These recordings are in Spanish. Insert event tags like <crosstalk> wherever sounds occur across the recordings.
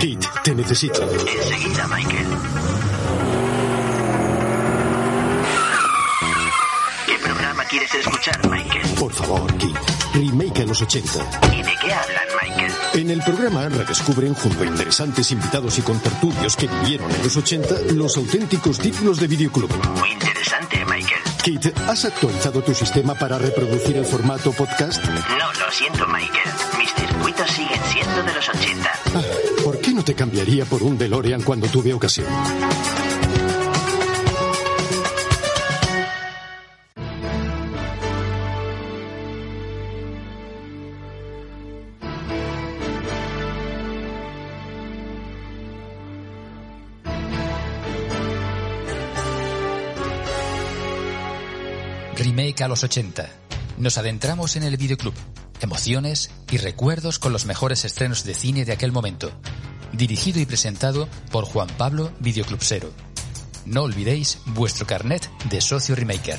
Kit, te necesito. Enseguida, Michael. ¿Qué programa quieres escuchar, Michael? Por favor, Kit. Remake a los 80. ¿Y de qué hablan, Michael? En el programa redescubren junto a interesantes invitados y contertulios que vivieron en los 80 los auténticos títulos de videoclub. Muy interesante, Michael. Kit, ¿has actualizado tu sistema para reproducir el formato podcast? No, lo siento, Michael. Mis circuitos siguen siendo de los 80. Ah, ¿Por no te cambiaría por un DeLorean cuando tuve ocasión? Remake a los 80. Nos adentramos en el videoclub. Emociones y recuerdos con los mejores estrenos de cine de aquel momento. Dirigido y presentado por Juan Pablo Videoclubsero. No olvidéis vuestro carnet de socio remaker.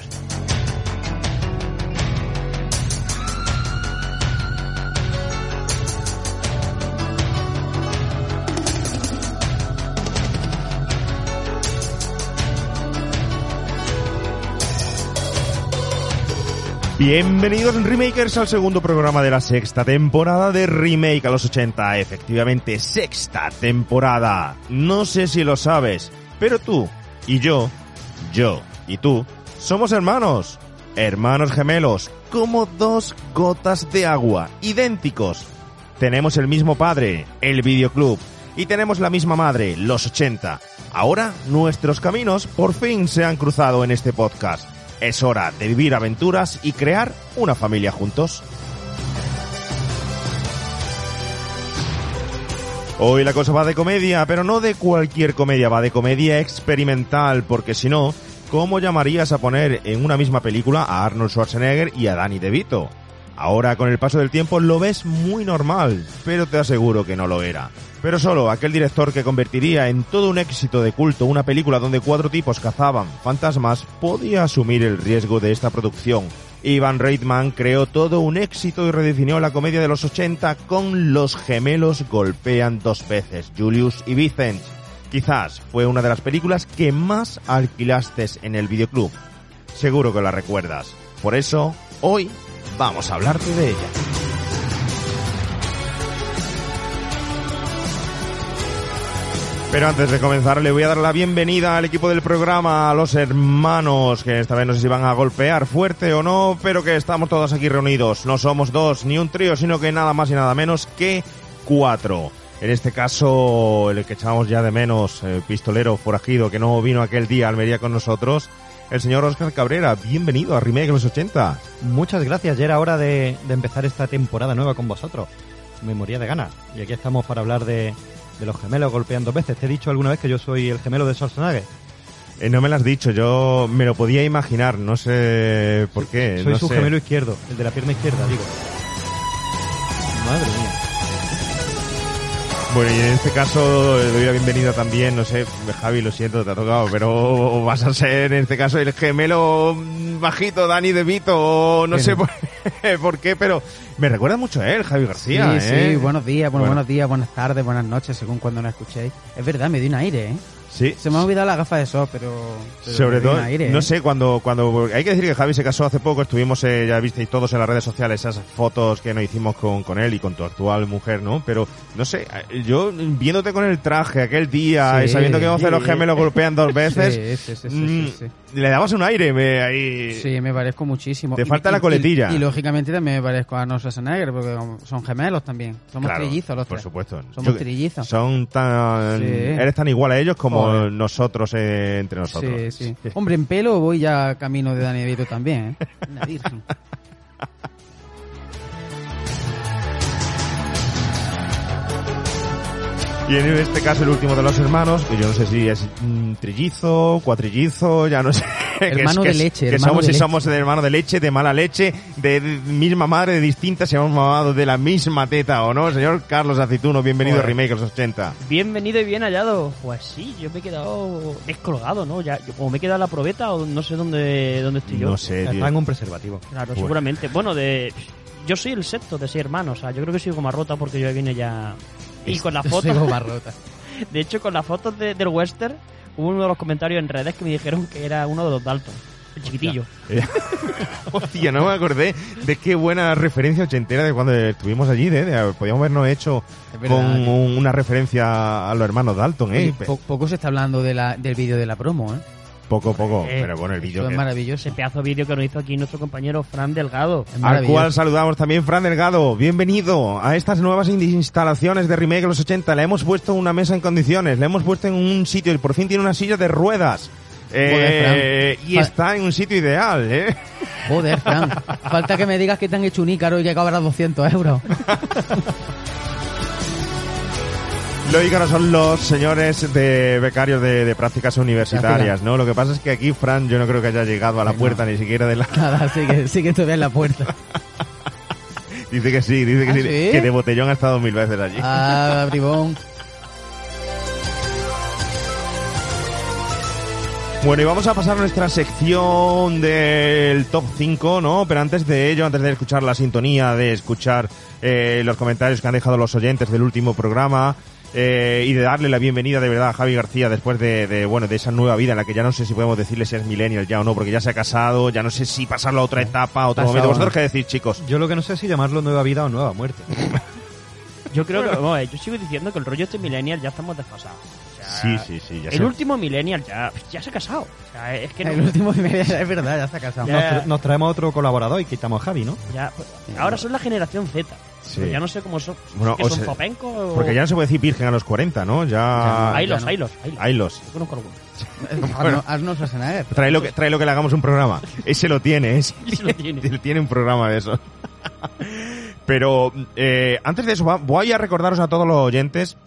Bienvenidos Remakers al segundo programa de la sexta temporada de Remake a los 80. Efectivamente, sexta temporada. No sé si lo sabes, pero tú y yo, yo y tú, somos hermanos. Hermanos gemelos, como dos gotas de agua, idénticos. Tenemos el mismo padre, el videoclub, y tenemos la misma madre, los 80. Ahora nuestros caminos por fin se han cruzado en este podcast. Es hora de vivir aventuras y crear una familia juntos. Hoy la cosa va de comedia, pero no de cualquier comedia, va de comedia experimental, porque si no, ¿cómo llamarías a poner en una misma película a Arnold Schwarzenegger y a Danny DeVito? Ahora, con el paso del tiempo, lo ves muy normal, pero te aseguro que no lo era. Pero solo aquel director que convertiría en todo un éxito de culto una película donde cuatro tipos cazaban fantasmas podía asumir el riesgo de esta producción. Ivan Reitman creó todo un éxito y redefinió la comedia de los 80 con Los gemelos golpean dos veces, Julius y Vicent. Quizás fue una de las películas que más alquilaste en el videoclub. Seguro que la recuerdas. Por eso, hoy vamos a hablarte de ella. Pero antes de comenzar le voy a dar la bienvenida al equipo del programa, a los hermanos, que esta vez no sé si van a golpear fuerte o no, pero que estamos todos aquí reunidos. No somos dos ni un trío, sino que nada más y nada menos que cuatro. En este caso, el que echábamos ya de menos, el pistolero forajido que no vino aquel día a Almería con nosotros, el señor Oscar Cabrera. Bienvenido a Remake los 80. Muchas gracias, ya era hora de, de empezar esta temporada nueva con vosotros. Me moría de ganas. Y aquí estamos para hablar de, de los gemelos golpeando veces. Te he dicho alguna vez que yo soy el gemelo de Schwarzenegger. Eh, no me lo has dicho, yo me lo podía imaginar, no sé por qué. Soy no su sé. gemelo izquierdo, el de la pierna izquierda, digo. Madre mía. Bueno, y en este caso le doy la bienvenida también, no sé, Javi, lo siento, te ha tocado, pero vas a ser en este caso el gemelo bajito Dani De Vito, no Sí. sé por, <laughs> por qué, pero me recuerda mucho a él, Javi García. sí, ¿eh? sí, buenos días, bueno, Bueno. buenos días, buenas tardes, buenas noches, según cuando nos escuchéis. Es verdad, me dio un aire, ¿eh? Sí. Se me ha olvidado la gafa de sol, pero... pero Sobre todo, aire, no ¿eh? sé, cuando, cuando, hay que decir que Javi se casó hace poco, estuvimos, eh, ya visteis todos en las redes sociales esas fotos que nos hicimos con, con él y con tu actual mujer, ¿no? Pero, no sé, eh, yo viéndote con el traje aquel día Sí, y sabiendo que 11 los sí. gemelos golpean dos <laughs> veces, Sí, sí, sí, sí, mm. Le dabas un aire, me, ahí. Sí, me parezco muchísimo. Te Y- falta y- la coletilla. Y, y lógicamente también me parezco a Arnold Schwarzenegger, porque son gemelos también. Somos Claro, trillizos los por tres. supuesto. Somos Yo- trillizos. Son tan, Sí. eres tan igual a ellos como Joder. nosotros eh, entre nosotros. Sí, sí. <laughs> Hombre, en pelo voy ya camino de Dani DeVito también, ¿eh? Una virgen. <laughs> Y en este caso el último de los hermanos, que yo no sé si es mm, trillizo, cuatrillizo, ya no sé. <laughs> que es- Hermano que de leche, Que hermano somos, de si leche. somos de hermano de leche, de mala leche, de, de misma madre, de distintas, si hemos mamado de la misma teta o no. Señor Carlos Aceituno, bienvenido a Joder. Remake los 80. Bienvenido y bien hallado. Pues sí, yo me he quedado descolgado, ¿no? Ya, yo- o me he quedado en la probeta o no sé dónde, dónde estoy yo. No sé, tío. Está en un preservativo. Claro, Bueno. seguramente. Bueno, de yo soy el sexto de seis hermanos. O sea, yo creo que soy como rota porque yo vine ya Y con la <laughs> Soy foto, goma rota. <laughs> de hecho, con las fotos de- del western, hubo uno de los comentarios en redes que me dijeron que era uno de los Dalton. El chiquitillo. Hostia, <laughs> no me acordé de qué buena referencia ochentera de cuando estuvimos allí. De- podíamos habernos hecho Es verdad, con un- una referencia a los hermanos Dalton, ¿eh? Oye, Pe- po- poco se está hablando de la, del vídeo de la promo, ¿eh? Poco, poco. Eh, pero bueno, el vídeo. Es que- maravilloso. Ese pedazo de vídeo que nos hizo aquí nuestro compañero Fran Delgado. Al cual saludamos también Fran Delgado. Bienvenido a estas nuevas instalaciones de Remake los 80. Le hemos puesto una mesa en condiciones, le hemos puesto en un sitio y por fin tiene una silla de ruedas. Eh, Joder, y está en un sitio ideal, ¿eh? Joder, Fran. <laughs> Falta que me digas que te han hecho un ícaro y que cobras 200 euros. <laughs> Lo ícaro son los señores de becarios de, de prácticas universitarias, ¿no? Lo que pasa es que aquí Fran yo no creo que haya llegado a la no. puerta ni siquiera de la... <laughs> Nada, sí que, sí que estoy en la puerta. <laughs> Dice que sí, dice que ¿Ah, sí, sí? que de botellón ha estado mil veces allí. Ah, <laughs> bribón. Bueno, y vamos a pasar a nuestra sección del top 5, ¿no? Pero antes de ello, antes de escuchar la sintonía, de escuchar eh, los comentarios que han dejado los oyentes del último programa eh, y de darle la bienvenida de verdad a Javi García después de, de, bueno, de esa nueva vida en la que ya no sé si podemos decirle si es millennial ya o no, porque ya se ha casado, ya no sé si pasarlo a otra etapa, otro Pasado, momento. ¿Vosotros qué decís, chicos? Yo lo que no sé es si llamarlo nueva vida o nueva muerte. <laughs> Yo creo que, vamos a ver, yo sigo diciendo que el rollo este millennial ya estamos desfasados. O sea, Sí, sí, sí, ya El sé. último millennial ya, ya se ha casado. O sea, es que no, El último es verdad, ya se ha casado. Ya. Nos, tra- nos traemos otro colaborador y quitamos a Javi, ¿no? ya, pues, ahora son la generación Z. Sí. Pero ya no sé cómo son. Bueno, ¿Qué o son Zopenco o... Porque ya no se puede decir virgen a los 40, ¿no? Ya... Hay los, ya no. hay los, hay los. Hay los. Yo conozco algunos. <laughs> Arnold, Arnold Schwarzenegger. Trae lo que, trae lo que le hagamos un programa. Ese lo tiene, ese <laughs> Ese lo tiene. <laughs> Tiene un programa de eso. Pero eh, antes de eso, voy a recordaros a todos los oyentes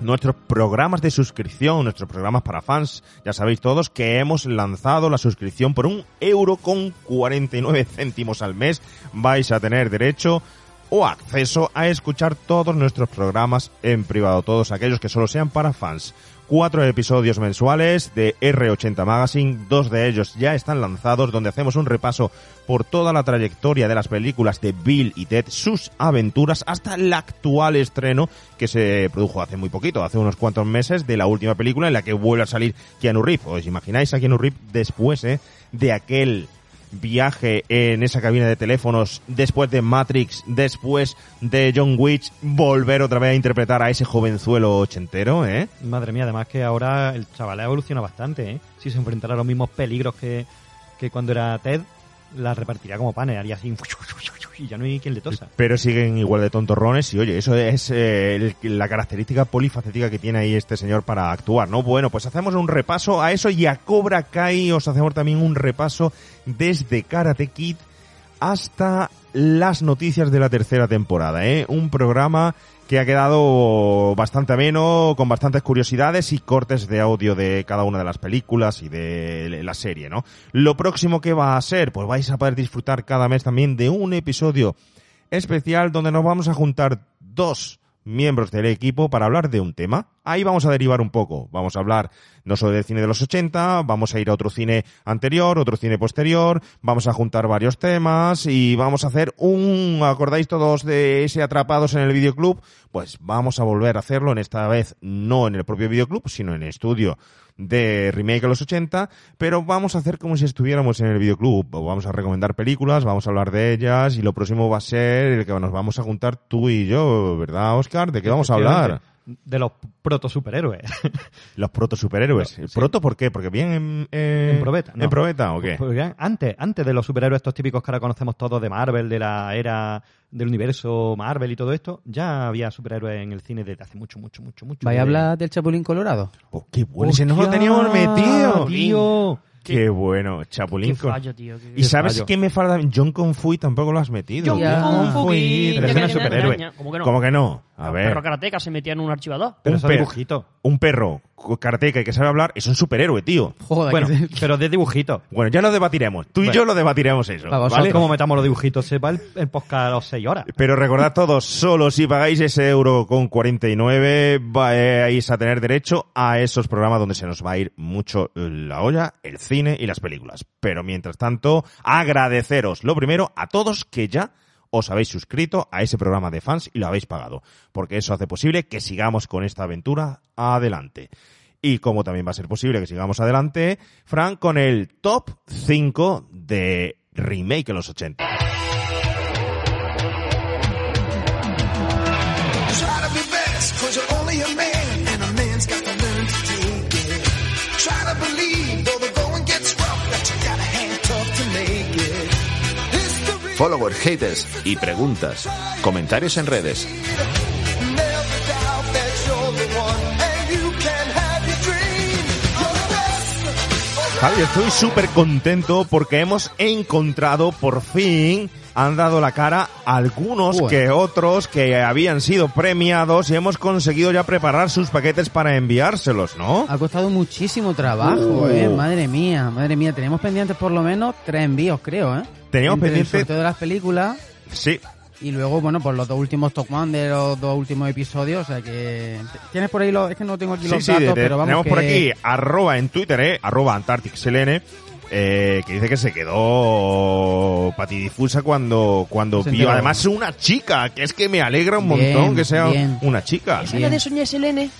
nuestros programas de suscripción, nuestros programas para fans. Ya sabéis todos que hemos lanzado la suscripción por un euro con 49 céntimos al mes. Vais a tener derecho o acceso a escuchar todos nuestros programas en privado, todos aquellos que solo sean para fans. Cuatro episodios mensuales de R80 Magazine, dos de ellos ya están lanzados, donde hacemos un repaso por toda la trayectoria de las películas de Bill y Ted, sus aventuras, hasta el actual estreno que se produjo hace muy poquito, hace unos cuantos meses, de la última película en la que vuelve a salir Keanu Reeves. ¿Os imagináis a Keanu Reeves después eh, de aquel viaje en esa cabina de teléfonos, después de Matrix, después de John Wick, volver otra vez a interpretar a ese jovenzuelo ochentero, ¿eh? Madre mía, además que ahora el chaval evoluciona bastante, ¿eh? Si se enfrentara a los mismos peligros que, que cuando era Ted, la repartiría como panes, haría así y ya no hay quien le tosa. Pero siguen igual de tontorrones y oye, eso es eh, la característica polifacética que tiene ahí este señor para actuar, ¿no? Bueno, pues hacemos un repaso a eso y a Cobra Kai os hacemos también un repaso desde Karate Kid hasta las noticias de la tercera temporada, ¿eh? Un programa que ha quedado bastante ameno, con bastantes curiosidades y cortes de audio de cada una de las películas y de la serie, ¿no? Lo próximo que va a ser, pues vais a poder disfrutar cada mes también de un episodio especial donde nos vamos a juntar dos miembros del equipo para hablar de un tema. Ahí vamos a derivar un poco. Vamos a hablar no solo del cine de los 80, vamos a ir a otro cine anterior, otro cine posterior, vamos a juntar varios temas y vamos a hacer un, ¿acordáis todos de ese Atrapados en el Videoclub? Pues vamos a volver a hacerlo en esta vez no en el propio videoclub, sino en el estudio de remake de los 80, pero vamos a hacer como si estuviéramos en el videoclub. Vamos a recomendar películas, vamos a hablar de ellas y lo próximo va a ser el que nos vamos a juntar tú y yo, ¿verdad, Oscar? ¿De qué vamos a hablar? De los proto superhéroes. <laughs> Los proto superhéroes. ¿El Sí. proto por qué? ¿Porque bien en, eh, En probeta, no. ¿En probeta o qué? Porque antes, antes de los superhéroes estos típicos que ahora conocemos todos de Marvel, de la era del universo Marvel y todo esto, ya había superhéroes en el cine desde hace mucho, mucho, mucho, mucho. ¿Vais a hablar del Chapulín Colorado? Oh, qué bueno, ese nos lo teníamos metido. tío. Qué bueno, Chapulín. Qué fallo, tío. qué- ¿Y sabes fallo. qué me falta? John Confuy tampoco lo has metido. John. Confuy, Pero es superhéroe. ¿Cómo que no? ¿Cómo que no? A Un ver. perro karateca se metía en un archivador. Pero Un per- dibujito. Un perro karateca y que sabe hablar es un superhéroe, tío. Joder, Bueno, que- pero de dibujito. Bueno, ya lo debatiremos. Tú y Bueno. yo lo debatiremos eso. Para vosotros. ¿vale? ¿Cómo metamos los dibujitos? Se va el, el podcast a las 6 horas. Pero recordad todos, solo si pagáis ese euro con 49 vais a tener derecho a esos programas donde se nos va a ir mucho la olla, el cine y las películas. Pero mientras tanto, agradeceros lo primero a todos que ya os habéis suscrito a ese programa de fans y lo habéis pagado, porque eso hace posible que sigamos con esta aventura adelante. Y como también va a ser posible que sigamos adelante, Frank, con el top 5 de remake en los 80. Followers, haters y preguntas. Comentarios en redes. Javi, estoy súper contento porque hemos encontrado por fin, han dado la cara algunos que otros que habían sido premiados y hemos conseguido ya preparar sus paquetes para enviárselos, ¿no? Ha costado muchísimo trabajo, Uh. eh. Madre mía, madre mía. Tenemos pendientes por lo menos tres envíos, creo, eh. Teníamos Entre pendiente- El sorteo de las películas Sí, y luego, bueno, pues los dos últimos Top One de los dos últimos episodios. O sea que. ¿Tienes por ahí los.? Es que no tengo aquí sí, los sí, datos, de- pero vamos. tenemos que... por aquí arroba en Twitter, eh, arroba AntarcticSLN, eh, que dice que se quedó patidifusa cuando, cuando Se vio enteró. además una chica, que es que me alegra un Bien, montón que sea bien. una chica. ¿Esa es la de Soñar Selene?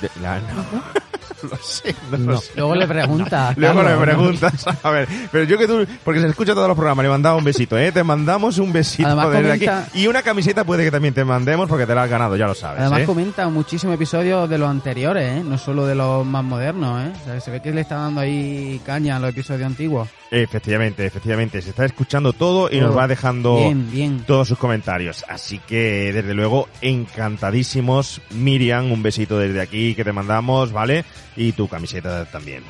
De- la- no. <laughs> lo sé, no, No, lo sé. luego le preguntas. <laughs> Luego le preguntas, a ver, pero yo que tú, porque se escucha todos los programas, le mandaba un besito, ¿eh? Te mandamos un besito Además desde comenta- aquí. Y una camiseta puede que también te mandemos porque te la has ganado, ya lo sabes, Además ¿eh? comenta muchísimos episodios de los anteriores, ¿eh? no solo de los más modernos. ¿eh? O sea, que se ve que le está dando ahí caña a los episodios antiguos. Efectivamente, efectivamente, se está escuchando todo y nos va dejando Bien, bien. todos sus comentarios. Así que, desde luego, encantadísimos. Miriam, un besito desde aquí que te mandamos, ¿vale? Y tu camiseta también.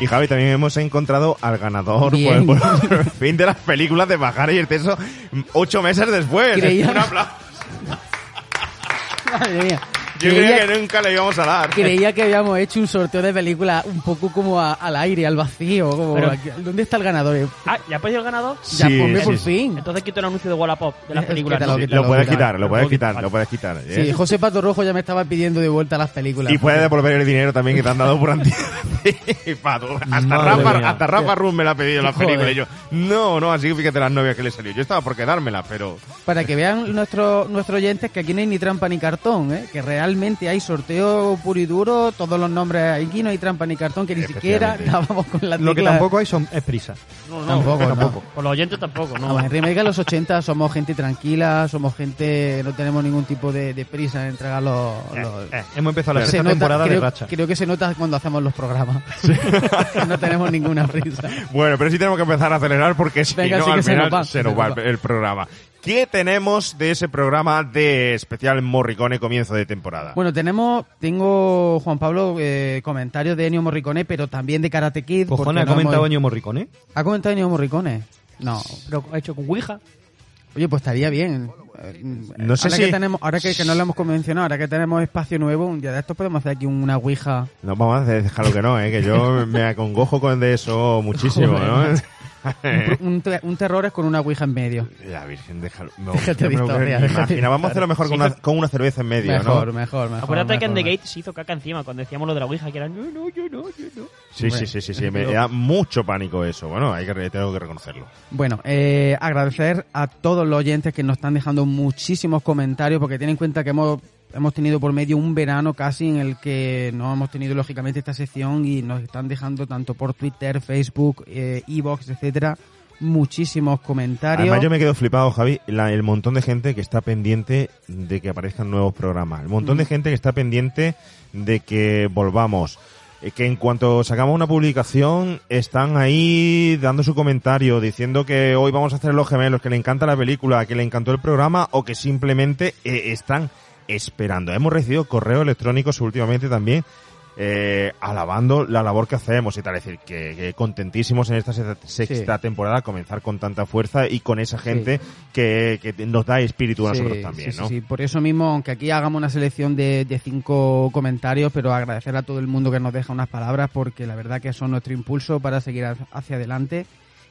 Y Javi, también hemos encontrado al ganador por, el <laughs> fin de las películas de Bajar y el Teso ocho meses después. Creía- Un aplauso. Madre mía. Yo Creía- creía que nunca le íbamos a dar. Creía que habíamos hecho un sorteo de películas un poco como a- al aire, al vacío. Como Pero- aquí- ¿Dónde está el ganador? Ah, ¿ya ha pedido el ganador? Ya, Sí, hombre, sí, por sí. fin. Entonces quito el anuncio de Wallapop de las películas. quítalo, ¿no? quítalo. Lo puedes quítalo. quitar, lo puedes quitar, lo puedes quitar. ¿eh? Sí, José Pato Rojo ya me estaba pidiendo de vuelta las películas. Y puedes devolver el dinero también que te han dado por anticipado. <laughs> Hasta Rafa, hasta Rafa Run me la ha pedido la Joder. película y yo, no, no, así que fíjate las novias que le salió. Yo estaba por quedármela, pero... Para que vean nuestros nuestros oyentes que aquí no hay ni trampa ni cartón, ¿eh? que realmente hay sorteo puro y duro, todos los nombres aquí no hay trampa ni cartón, que ni siquiera <laughs> dábamos con la Lo que tecla. tampoco hay son, es prisa. No, no, Tampoco, tampoco. Por los oyentes tampoco, ¿no? Vamos, en Remake los 80 somos gente tranquila, somos gente, no tenemos ningún tipo de, de prisa en entregar los... los- Eh, hemos empezado la Se sexta temporada creo, de racha. creo que se nota cuando hacemos los programas. <laughs> <laughs> no tenemos ninguna prisa. Bueno, pero sí tenemos que empezar a acelerar porque si Venga, no, sí al se final nos va, se nos va el programa. ¿Qué tenemos de ese programa de especial Morricone comienzo de temporada? Bueno, tenemos, tengo, Juan Pablo, eh, comentarios de Ennio Morricone, pero también de Karate Kid. Cojones, ha no comentado hemos- Ennio Morricone. ¿Ha comentado Ennio Morricone? No. Pero ha hecho con Ouija. Oye, pues estaría bien. No sé ahora si- que tenemos, ahora que, que no lo hemos convencionado, ahora que tenemos espacio nuevo, un día de estos podemos hacer aquí una ouija. No, vamos a dejarlo que no, ¿eh? que yo me acongojo con de eso muchísimo, ¿no? Un, <laughs> un te- un terror es con una ouija en medio. La Virgen, déjalo. No, Déjate de historia, imagino. Vamos a hacerlo mejor con una, con una cerveza en medio, Mejor, ¿no? mejor, mejor. Acuérdate que en The mejor. Gate se hizo caca encima cuando decíamos lo de la Ouija, que era no, no, yo no, yo no. Sí, sí, sí, sí, sí, me da mucho pánico eso. Bueno, hay que, tengo que reconocerlo. Bueno, eh, agradecer a todos los oyentes que nos están dejando muchísimos comentarios, porque ten en cuenta que hemos, hemos tenido por medio un verano casi en el que no hemos tenido lógicamente esta sección y nos están dejando tanto por Twitter, Facebook, eh, Evox, etcétera, muchísimos comentarios. Además, yo me quedo flipado, Javi, la- el montón de gente que está pendiente de que aparezcan nuevos programas. El montón de gente que está pendiente de que volvamos. Eh, Que en cuanto sacamos una publicación, están ahí dando su comentario, diciendo que hoy vamos a hacer los gemelos, que le encanta la película, que le encantó el programa, o que simplemente eh, están esperando. Hemos recibido correos electrónicos últimamente también eh, alabando la labor que hacemos y tal. Es decir, que, que contentísimos en esta se- sexta temporada comenzar con tanta fuerza y con esa gente que, que nos da espíritu a Sí, nosotros también, ¿no? sí. Por eso mismo, aunque aquí hagamos una selección de, de cinco comentarios, pero agradecer a todo el mundo que nos deja unas palabras, porque la verdad que son nuestro impulso para seguir ha- hacia adelante.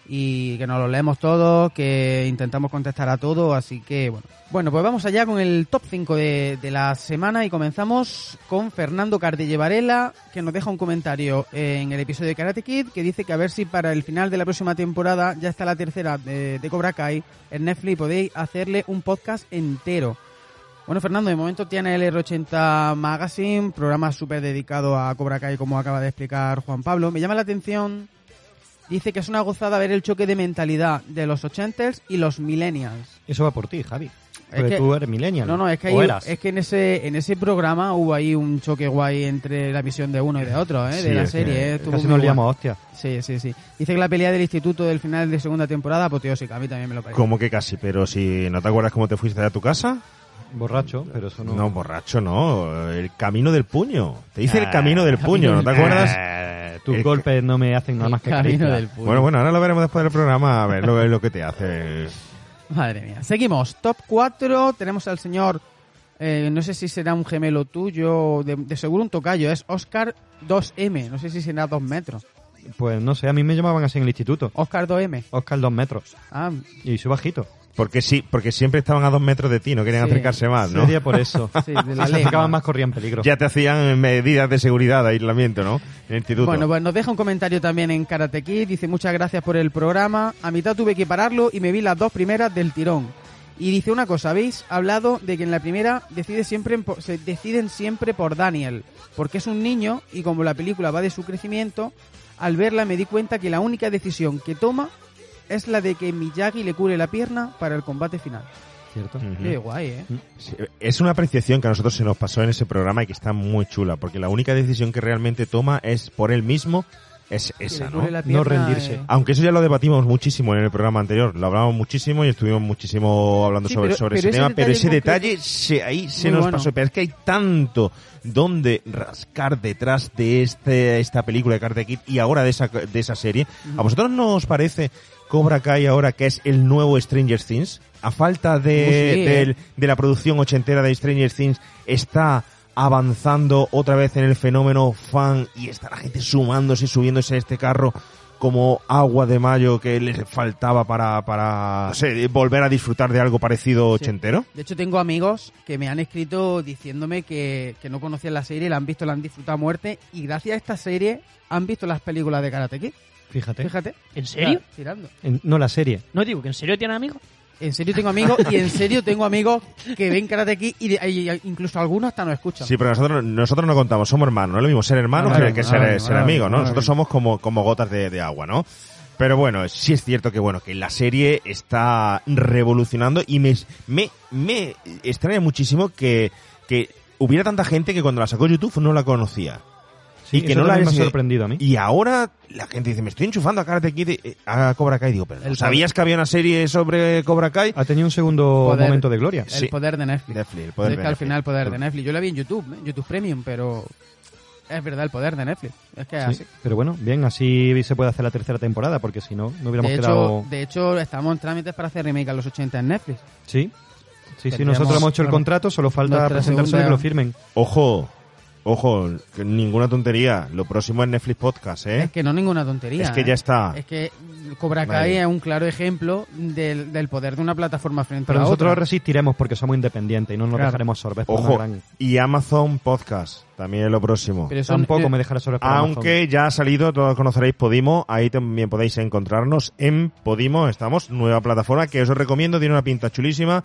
Y que nos lo leemos todos, que intentamos contestar a todo, así que bueno. Bueno, pues vamos allá con el top 5 de, de la semana y comenzamos con Fernando Cardelle Varela, que nos deja un comentario en el episodio de Karate Kid, que dice que a ver si para el final de la próxima temporada ya está la tercera de, de Cobra Kai en Netflix podéis hacerle un podcast entero. Bueno, Fernando, de momento tiene el R80 Magazine, programa súper dedicado a Cobra Kai, como acaba de explicar Juan Pablo. Me llama la atención, dice que es una gozada ver el choque de mentalidad de los 80s y los millennials. Eso va por ti, Javi. Es Porque que- tú eres millennial. No, no, es que, ¿O hay- es que en ese en ese programa hubo ahí un choque guay entre la visión de uno y de otro, ¿eh? Sí, de la es que serie. ¿eh? Casi nos liamos hostia. Sí, sí, sí. Dice que la pelea del instituto del final de segunda temporada apoteósica. A mí también me lo parece. Como que casi, pero si no te acuerdas cómo te fuiste de tu casa, Borracho, pero eso no... no, borracho no, el camino del puño. Te dice el camino del puño, ¿no te acuerdas? Tus El- golpes no me hacen nada más que caricia. del puño. Bueno, bueno, ahora lo veremos después del programa, a ver lo, lo que te hace. Madre mía. Seguimos. Top 4. Tenemos al señor. eh, no sé si será un gemelo tuyo. De, de seguro un tocayo. Es Oscar 2M. No sé si será 2 metros. Pues no sé, a mí me llamaban así en el instituto. Oscar 2M. Oscar dos metros. Ah, Y soy bajito. Porque sí, porque siempre estaban a dos metros de ti, no querían Sí. acercarse más, ¿no? Sería por eso. <laughs> sí, de la Si se acercaban más corrían peligro. Ya te hacían medidas de seguridad, de aislamiento, ¿no? En el instituto. Bueno, pues nos deja un comentario también en Karate Kid. Dice muchas gracias por el programa. A mitad tuve que pararlo y me vi las dos primeras del tirón. Y dice una cosa, habéis hablado de que en la primera decide siempre en po- se deciden siempre por Daniel, porque es un niño y como la película va de su crecimiento, al verla me di cuenta que la única decisión que toma es la de que Miyagi le cure la pierna para el combate final. ¿Cierto? Ujú. Qué guay, ¿eh? Sí, Es una apreciación que a nosotros se nos pasó en ese programa y que está muy chula, porque la única decisión que realmente toma es por él mismo, es esa, ¿no? No rendirse. eh. Aunque eso ya lo debatimos muchísimo en el programa anterior, lo hablamos muchísimo y estuvimos muchísimo hablando Sí, sobre, pero- sobre pero ese ese tema, pero detalle ese detalle se, ahí se Muy nos bueno. pasó, pero es que hay tanto donde rascar detrás de este, esta película de Karate Kid y ahora de esa, de esa serie. ¿A vosotros no os parece Cobra Kai ahora que es el nuevo Stranger Things? A falta de, sí, de la producción ochentera de Stranger Things, está avanzando otra vez en el fenómeno fan y está la gente sumándose y subiéndose a este carro como agua de mayo que les faltaba para, para volver a disfrutar de algo parecido ochentero. De hecho, tengo amigos que me han escrito diciéndome que, que no conocían la serie, la han visto, la han disfrutado a muerte y gracias a esta serie han visto las películas de Karate Kid. Fíjate. Fíjate. ¿En serio? Tirando. En- no la serie. No digo que en serio tiene amigos. En serio tengo amigos y en serio tengo amigos que ven Karate Kid y, de- y incluso algunos hasta nos escuchan. Sí, pero nosotros, nosotros no contamos, somos hermanos, no es lo mismo ser hermanos Claro, que, que ser, claro, ser claro, amigos, ¿no? claro. Nosotros somos como, como gotas de, de agua, ¿no? Pero bueno, sí es cierto que bueno, que la serie está revolucionando y me, me, me extraña muchísimo que, que hubiera tanta gente que cuando la sacó YouTube no la conocía. Sí, y que eso no la también me ha es- sorprendido a mí. Y ahora la gente dice, me estoy enchufando a Karate Kid, eh, a Cobra Kai. Digo, pero ¿no El ¿sabías que había una serie sobre Cobra Kai? Ha tenido un segundo Poder. momento de gloria. El Sí. poder de Netflix. Netflix, el poder es de que al Netflix. final el poder de Netflix. Yo la vi en YouTube, ¿eh? YouTube Premium, pero es verdad el poder de Netflix. Es que Sí, así. pero bueno, bien, así se puede hacer la tercera temporada, porque si no, no hubiéramos De quedado... de hecho, estamos en trámites para hacer remake a los 80 en Netflix. Sí, sí, sí, nosotros hemos hecho el contrato, solo falta nuestra presentárselo y que lo firmen. Ojo, ojo, que ninguna tontería. Lo próximo es Netflix Podcast, ¿eh? Es que no ninguna tontería. Es que ¿eh? ya está. Es que Cobra Kai Vale. es un claro ejemplo del, del poder de una plataforma frente Pero a la nosotros otra. resistiremos porque somos independientes y no nos Claro. dejaremos sorber por Ojo, una gran... y Amazon Podcast, también es lo próximo. Pero eso- Tampoco eh, me dejará sorber por Amazon. Aunque ya ha salido, todos conoceréis Podimo, ahí también podéis encontrarnos en Podimo, estamos, nueva plataforma que os recomiendo, tiene una pinta chulísima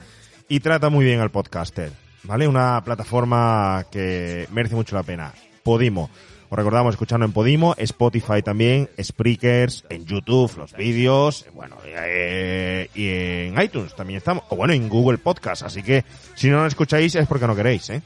y trata muy bien al podcaster, ¿vale? Una plataforma que merece mucho la pena. Podimo. Os recordamos escucharlo en Podimo, Spotify también, Spreakers, en YouTube, los vídeos, bueno, eh, y en iTunes también estamos, o bueno, en Google Podcast, así que si no lo escucháis es porque no queréis, ¿eh?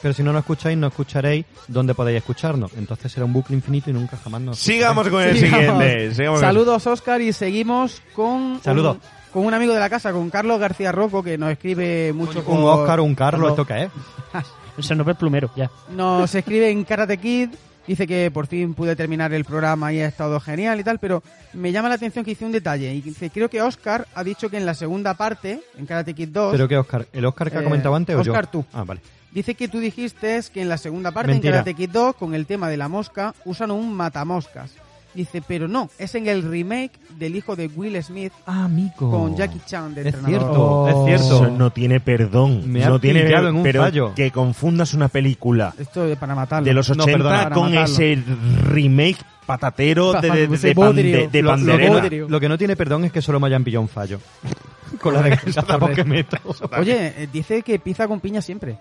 Pero si no nos escucháis, no escucharéis dónde podéis escucharnos. Entonces será un bucle infinito y nunca jamás nos Sigamos con el Sigamos. siguiente. sigamos con- Saludos, Oscar, y seguimos con Saludos. un, con un amigo de la casa, con Carlos García Rocco, que nos escribe mucho Un por- Oscar, un Carlos, ¿esto qué es? <laughs> Se nos ve el plumero, ya. Nos <laughs> escribe en Karate Kid, dice que por fin pude terminar el programa y ha estado genial y tal, pero me llama la atención que hice un detalle. Y dice, creo que Oscar ha dicho que en la segunda parte, en Karate Kid 2, ¿Pero qué, Oscar? ¿El Oscar que ha Eh, comentado antes o yo? Oscar, tú. Ah, vale. dice que tú dijiste que en la segunda parte, Mentira. en Karate Kid 2, con el tema de la mosca, usan un matamoscas. Dice, pero no, es en el remake del hijo de Will Smith Ah, amigo. con Jackie Chan de Es entrenador. cierto, es Eso cierto. no tiene perdón. Me ha no tiene pillado en un pero fallo. que confundas una película Esto es para matarlo. de los No, 80 perdona, para con matarlo. ese remake patatero de, de, de, de bodrio. de- de Lo- que no tiene perdón es que solo me hayan pillado un fallo. <laughs> Con la desgracia que meto. Oye, eh, dice que pizza con piña siempre.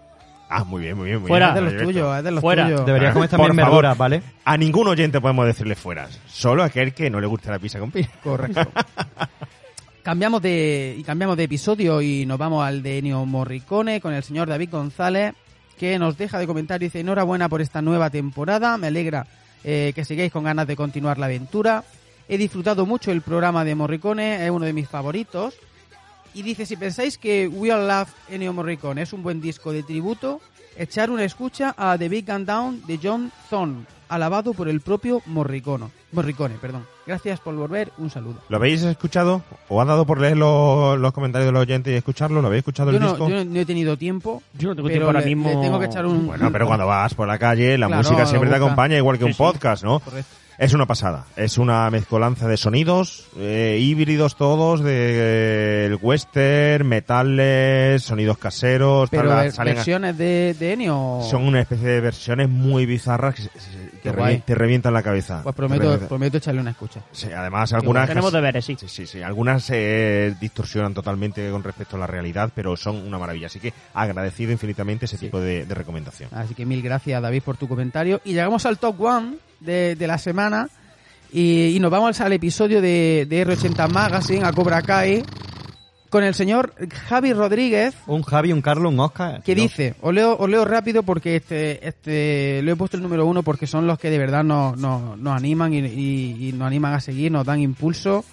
Ah, muy bien, muy bien. Muy Fuera. Es de bien. los tuyos, es de los Fuera. tuyos. Deberías comer Por también favor. verduras, ¿vale? A ningún oyente podemos decirle fuera. Solo a aquel que no le gusta la pizza con piña. Correcto. <laughs> cambiamos de y cambiamos de episodio y nos vamos al de Ennio Morricone con el señor David González que nos deja de comentario y dice enhorabuena por esta nueva temporada, me alegra eh, que sigáis con ganas de continuar la aventura. He disfrutado mucho el programa de Morricone, es uno de mis favoritos. Y dice, si pensáis que We All Love Ennio Morricone es un buen disco de tributo, echar una escucha a The Big Gun Down de John Thorne, alabado por el propio Morricone. Morricone, perdón. Gracias por volver, un saludo. ¿Lo habéis escuchado? ¿O ha dado por leer los, los comentarios de los oyentes y escucharlo? ¿Lo habéis escuchado Yo el no, disco? yo no he tenido tiempo, Yo no tengo tiempo ahora le- mismo. le tengo que echar un... Bueno, pero cuando vas por la calle, la Claro, música siempre te acompaña, igual que un Sí, podcast, ¿no? Correcto. Es una pasada. Es una mezcolanza de sonidos, eh, híbridos todos, de eh, el western, metales, sonidos caseros, tal, Pero ver- salen a- versiones de, de Ennio... son una especie de versiones muy bizarras que, que revi- te revientan la cabeza. Pues prometo, prometo echarle una escucha. Sí, además algunas Tenemos deberes, sí. Sí, sí, sí. Algunas se distorsionan totalmente con respecto a la realidad, pero son una maravilla. Así que agradecido infinitamente ese tipo de, de recomendación. Así que mil gracias, David, por tu comentario. Y llegamos al top one de, de la semana. Y, y nos vamos al episodio de, de R80 Magazine, a Cobra Kai, con el señor Javi Rodríguez, Un Javi, un Carlos, un Oscar. que No. dice, os leo, os leo rápido porque este, este, lo he puesto el número uno porque son los que de verdad nos, nos, nos animan y, y- y nos animan a seguir, nos dan impulso.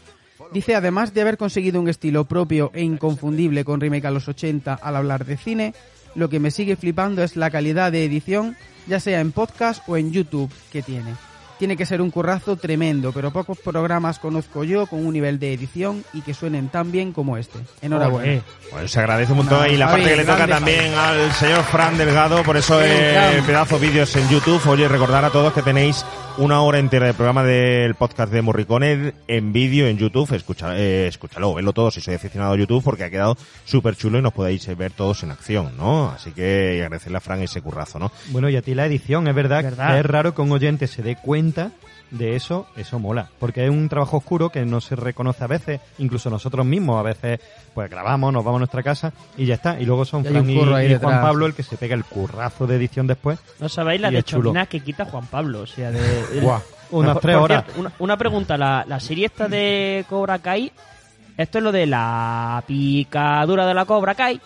Dice, además de haber conseguido un estilo propio e inconfundible con remake a los 80 al hablar de cine, lo que me sigue flipando es la calidad de edición, ya sea en podcast o en YouTube, que tiene. Tiene que ser un currazo tremendo, pero pocos programas conozco yo con un nivel de edición y que suenen tan bien como este. Enhorabuena. Joder. Bueno, se agradece un montón. Nada, y la Javi, parte que le toca también al señor Fran Delgado, por eso Sí, eh, pedazo vídeos en YouTube. Oye, recordar a todos que tenéis una hora entera de programa del podcast de Morricone en vídeo en YouTube. Escucha, eh, escúchalo, vedlo todo si sois aficionado a YouTube porque ha quedado súper chulo y nos podéis eh, ver todos en acción, ¿no? Así que y agradecerle a Fran ese currazo, ¿no? Bueno, y a ti la edición, es verdad, Verdad. que es raro que un oyente se dé cuenta de eso, eso mola. Porque es un trabajo oscuro que no se reconoce a veces, incluso nosotros mismos a veces pues grabamos, nos vamos a nuestra casa y ya está. Y luego son Fran y, Juan detrás. Pablo el que se pega el currazo de edición después. No sabéis la de chomina que quita Juan Pablo. O sea, de. <laughs> Buah, unas Por- tres por horas. cierto, una, una pregunta, la, la serie esta de Cobra Kai, esto es lo de la picadura de la Cobra Kai.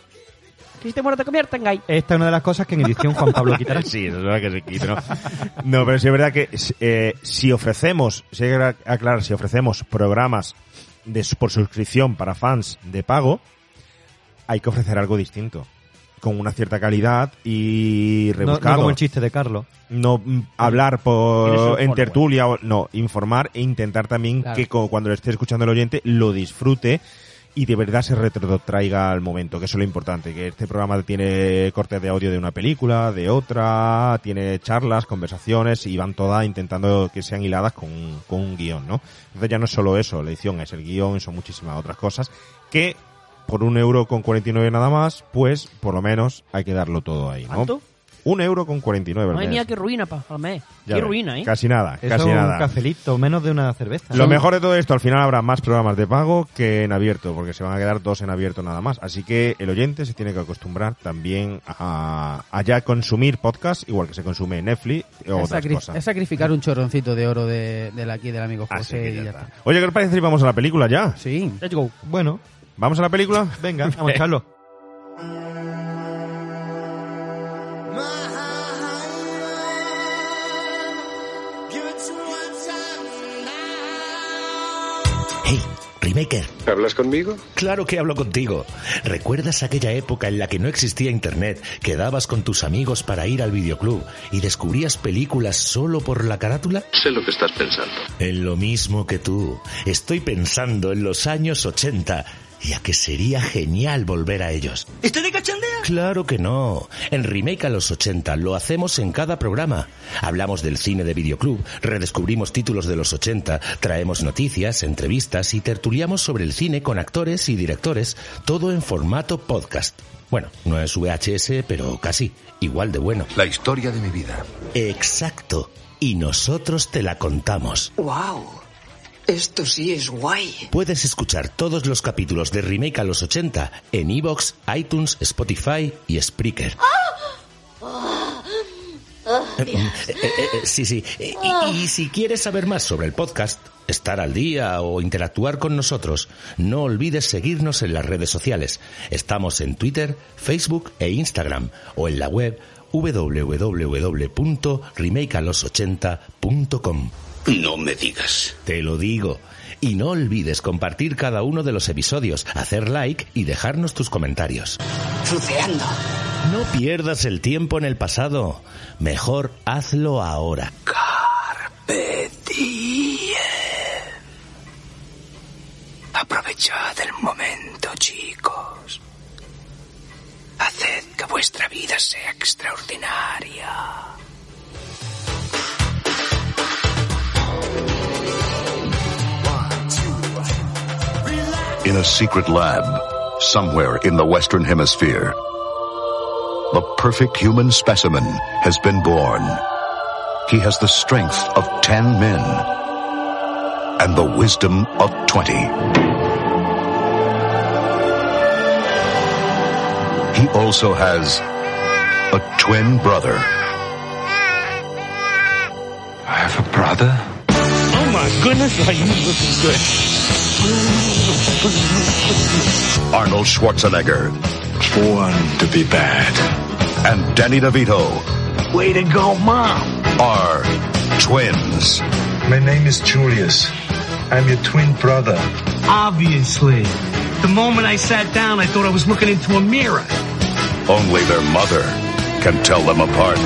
Que si te convierte en gay. Esta es una de las cosas que en edición Juan Pablo <laughs> quitará. Sí, eso es verdad que se quita, ¿no? No, pero sí es verdad que eh, si ofrecemos, si hay que aclarar, si ofrecemos programas de, por suscripción para fans de pago, hay que ofrecer algo distinto. Con una cierta calidad y No, no rebuscado. como el chiste de Carlos. no mm, hablar por en tertulia o no informar e intentar también Claro. que cuando lo esté escuchando el oyente lo disfrute y de verdad se retrotraiga al momento que eso es lo importante que este programa tiene cortes de audio de una película de otra tiene charlas conversaciones y van todas intentando que sean hiladas con, con un guion no entonces ya no es solo eso la edición es el guion son muchísimas otras cosas que por un euro con 49 nada más pues por lo menos hay que darlo todo ahí ¿no? Un euro con 49 al Madre mes. mía, qué ruina mes. Ya Qué ves, ruina, ¿eh? Casi nada, Eso casi un nada. cafelito, menos de una cerveza. Lo mejor de todo esto, al final habrá más programas de pago que en abierto, porque se van a quedar dos en abierto nada más. Así que el oyente se tiene que acostumbrar también a, a ya consumir podcast, igual que se consume Netflix o Es, otras sacri- cosas. es sacrificar un chorroncito de oro de, del aquí del amigo Así José que y ya ya está. está. Oye, ¿qué os parece si vamos a la película ya? Sí. Let's go. Bueno, ¿Vamos a la película? venga, vamos a echarlo. <laughs> Remaker. ¿Hablas conmigo? Claro que hablo contigo. ¿Recuerdas aquella época en la que no existía internet, quedabas con tus amigos para ir al videoclub y descubrías películas solo por la carátula? Sé lo que estás pensando. En lo mismo que tú. Estoy pensando en los años 80 Y a que sería genial volver a ellos. ¿Estoy de cachondeo? Claro que no. En Remake a los 80 lo hacemos en cada programa. Hablamos del cine de videoclub, redescubrimos títulos de los 80, traemos noticias, entrevistas y tertuliamos sobre el cine con actores y directores, todo en formato podcast. Bueno, no es VHS, pero casi, igual de bueno. La historia de mi vida. Exacto. Y nosotros te la contamos. ¡Wow! Esto sí es guay. Puedes escuchar todos los capítulos de Remake a los 80 en iVoox, iTunes, Spotify y Spreaker. Eh, eh, eh, sí, sí. Y, y si quieres saber más sobre el podcast, estar al día o interactuar con nosotros, no olvides seguirnos en las redes sociales. Estamos en Twitter, Facebook e Instagram o en la web www.remakealos80.com. No me digas. Te lo digo. Y no olvides compartir cada uno de los episodios, hacer like y dejarnos tus comentarios. No pierdas el tiempo en el pasado. Mejor hazlo ahora. Carpe diem. Aprovechad el momento, chicos. Haced que vuestra vida sea extraordinaria. In a secret lab, somewhere in the Western Hemisphere, the perfect human specimen has been born. He has the strength of ten men and the wisdom of twenty. He also has a twin brother. I have a brother? Oh my goodness, are you looking good? Arnold Schwarzenegger. Born to be bad. And Danny DeVito Way to go, Mom. are twins. My name is Julius. I'm your twin brother. Obviously. The moment I sat down, I thought I was looking into a mirror. Only their mother can tell them apart.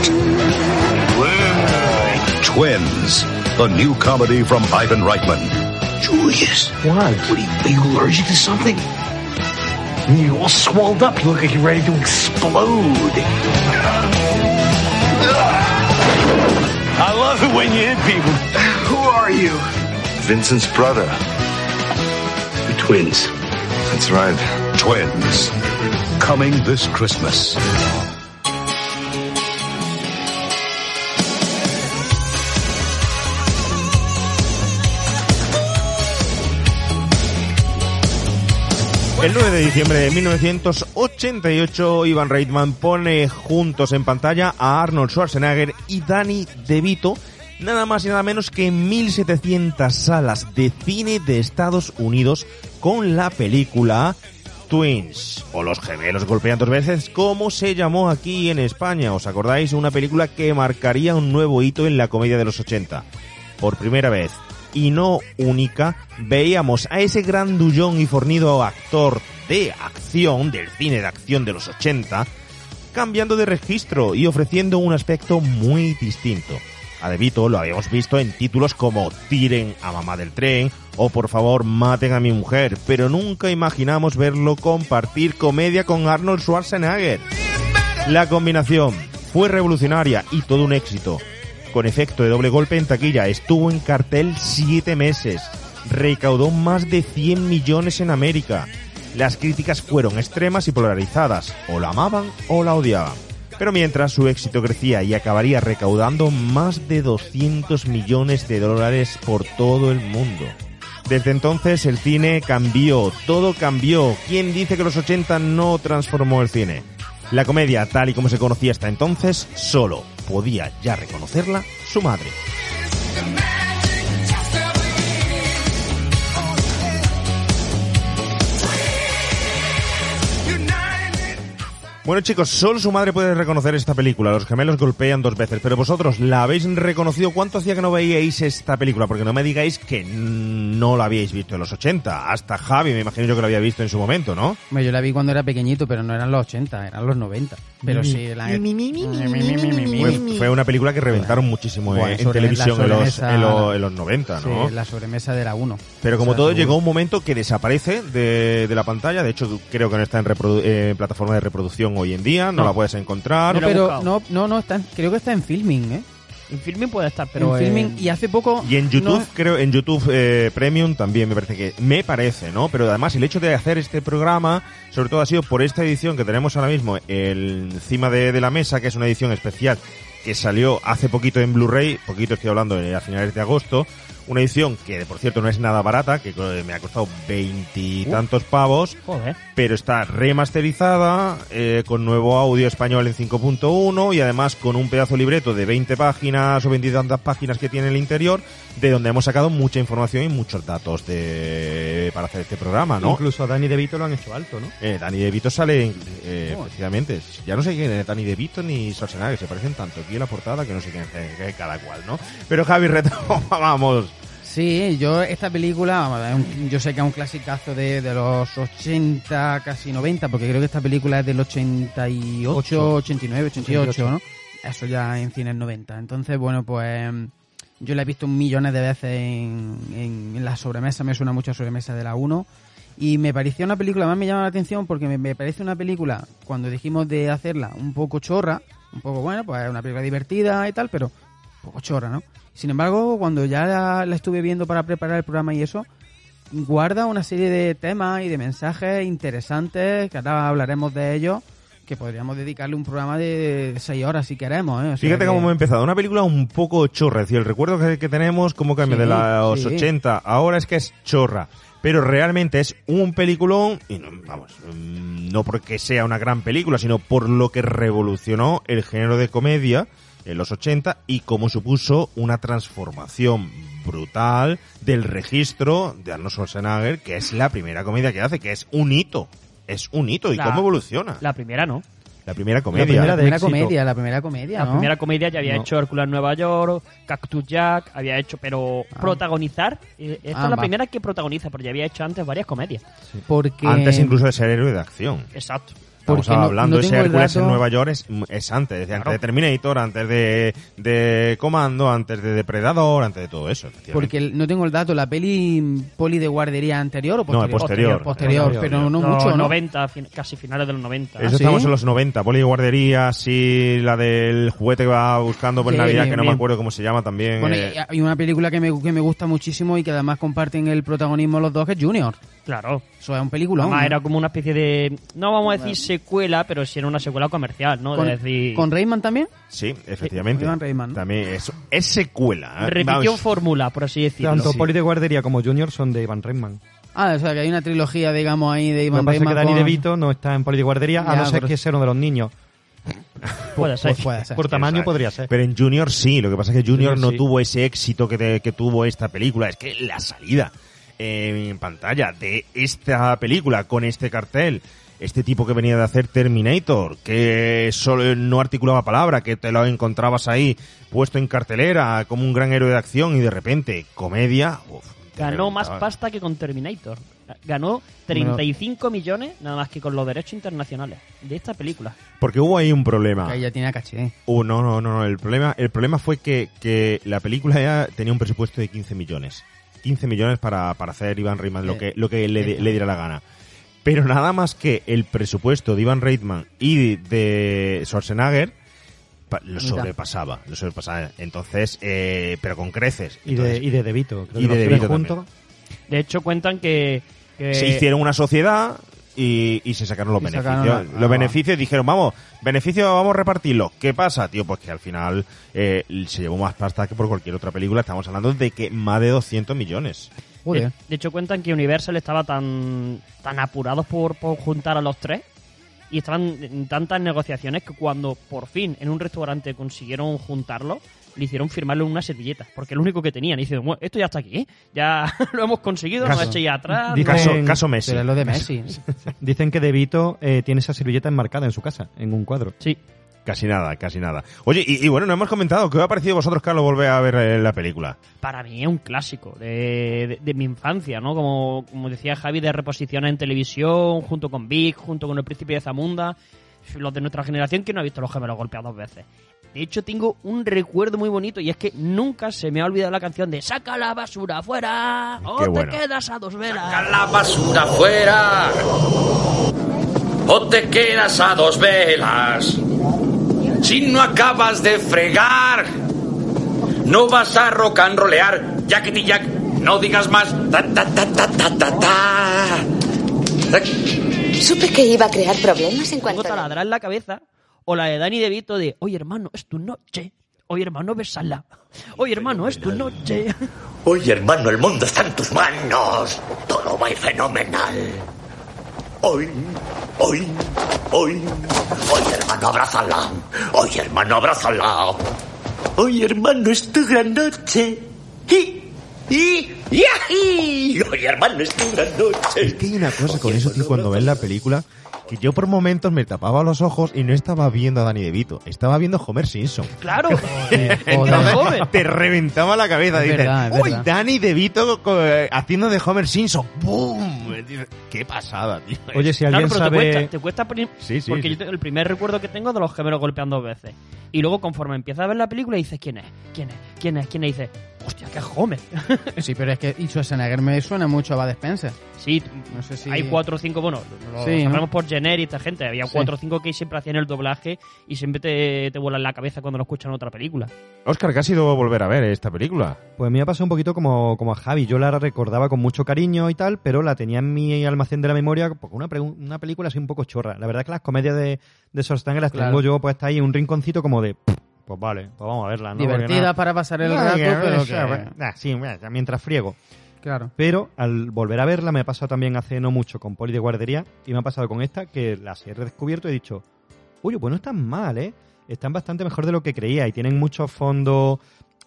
Twins, the new comedy from Ivan Reitman. Julius. What? What are you, are you allergic to something? You're all swelled up. You look like you're ready to explode. I love it when you hit people. Who are you? Vincent's brother. We're twins. That's right. Twins, coming this Christmas. El 9 de diciembre de 1988, Ivan Reitman pone juntos en pantalla a Arnold Schwarzenegger y Danny DeVito, nada más y nada menos que en 1700 salas de cine de Estados Unidos con la película Twins, o Los gemelos golpean dos veces, como se llamó aquí en España. ¿Os acordáis? Una película que marcaría un nuevo hito en la comedia de los 80. Por primera vez, y no única, veíamos a ese grandullón y fornido actor de acción, del cine de acción de los 80, cambiando de registro y ofreciendo un aspecto muy distinto. A DeVito lo habíamos visto en títulos como Tiren a mamá del tren o Por favor maten a mi mujer, pero nunca imaginamos verlo compartir comedia con Arnold Schwarzenegger. La combinación fue revolucionaria y todo un éxito. Con efecto de doble golpe en taquilla, estuvo en cartel siete meses, recaudó más de 100 millones en América. Las críticas fueron extremas y polarizadas, o la amaban o la odiaban. Pero mientras su éxito crecía y acabaría recaudando más de 200 millones de dólares por todo el mundo. Desde entonces el cine cambió, todo cambió. ¿Quién dice que los 80 no transformó el cine? La comedia, tal y como se conocía hasta entonces, solo podía ya reconocerla su madre. Bueno chicos, solo su madre puede reconocer esta película. Los gemelos golpean dos veces, pero vosotros la habéis reconocido. ¿Cuánto hacía que no veíais esta película? Porque no me digáis que no la habíais visto en los 80. Hasta Javi, me imagino yo que la había visto en su momento, ¿no? Hombre, Yo la vi cuando era pequeñito, pero no eran los 80, eran los 90. Pero sí, la... Fue, fue una película que reventaron muchísimo eh, Bueno, en televisión en los, en, los, en los 90, Sí, ¿no? la sobremesa de la 1. Pero como O sea, todo, llegó un momento que desaparece de, de la pantalla. De hecho, creo que no está en, reprodu- eh, en plataforma de reproducción hoy en día. No, No. la puedes encontrar. No, pero no, no, no, está en- creo que está en filming, ¿eh? En filming puede estar, pero en filming, y hace poco... Y en YouTube, no- creo, en YouTube eh, Premium también me parece que, me parece, ¿no? Pero además el hecho de hacer este programa, sobre todo ha sido por esta edición que tenemos ahora mismo el, encima de, de la mesa, que es una edición especial que salió hace poquito en Blu-ray, poquito estoy hablando eh, a finales de agosto, una edición que por cierto no es nada barata, que eh, me ha costado veintitantos pavos, Joder. pero está remasterizada, eh, con nuevo audio español en 5.1 y además con un pedazo libreto de 20 páginas o 20 y tantas páginas que tiene el interior, de donde hemos sacado mucha información y muchos datos de para hacer este programa, ¿no? Incluso a Danny DeVito lo han hecho alto, ¿no? Eh, Danny DeVito sale, eh, efectivamente, ya no sé quién es Danny DeVito ni Schwarzenegger, se parecen tanto aquí en la portada que no sé quién es eh, cada cual, ¿no? Pero Javi Reto, <laughs> vamos. Sí, yo esta película, yo sé que es un clasicazo de, de los 80, casi 90, porque creo que esta película es del 88, Ocho. 89, 88, 88. ¿no? Eso ya en cines 90. Entonces, bueno, pues yo la he visto millones de veces en, en, en la sobremesa, me suena mucho a sobremesa de la 1. Y me pareció una película, más me llama la atención porque me, me parece una película, cuando dijimos de hacerla un poco chorra, un poco, bueno, pues es una película divertida y tal, pero poco chorra, ¿no? Sin embargo, cuando ya la, la estuve viendo para preparar el programa y eso, guarda una serie de temas y de mensajes interesantes, que ahora hablaremos de ellos, que podríamos dedicarle un programa de seis horas si queremos, ¿eh? O sea Fíjate que- cómo hemos empezado. Una película un poco chorra. Es decir, el recuerdo que, que tenemos, cómo cambia Sí, de los sí. 80, ahora es que es chorra. Pero realmente es un peliculón, y no, vamos, no porque sea una gran película, sino por lo que revolucionó el género de comedia en los 80 y cómo supuso una transformación brutal del registro de Arnold Schwarzenegger, que es la primera comedia que hace, que es un hito. Es un hito. ¿Y La- cómo evoluciona? La primera no. La primera comedia. La primera comedia, la primera comedia, La primera comedia ya había No. hecho Hércules en Nueva York, Cactus Jack, había hecho, pero protagonizar, eh, esta Ah, es la va. primera que protagoniza, porque ya había hecho antes varias comedias. Porque... Antes incluso de ser héroe de acción. Exacto. Estamos Porque no- hablando no de ese Hércules en Nueva York es, es antes, es antes de Terminator, antes de, de Comando, antes de Depredador, antes de todo eso. Porque el- no tengo el dato, ¿la peli poli de guardería anterior o No, posterior? posterior. Posterior, Posterior. pero no mucho, ¿no? 90, fin- casi finales de los 90. Eso ¿sí? estamos en los 90, Poli de Guardería, sí, la del juguete que va buscando por Sí, Navidad, bien, que no me acuerdo cómo se llama también. Bueno, eh, y hay una película que me, que me gusta muchísimo y que además comparten el protagonismo los dos, que es Junior. Claro. Eso es un película. Además, era como una especie de, no vamos a decir secuela, pero sí era una secuela comercial, ¿no? ¿Con, de decir, ¿Con Rayman también? sí, efectivamente. Ivan Reitman, ¿no? También es, es secuela. ¿eh? repitió fórmula, por así decirlo. Tanto Sí. Poli de Guardería como Junior son de Ivan Reitman. Ah, o sea, que hay una trilogía, digamos, ahí de Lo que Ivan pasa es que Danny con- DeVito no está en Poli de Guardería, a Ya, no ser pero- que sea uno de los niños. Puede ser. Pues puede ser. Por tamaño Exacto. podría ser. Pero en Junior sí, lo que pasa es que Junior, Junior no sí. tuvo ese éxito que, te- que tuvo esta película. Es que la salida en pantalla de esta película con este cartel, este tipo que venía de hacer Terminator, que solo no articulaba palabra, que te lo encontrabas ahí puesto en cartelera como un gran héroe de acción y de repente comedia. uf, Ganó más pasta que con Terminator. Ganó 35 millones nada más que con los derechos internacionales de esta película. Porque hubo ahí un problema. Que ahí ya tiene caché. Uh, no, no, no, no. El problema, el problema fue que, que la película ya tenía un presupuesto de 15 millones. 15 millones para, para hacer Ivan Reitman lo que, lo que le, le diera la gana. Pero nada más que el presupuesto de Ivan Reitman y de Schwarzenegger lo sobrepasaba. Lo sobrepasaba. Entonces, eh, pero con creces. Y de, Entonces, y de DeVito. Creo y que de DeVito juntos. De hecho, cuentan que... que- se hicieron una sociedad y, y se sacaron los Y beneficios. sacaron la- los va. beneficios y dijeron, vamos, beneficios vamos a repartirlos. ¿Qué pasa, tío? Pues que al final eh, se llevó más pasta que por cualquier otra película. Estamos hablando de que más de 200 millones. Joder. De, de hecho, cuentan que Universal estaba tan, tan apurados por, por juntar a los tres y estaban en tantas negociaciones que cuando por fin en un restaurante consiguieron juntarlo, le hicieron firmarlo en una servilleta, porque es lo único que tenían. Y dicen, bueno, esto ya está aquí, ¿eh? ya <laughs> lo hemos conseguido, no Caso- echéis atrás. Dicen- Caso, <laughs> caso Messi. Pero es lo de Messi. <laughs> Dicen que De Vito eh, tiene esa servilleta enmarcada en su casa, en un cuadro. Sí. Casi nada, casi nada. Oye, y, y bueno, no hemos comentado, ¿qué os ha parecido vosotros, Carlos, volver a ver eh, la película? para mí es un clásico de, de- de mi infancia, ¿no? Como, como decía Javi, de reposiciones en televisión, junto con Vic, junto con El Príncipe de Zamunda, los de nuestra generación que no ha visto Los Gemelos Golpeados dos veces. De hecho, tengo un recuerdo muy bonito y es que nunca se me ha olvidado la canción de Saca la basura afuera o Qué te bueno. quedas a dos velas. la basura fuera o te quedas a dos velas. Si no acabas de fregar, no vas a rock and rollear. Jackety Jack, no digas más. Ta, ta, ta, ta, ta, ta, ta. Supe que iba a crear problemas en cuanto Tengo a... taladrar en la cabeza o la de Dani DeVito de Oye hermano, es tu noche. Oye hermano, besala. Oye hermano, es tu noche. Oye, hermano, el mundo está en tus manos. Todo va a ir fenomenal. Hoy, hoy, hoy. Oye, hermano, abrázala. Oye, hermano, abrázala. Oye, hermano, es tu gran noche. ¡Y! ¡Y! ¡Y! Oye, hermano, es tu gran noche. Es que hay una cosa con eso, tío, cuando ves la película, que yo por momentos me tapaba los ojos y no estaba viendo a Danny DeVito, estaba viendo a Homer Simpson. Claro. <laughs> Entonces, te reventaba la cabeza. Es Dices, verdad, uy, verdad. Danny DeVito haciendo de Homer Simpson. ¡Bum! Qué pasada, tío. Oye, si Claro, alguien pero te sabe... cuesta, te cuesta Sí, sí, porque sí. yo te- el primer recuerdo que tengo es de los gemelos golpeando dos veces. Y luego conforme empiezas a ver la película dices, ¿quién es? ¿Quién es? ¿Quién es? ¿Quién es? Y dices, hostia, es <laughs> Homer. Sí, pero es que y Schwarzenegger me suena mucho a Bud Spencer. Sí, No sé si... hay cuatro o cinco, bueno, lo Sí, por Jenner y esta gente. Había Sí. cuatro o cinco que siempre hacían el doblaje y siempre te, te vuelan la cabeza cuando lo escuchan en otra película. Oscar, ¿qué ha sido volver a ver esta película? Pues me ha pasado un poquito como, como a Javi. Yo la recordaba con mucho cariño y tal, pero la tenía en mi almacén de la memoria porque una, una película así un poco chorra. La verdad es que las comedias de, de Schwarzenegger las Claro. tengo yo puestas ahí en un rinconcito como de... Pues vale, pues vamos a verla, ¿no? Divertida nada- para pasar el rato, que- pero que- que... ah, sí, mientras friego. Claro. Pero al volver a verla me ha pasado también hace no mucho con Poli de Guardería y me ha pasado con esta que las he redescubierto y he dicho, oye, pues no están mal, ¿eh? Están bastante mejor de lo que creía y tienen mucho fondo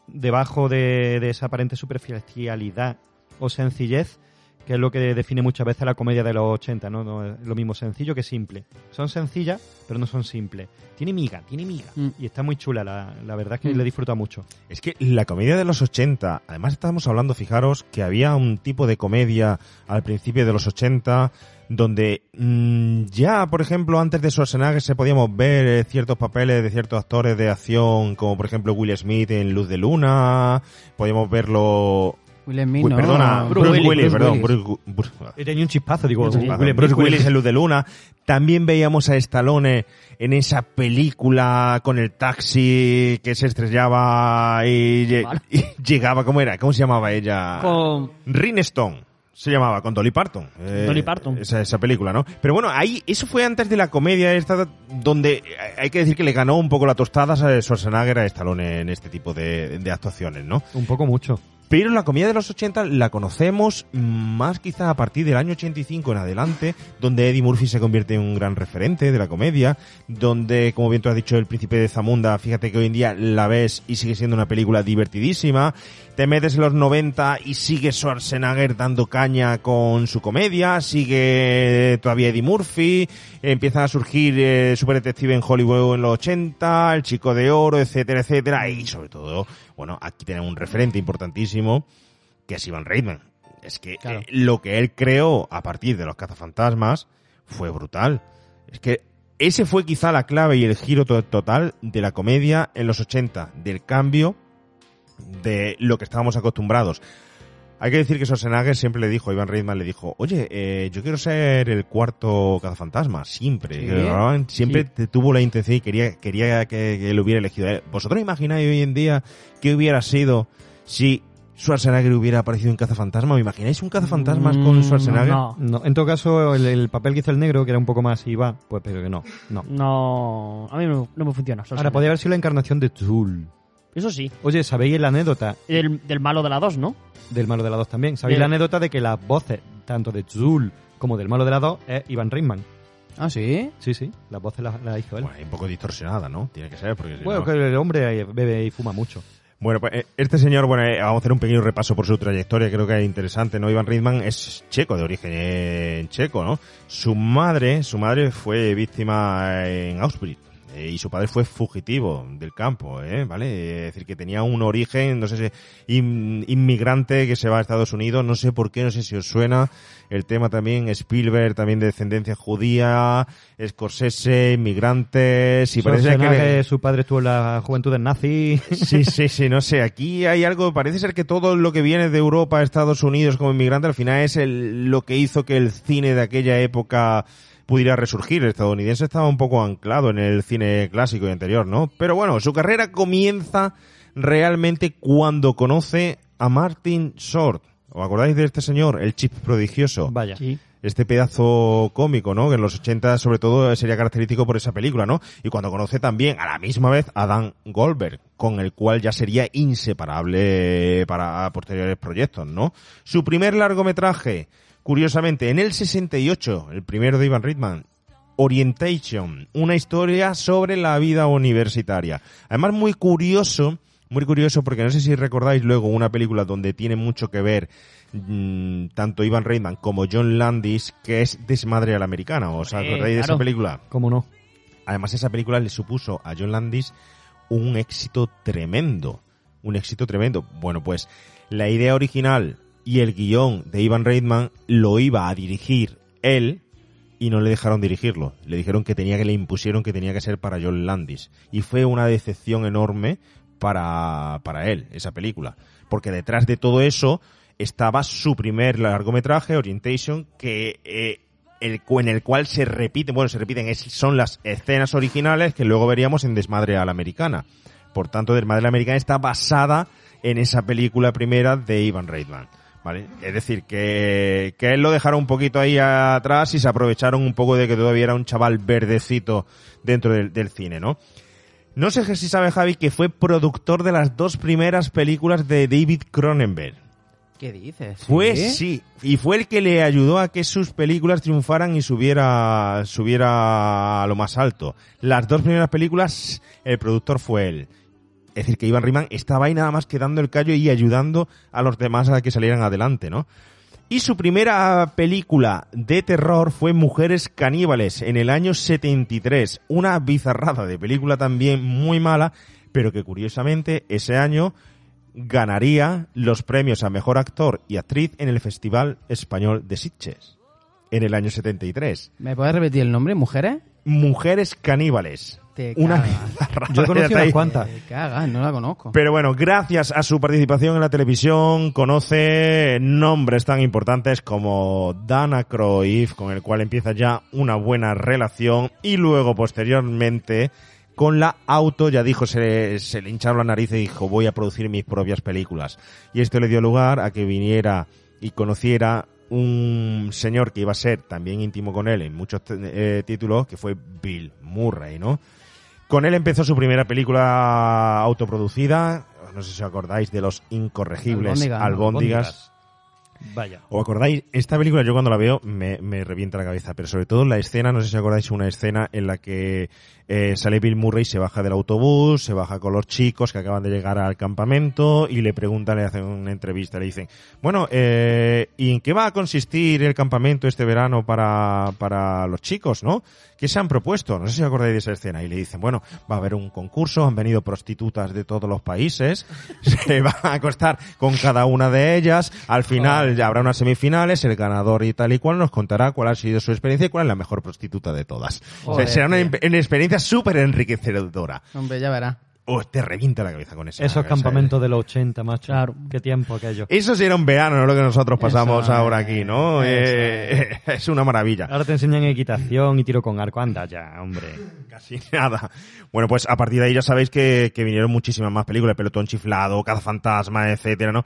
debajo de, de esa aparente superficialidad o sencillez que es lo que define muchas veces la comedia de los 80, ¿no? No es lo mismo sencillo que simple. Son sencillas, pero no son simples. Tiene miga, tiene miga. Y está muy chula, la, la verdad es que Mm. le disfruta mucho. Es que la comedia de los 80, además estábamos hablando, fijaros, que había un tipo de comedia al principio de los 80 donde mm, ya, por ejemplo, antes de Schwarzenegger se podíamos ver eh, ciertos papeles de ciertos actores de acción, como por ejemplo Will Smith en Luz de Luna, podíamos verlo... Will Smith, Uy, no. perdona, Bruce Bruce, Willis, Willis, Bruce perdón, Willis. Bruce, Bruce- He tenido un chispazo, digo, Bruce, Will- Bruce Bruce Willis en Luz de Luna. También veíamos a Stallone en esa película con el taxi que se estrellaba y, lle- Vale. y llegaba, ¿cómo era? ¿Cómo se llamaba ella? Con... Rin Stone. Se llamaba, con Dolly Parton. Eh, Dolly Parton. Esa, esa película, ¿no? Pero bueno, ahí, eso fue antes de la comedia esta, donde hay que decir que le ganó un poco la tostada a Schwarzenegger a Stallone en este tipo de, de actuaciones, ¿no? Un poco mucho. Pero la comedia de los 80 la conocemos más quizá a partir del año 85 en adelante, donde Eddie Murphy se convierte en un gran referente de la comedia, donde, como bien tú has dicho, El Príncipe de Zamunda, fíjate que hoy en día la ves y sigue siendo una película divertidísima, te metes en los 90 y sigue Schwarzenegger dando caña con su comedia, sigue todavía Eddie Murphy, empieza a surgir eh, Super Detective en Hollywood en los 80, El Chico de Oro, etcétera, etcétera, y sobre todo, bueno, aquí tenemos un referente importantísimo, que es Ivan Reitman. Es que eh, lo que él creó a partir de los cazafantasmas fue brutal. Es que ese fue quizá la clave y el giro to- total de la comedia en los 80, del cambio de lo que estábamos acostumbrados. Hay que decir que Schwarzenegger siempre le dijo, Ivan Reitman le dijo, oye, eh, yo quiero ser el cuarto cazafantasma, siempre. Sí. Siempre Sí. tuvo la intención y quería, quería que, que lo hubiera elegido. él. ¿Vosotros imagináis hoy en día qué hubiera sido si Schwarzenegger hubiera aparecido en Cazafantasma? ¿O imagináis un Cazafantasmas Mm, con Schwarzenegger? no. No, en todo caso, el, el papel que hizo el negro, que era un poco más iba, pues pero que no, no. No, a mí no, no me funciona. Ahora, podría haber sido la encarnación de Zul. Eso sí. Oye, ¿sabéis la anécdota Del, del malo de la 2, ¿no? del malo de la 2 también? ¿Sabéis Del- la anécdota de que las voces, tanto de Zul como del malo de la 2, es Ivan Reitman? ¿Ah, sí? Sí, sí, las voces las las hizo él. Bueno, hay un poco distorsionada, ¿no? Tiene que ser, porque si Bueno, no- que el hombre bebe y fuma mucho. Bueno, pues eh, este señor, bueno, eh, vamos a hacer un pequeño repaso por su trayectoria, creo que es interesante, ¿no? Iván Reitman es checo, de origen eh, checo, ¿no? Su madre, su madre fue víctima en Auschwitz. Eh, y su padre fue fugitivo del campo, ¿eh? ¿vale? Es decir, que tenía un origen, no sé si, in- inmigrante que se va a Estados Unidos, no sé por qué, no sé si os suena el tema también, Spielberg, también de descendencia judía, Scorsese, inmigrantes, y parece que... que su padre estuvo en la juventud del nazi. <laughs> Sí, sí, sí, no sé. Aquí hay algo, parece ser que todo lo que viene de Europa a Estados Unidos como inmigrante al final es el, lo que hizo que el cine de aquella época pudiera resurgir. El estadounidense estaba un poco anclado en el cine clásico y anterior, ¿no? Pero bueno, su carrera comienza realmente cuando conoce a Martin Short. ¿Os acordáis de este señor? El chip prodigioso. Vaya. Este pedazo cómico, ¿no? Que en los 80 sobre todo sería característico por esa película, ¿no? Y cuando conoce también a la misma vez a Dan Goldberg, con el cual ya sería inseparable para posteriores proyectos, ¿no? Su primer largometraje, curiosamente, en el 68, el primero de Ivan Reitman, Orientation, una historia sobre la vida universitaria. Además, muy curioso, muy curioso porque no sé si recordáis luego una película donde tiene mucho que ver mm, tanto Ivan Reitman como John Landis, que es Desmadre a la Americana. ¿Os Eh, acordáis de esa película? ¿Cómo no? Además, esa película le supuso a John Landis un éxito tremendo. Un éxito tremendo. Bueno, pues la idea original y el guion de Ivan Reitman lo iba a dirigir él y no le dejaron dirigirlo. Le dijeron que tenía que le impusieron que tenía que ser para John Landis. Y fue una decepción enorme para, para él, esa película. Porque detrás de todo eso estaba su primer largometraje, Orientation, que eh, el, en el cual se repiten, bueno, se repiten, es- son las escenas originales que luego veríamos en Desmadre a la Americana. Por tanto, Desmadre a la Americana está basada en esa película primera de Ivan Reitman. ¿Vale? Es decir, que, que él lo dejaron un poquito ahí atrás y se aprovecharon un poco de que todavía era un chaval verdecito dentro del, del cine, ¿no? No sé si sabe Javi que fue productor de las dos primeras películas de David Cronenberg. ¿Qué dices? Fue sí, y fue el que le ayudó a que sus películas triunfaran y subiera subiera a lo más alto. Las dos primeras películas el productor fue él. Es decir, que Ivan Reitman estaba ahí nada más que dando el callo y ayudando a los demás a que salieran adelante, ¿no? Y su primera película de terror fue Mujeres Caníbales en el año 73. Una bizarrada de película también muy mala, pero que curiosamente ese año ganaría los premios a Mejor Actor y Actriz en el Festival Español de Sitges en el año 73. ¿Me puedes repetir el nombre, mujeres? Mujeres Caníbales. Te Una. Yo conocí unas cuantas. Te no la conozco. Pero bueno, gracias a su participación en la televisión, conoce nombres tan importantes como Dana Cruyff, con el cual empieza ya una buena relación, y luego, posteriormente, con la auto, ya dijo, se, se le hincharon la nariz y dijo, voy a producir mis propias películas. Y esto le dio lugar a que viniera y conociera un señor que iba a ser también íntimo con él en muchos eh, títulos, que fue Bill Murray, ¿no? Con él empezó su primera película autoproducida. No sé si os acordáis de los incorregibles Albóndigas, albóndigas. Vaya. ¿Os acordáis? Esta película yo cuando la veo me, me revienta la cabeza, pero sobre todo la escena, no sé si acordáis, una escena en la que eh, sale Bill Murray, se baja del autobús, se baja con los chicos que acaban de llegar al campamento y le preguntan, le hacen una entrevista, le dicen, bueno, eh, ¿y en qué va a consistir el campamento este verano para, para los chicos, no? ¿Qué se han propuesto? No sé si os acordáis de esa escena. Y le dicen, bueno, va a haber un concurso, han venido prostitutas de todos los países, <laughs> se va a acostar con cada una de ellas, al final ya habrá unas semifinales, el ganador y tal y cual nos contará cuál ha sido su experiencia y cuál es la mejor prostituta de todas. O sea, Joder, será una, experiencia súper enriquecedora. Hombre, ya verás. Oh, te revienta la cabeza con eso. Esos campamentos de los 80, macho. Claro. Qué tiempo aquello. Eso sí era un verano, no lo que nosotros pasamos ahora aquí, ¿no? Eh, <laughs> es una maravilla. Ahora te enseñan equitación y tiro con arco. Anda ya, hombre. Casi <laughs> nada. Bueno, pues a partir de ahí ya sabéis que, que vinieron muchísimas más películas, Pelotón Chiflado, Cazafantasma, etcétera, ¿no?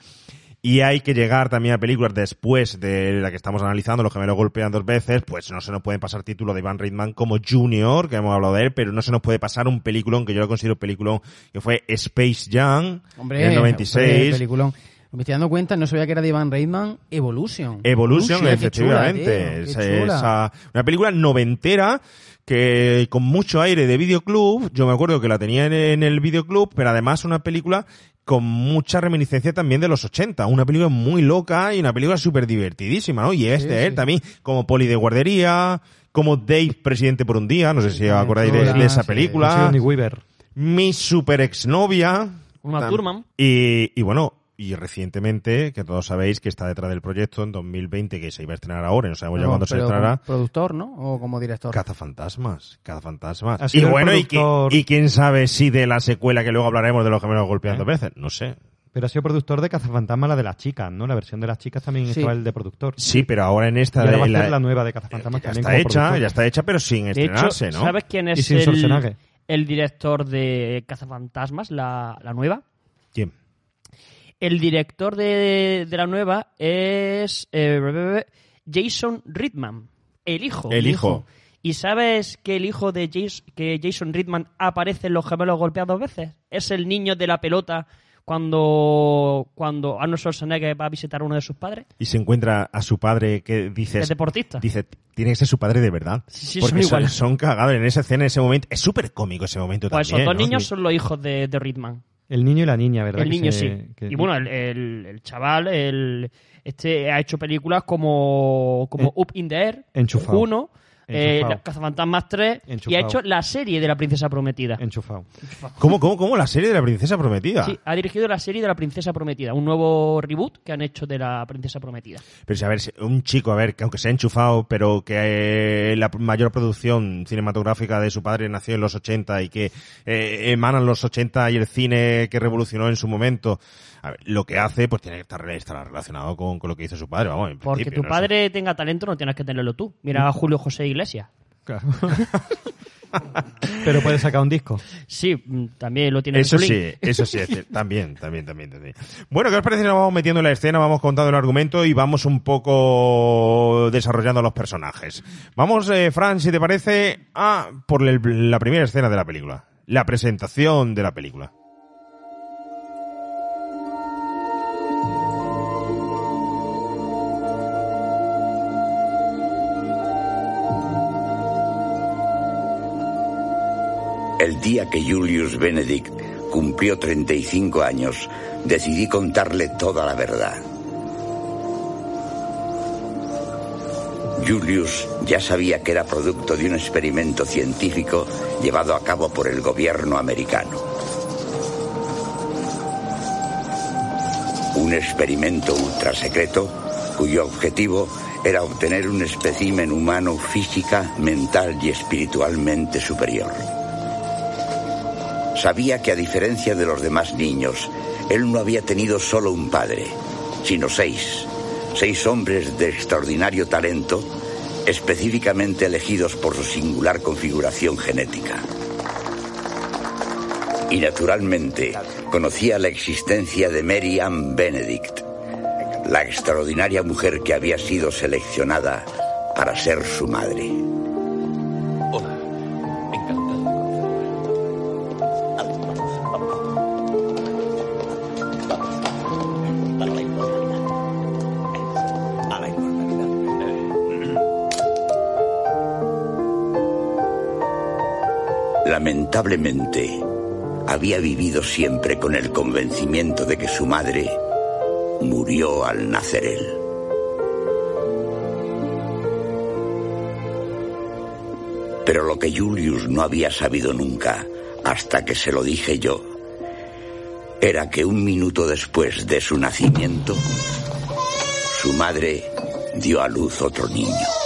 Y hay que llegar también a películas después de la que estamos analizando, Los gemelos golpean dos veces, pues no se nos puede pasar título de Ivan Reitman como Junior, que hemos hablado de él, pero no se nos puede pasar un peliculón, que yo lo considero peliculón, que fue Space Jam, Hombre, en el 96. hombre, peliculón. Me estoy dando cuenta, no sabía que era de Ivan Reitman, Evolution. Evolution, efectivamente. chula, tío, Es- qué chula. esa- una película noventera que con mucho aire de videoclub. Yo me acuerdo que la tenía en, en el videoclub, pero además una película con mucha reminiscencia también de los 80. Una película muy loca y una película súper divertidísima, ¿no? Y este, Sí, él sí. también, como poli de guardería, como Dave, presidente por un día, no sé si os acordáis de, de esa película. Mi super exnovia. Uma Thurman. Y, y bueno, y recientemente, que todos sabéis que está detrás del proyecto en 2020, que se iba a estrenar ahora, y no sabemos ya cuándo se estrenará. como productor, ¿no? O como director. Cazafantasmas, cazafantasmas. Ha Y bueno, y, y quién sabe si de la secuela que luego hablaremos de los gemelos golpeando veces, no sé. Pero ha sido productor de Cazafantasmas, la de las chicas, ¿no? La versión de las chicas también Sí. estaba el de productor. Sí, pero ahora en esta Y ahora va a en la- la nueva de Cazafantasmas ya también está como hecha, productor. ya está hecha, pero sin De hecho, estrenarse, ¿no? ¿sabes quién Y es sin el, Schwarzenegger. el director de Cazafantasmas, la, la nueva? El director de, de la nueva es eh, Jason Reitman, el hijo. El hijo. ¿Y sabes que el hijo de Jas- que Jason Reitman aparece en Los Gemelos Golpeados dos veces? Es el niño de la pelota cuando, cuando Arnold Schwarzenegger va a visitar a uno de sus padres. Y se encuentra a su padre que dice... Es deportista. Dice, tiene que ser su padre de verdad. Sí, sí, porque son son, son cagados en esa escena, en ese momento. Es súper cómico ese momento Pues esos también. dos ¿no? niños son los hijos de, de Reitman. El niño y la niña, ¿verdad? El Que niño se- sí. que- Y bueno, el, el- el chaval, el, este ha hecho películas como, como En- Up in the Air, Enchufado. Juno, eh, Enchufado. Cazafantasmas 3 y ha Enchufado. hecho la serie de La Princesa Prometida. Enchufado. ¿Cómo, cómo, cómo? La serie de la princesa prometida. Sí, ha dirigido la serie de La Princesa Prometida, un nuevo reboot que han hecho de La Princesa Prometida. Pero si, a ver, un chico, a ver, que aunque se ha enchufado, pero que eh, la mayor producción cinematográfica de su padre nació en los 80 y que eh, emanan los 80 y el cine que revolucionó en su momento, a ver, lo que hace, pues tiene que estar, estar relacionado con, con lo que hizo su padre, vamos, en Porque tu no sé. padre tenga talento no tienes que tenerlo tú. Mira a Julio José Iglesias. Claro. <laughs> Pero puede sacar un disco. Sí, mm, también lo tiene Eso en su sí, link. eso sí, también, también, también, también. Bueno, ¿qué os parece si nos vamos metiendo en la escena, vamos contando el argumento y vamos un poco desarrollando los personajes? Vamos, eh, Fran, si te parece, a por el- la primera escena de la película, la presentación de la película. El día que Julius Benedict cumplió 35 años, decidí contarle toda la verdad. Julius ya sabía que era producto de un experimento científico llevado a cabo por el gobierno americano. Un experimento ultrasecreto cuyo objetivo era obtener un espécimen humano física, mental y espiritualmente superior. Sabía que a diferencia de los demás niños, él no había tenido solo un padre, sino seis. Seis hombres de extraordinario talento, específicamente elegidos por su singular configuración genética. Y naturalmente conocía la existencia de Mary Ann Benedict, la extraordinaria mujer que había sido seleccionada para ser su madre. Lamentablemente, había vivido siempre con el convencimiento de que su madre murió al nacer él. Pero lo que Julius no había sabido nunca, hasta que se lo dije yo, era que un minuto después de su nacimiento, su madre dio a luz otro niño.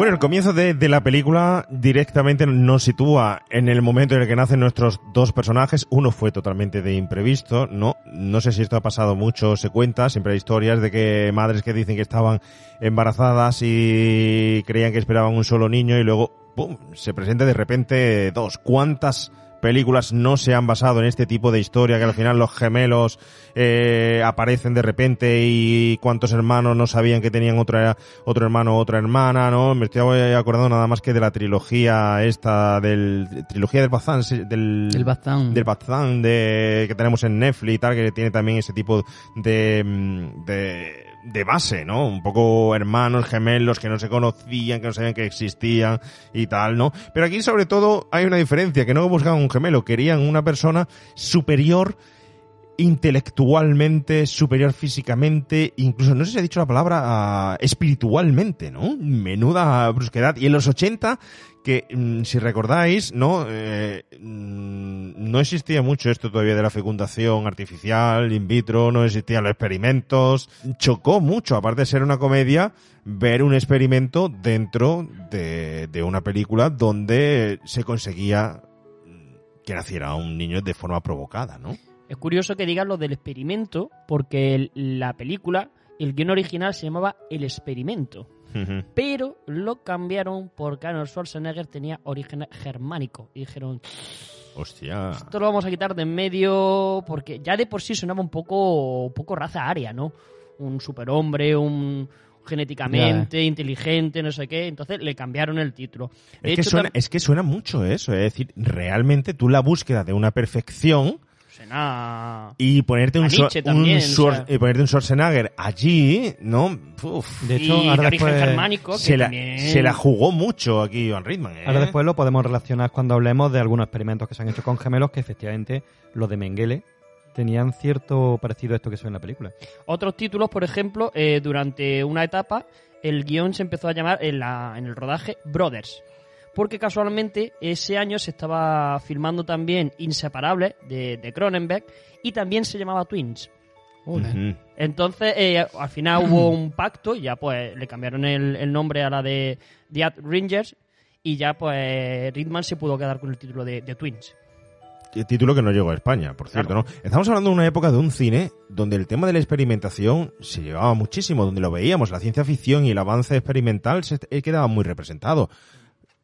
Bueno, el comienzo de, de la película directamente nos sitúa en el momento en el que nacen nuestros dos personajes. Uno fue totalmente de imprevisto, ¿no? No sé si esto ha pasado mucho, se cuenta, siempre hay historias de que madres que dicen que estaban embarazadas y creían que esperaban un solo niño y luego, ¡pum!, se presenta de repente dos. ¿Cuántas películas no se han basado en este tipo de historia, que al final los gemelos eh, aparecen de repente y cuántos hermanos no sabían que tenían otra, otro hermano o otra hermana, ¿no? Me estoy acordando nada más que de la trilogía esta, del, trilogía del Bazán, del, El Bazán. del Bazán de, que tenemos en Netflix y tal, que tiene también ese tipo de, mm, de, de base, ¿no? Un poco hermanos, gemelos que no se conocían, que no sabían que existían y tal, ¿no? Pero aquí sobre todo hay una diferencia, que no buscaban un gemelo, querían una persona superior intelectualmente, superior físicamente, incluso, no sé si ha dicho la palabra, ah, espiritualmente, ¿no? Menuda brusquedad. Y en los 80, que mm, si recordáis, ¿no? Eh, mm, no existía mucho esto todavía de la fecundación artificial, in vitro, no existían los experimentos. Chocó mucho, aparte de ser una comedia, ver un experimento dentro de, de una película donde se conseguía mm, que naciera un niño de forma provocada, ¿no? Es curioso que digan lo del experimento, porque el- la película, el guion original se llamaba El Experimento. Pero lo cambiaron porque Arnold Schwarzenegger tenía origen germánico. Y dijeron, Hostia. esto lo vamos a quitar de en medio porque ya de por sí sonaba un poco, un poco raza aria, ¿no? Un superhombre, un genéticamente inteligente, no sé qué. Entonces le cambiaron el título. Es que, suena, tam- es que suena mucho eso, es decir, realmente tú la búsqueda de una perfección y ponerte un, y ponerte un Schwarzenegger allí, ¿no? Uf. De hecho, Y ahora de origen después, germánico, que se, la, también- se la jugó mucho aquí Ivan Reitman, ¿eh? ahora después lo podemos relacionar cuando hablemos de algunos experimentos que se han hecho con gemelos que efectivamente los de Mengele tenían cierto parecido a esto que se ve en la película. Otros títulos, por ejemplo, eh, durante una etapa el guion se empezó a llamar en, la, en el rodaje Brothers. Porque casualmente ese año se estaba filmando también Inseparables de, de Cronenberg y también se llamaba Twins. Entonces, eh, al final <clears throat> hubo un pacto y ya pues le cambiaron el, el nombre a la de The Ad Rangers y ya pues Ridman se pudo quedar con el título de, de Twins. El título que no llegó a España, por cierto, ¿no? Estamos hablando de una época de un cine donde el tema de la experimentación se llevaba muchísimo, donde lo veíamos, la ciencia ficción y el avance experimental se eh, quedaba muy representado.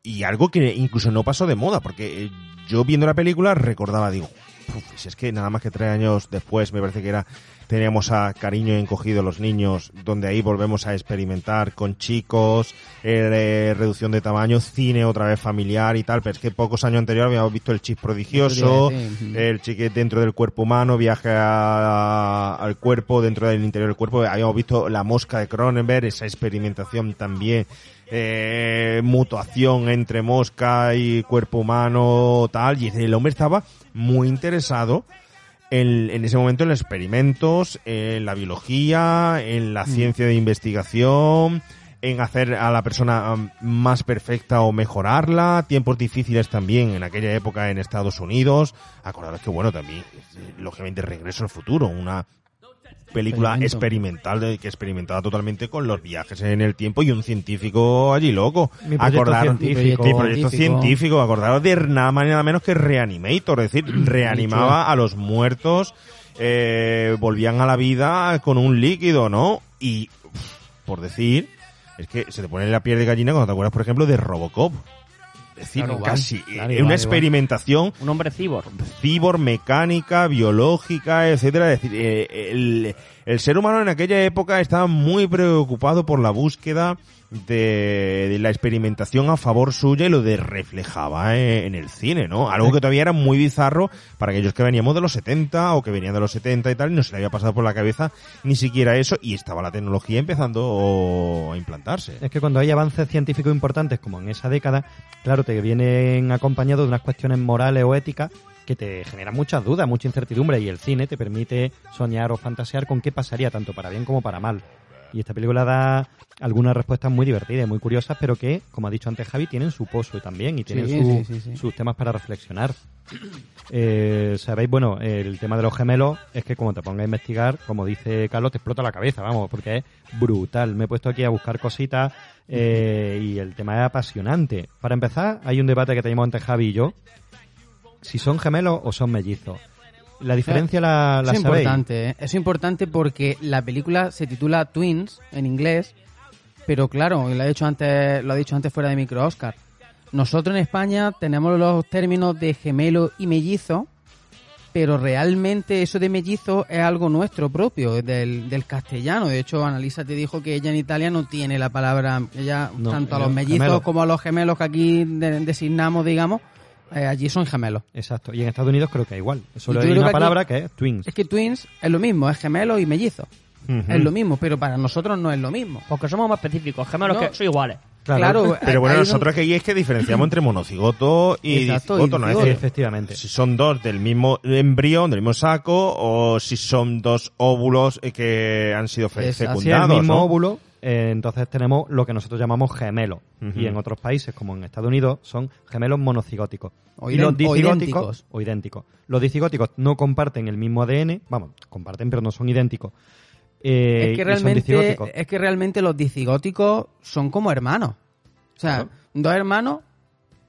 Y algo que incluso no pasó de moda, porque eh, yo viendo la película recordaba, digo, "Uf, si es que nada más que tres años después me parece que era, teníamos a Cariño encogido los niños, donde ahí volvemos a experimentar con chicos, eh, reducción de tamaño, cine otra vez familiar y tal, pero es que pocos años anteriores habíamos visto el chip prodigioso, el chique dentro del cuerpo humano, viaje a- al cuerpo, dentro del interior del cuerpo, habíamos visto la mosca de Cronenberg, esa experimentación también, eh, mutuación entre mosca y cuerpo humano, tal, y el hombre estaba muy interesado en, en ese momento en los experimentos, en la biología, en la ciencia de investigación, en hacer a la persona más perfecta o mejorarla, tiempos difíciles también en aquella época en Estados Unidos. Acordaros que bueno, también, lógicamente, Regreso al Futuro, una película experimental de- que experimentaba totalmente con los viajes en el tiempo y un científico allí loco. Mi proyecto Acordaros- científico. Mi proyecto Científico. científico, acordaros de nada más y nada menos que Reanimator, es decir, <clears throat> reanimaba a los muertos, eh, volvían a la vida con un líquido, ¿no? Y, por decir, es que se te pone la piel de gallina cuando te acuerdas, por ejemplo, de Robocop. Es decir, Claro, casi, Claro, eh, igual, una igual. experimentación Un hombre cyborg. cibor, mecánica, biológica, etcétera. Es decir, eh, el, el ser humano en aquella época estaba muy preocupado por la búsqueda de, la experimentación a favor suya y lo de reflejaba eh, en el cine, ¿no? Algo que todavía era muy bizarro para aquellos que veníamos de los 70 o que venían de los 70 y tal, y no se le había pasado por la cabeza ni siquiera eso y estaba la tecnología empezando a implantarse. Es que cuando hay avances científicos importantes, como en esa década, claro, te vienen acompañados de unas cuestiones morales o éticas que te generan muchas dudas, mucha incertidumbre, y el cine te permite soñar o fantasear con qué pasaría tanto para bien como para mal. Y esta película da algunas respuestas muy divertidas y muy curiosas, pero que, como ha dicho antes Javi, tienen su pozo también y tienen Sí, su- sí, sí, sí. sus temas para reflexionar. Eh, Sabéis, bueno, el tema de los gemelos es que como te pongas a investigar, como dice Carlos, te explota la cabeza, vamos, porque es brutal. Me he puesto aquí a buscar cositas eh, y el tema es apasionante. Para empezar, hay un debate que teníamos antes Javi y yo, si son gemelos o son mellizos. La diferencia la, la es sabéis. importante, ¿eh? es importante porque la película se titula Twins en inglés, pero claro, lo ha dicho antes, lo ha dicho antes fuera de micro Oscar. nosotros en España tenemos los términos de gemelo y mellizo, pero realmente eso de mellizo es algo nuestro propio, del, del castellano. De hecho, Analisa te dijo que ella en Italia no tiene la palabra, ella No, tanto a los mellizos gemelo. como a los gemelos que aquí de- designamos, digamos, eh, allí son gemelos. Exacto. Y en Estados Unidos creo que es igual. Solo hay una que aquí- palabra que es twins. Es que twins es lo mismo, es gemelo y mellizo. Ujú. Es lo mismo, pero para nosotros no es lo mismo. Porque somos más específicos. Gemelos No. que son iguales. Claro, Pero bueno, nosotros aquí es que diferenciamos entre monocigoto y Exacto, dicigoto, ¿no? Es decir, Efectivamente. si son dos del mismo embrión, del mismo saco, o si son dos óvulos eh, que han sido fe- Exacto. Si es fecundados, el mismo ¿no? óvulo, eh, entonces tenemos lo que nosotros llamamos gemelos. Y en otros países, como en Estados Unidos, son gemelos monocigóticos. O y los o dicigóticos, idénticos. o idénticos. Los dicigóticos no comparten el mismo ADN, vamos, comparten pero no son idénticos. Eh, es, que son realmente, dicigóticos. es que realmente los dicigóticos son como hermanos. O sea, dos hermanos,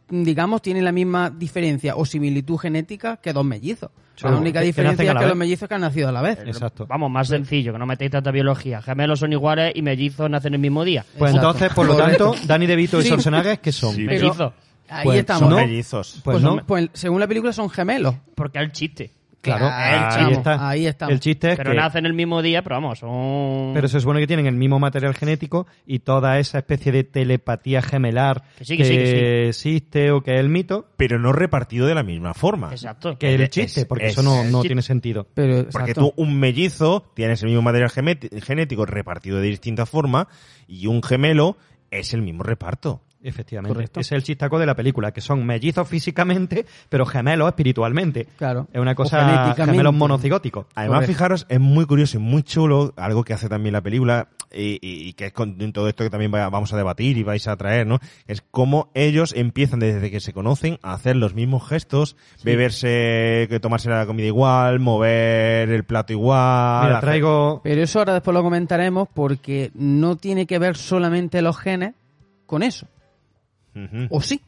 digamos, tienen la misma diferencia o similitud genética que dos mellizos. La única que- que diferencia a es que vez. los mellizos que han nacido a la vez. Exacto. Vamos, más sencillo, que no metéis tanta biología. Gemelos son iguales y mellizos nacen el mismo día. Pues Exacto. entonces, por lo Correcto. tanto, Dani DeVito y Sí. Schwarzenegger, ¿qué son? Sí, Mellizos. ahí Pues estamos. Son mellizos. Pues Pues, no. pues según la película son gemelos. Porque es el chiste. Claro, Claro, ahí vamos, está. ahí estamos. El chiste es Pero que... nacen el mismo día, pero vamos, son... Pero se supone que tienen el mismo material genético y toda esa especie de telepatía gemelar Que sí, que sí, que sí. existe o que es el mito, Pero no repartido de la misma forma. Exacto. que es el Es- chiste, porque es- eso no, no tiene sentido. Pero, Porque exacto. tú, un mellizo, tienes el mismo material genético repartido de distinta forma, y un gemelo es el mismo reparto. Efectivamente. Correcto. Ese es el chistaco de la película, que son mellizos físicamente, pero gemelos espiritualmente. Claro. Es una cosa gemelos monocigóticos. Además, Correcto. fijaros, es muy curioso y muy chulo, algo que hace también la película, y, y- y que es con todo esto que también va- vamos a debatir y vais a traer, ¿no? Es cómo ellos empiezan desde que se conocen a hacer los mismos gestos, beberse, que tomarse la comida igual, mover el plato igual. Mira, hacer- traigo... Pero eso ahora después lo comentaremos porque no tiene que ver solamente los genes con eso. ¿O sí?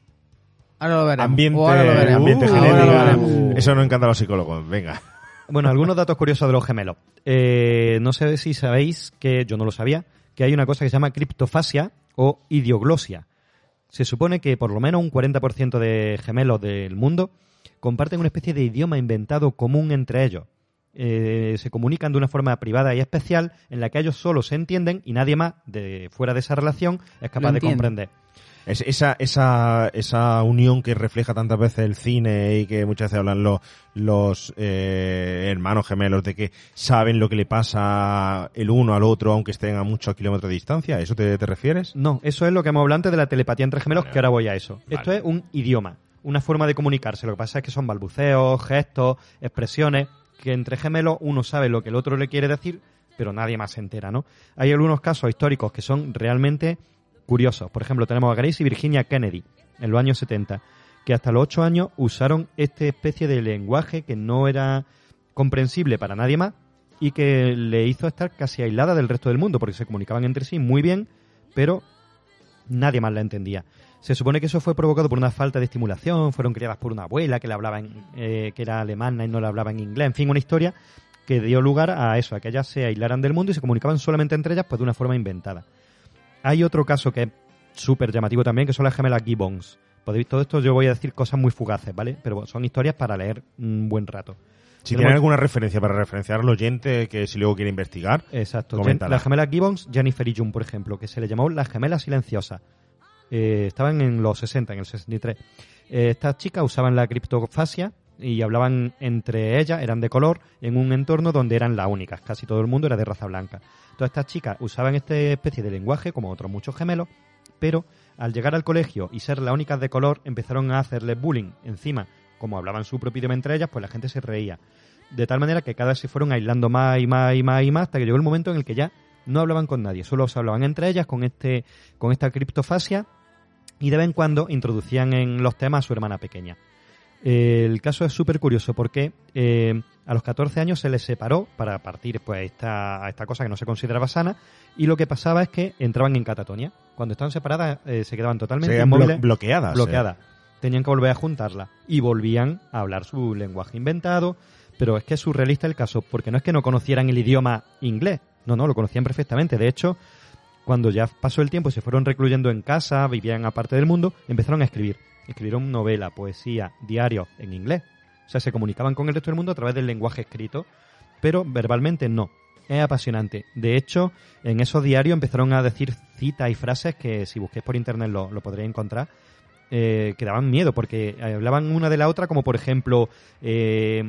Ahora lo veremos. Ambiente, O ahora lo veremos. ambiente Uh, ahora lo genético. veremos. Eso no encanta a los psicólogos. Venga. Bueno, algunos datos curiosos de los gemelos. Eh, no sé si sabéis que, yo no lo sabía, que hay una cosa que se llama criptofasia o idioglosia. Se supone que por lo menos un 40% de gemelos del mundo comparten una especie de idioma inventado común entre ellos. Eh, se comunican de una forma privada y especial en la que ellos solo se entienden y nadie más de fuera de esa relación es capaz de comprender. Es esa, esa, esa unión que refleja tantas veces el cine y que muchas veces hablan los, los eh, hermanos gemelos de que saben lo que le pasa el uno al otro aunque estén a muchos kilómetros de distancia. ¿A eso te, te refieres? No, eso es lo que hemos hablado antes de la telepatía entre gemelos, que ahora voy a eso. Vale. Esto es un idioma, una forma de comunicarse. Lo que pasa es que son balbuceos, gestos, expresiones, que entre gemelos uno sabe lo que el otro le quiere decir, pero nadie más se entera, ¿no? Hay algunos casos históricos que son realmente curiosos. Por ejemplo, tenemos a Grace y Virginia Kennedy, en los años 70, que hasta los 8 años usaron esta especie de lenguaje que no era comprensible para nadie más y que le hizo estar casi aislada del resto del mundo, porque se comunicaban entre sí muy bien, pero nadie más la entendía. Se supone que eso fue provocado por una falta de estimulación, fueron criadas por una abuela que le hablaba en- eh, que era alemana y no le hablaba en inglés, en fin, una historia que dio lugar a eso, a que ellas se aislaran del mundo y se comunicaban solamente entre ellas pues de una forma inventada. Hay otro caso que es súper llamativo también, que son las gemelas Gibbons. Podéis, todo esto yo voy a decir cosas muy fugaces, ¿vale? Pero son historias para leer un buen rato. Si tienen alguna referencia para referenciar al oyente que si luego quiere investigar, Exacto. Las gemelas Gibbons, Jennifer y June, por ejemplo, que se le llamó las gemelas silenciosas. Eh, estaban en los 60, en el 63. Eh, estas chicas usaban la criptofasia y hablaban entre ellas, eran de color, en un entorno donde eran las únicas. Casi todo el mundo era de raza blanca. Todas estas chicas usaban esta especie de lenguaje, como otros muchos gemelos, pero al llegar al colegio y ser las únicas de color, empezaron a hacerles bullying. Encima, como hablaban su propio idioma entre ellas, pues la gente se reía. De tal manera que cada vez se fueron aislando más y más y más y más hasta que llegó el momento en el que ya no hablaban con nadie, solo se hablaban entre ellas con este con esta criptofasia y de vez en cuando introducían en los temas a su hermana pequeña. Eh, el caso es súper curioso porque eh, a los 14 años se les separó para partir pues esta, a esta cosa que no se consideraba sana y lo que pasaba es que entraban en catatonia. Cuando estaban separadas eh, se quedaban totalmente Se inmóviles, blo- bloqueadas, bloqueadas. Tenían que volver a juntarla y volvían a hablar su lenguaje inventado, pero es que es surrealista el caso porque no es que no conocieran el idioma inglés, no, no, lo conocían perfectamente. De hecho, cuando ya pasó el tiempo, se fueron recluyendo en casa, vivían aparte del mundo, empezaron a escribir. Escribieron novela, poesía, diarios en inglés. O sea, se comunicaban con el resto del mundo a través del lenguaje escrito, pero verbalmente no. Es apasionante. De hecho, en esos diarios empezaron a decir citas y frases que si busquéis por internet lo, lo podréis encontrar, eh, que daban miedo, porque hablaban una de la otra, como por ejemplo, eh,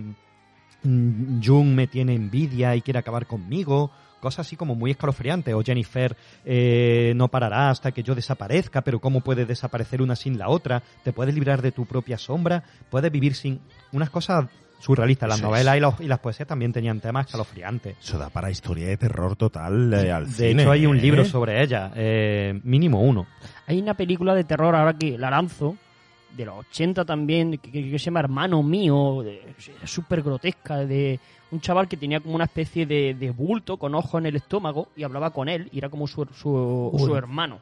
mm, Jung me tiene envidia y quiere acabar conmigo, cosas así como muy escalofriantes, o Jennifer eh, no parará hasta que yo desaparezca, pero ¿cómo puede desaparecer una sin la otra? ¿Te puedes librar de tu propia sombra? ¿Puedes vivir sin unas cosas surrealistas? Las Eso novelas y, los- y las poesías también tenían temas escalofriantes. Eso da para historia de terror total eh, al De cine, hecho, hay un ¿eh? libro sobre ella, eh, mínimo uno. Hay una película de terror ahora que la lanzo, de los 80 también, que, que- que se llama Hermano Mío, de- súper grotesca, de un chaval que tenía como una especie de, de bulto con ojo en el estómago y hablaba con él y era como su, su, su hermano.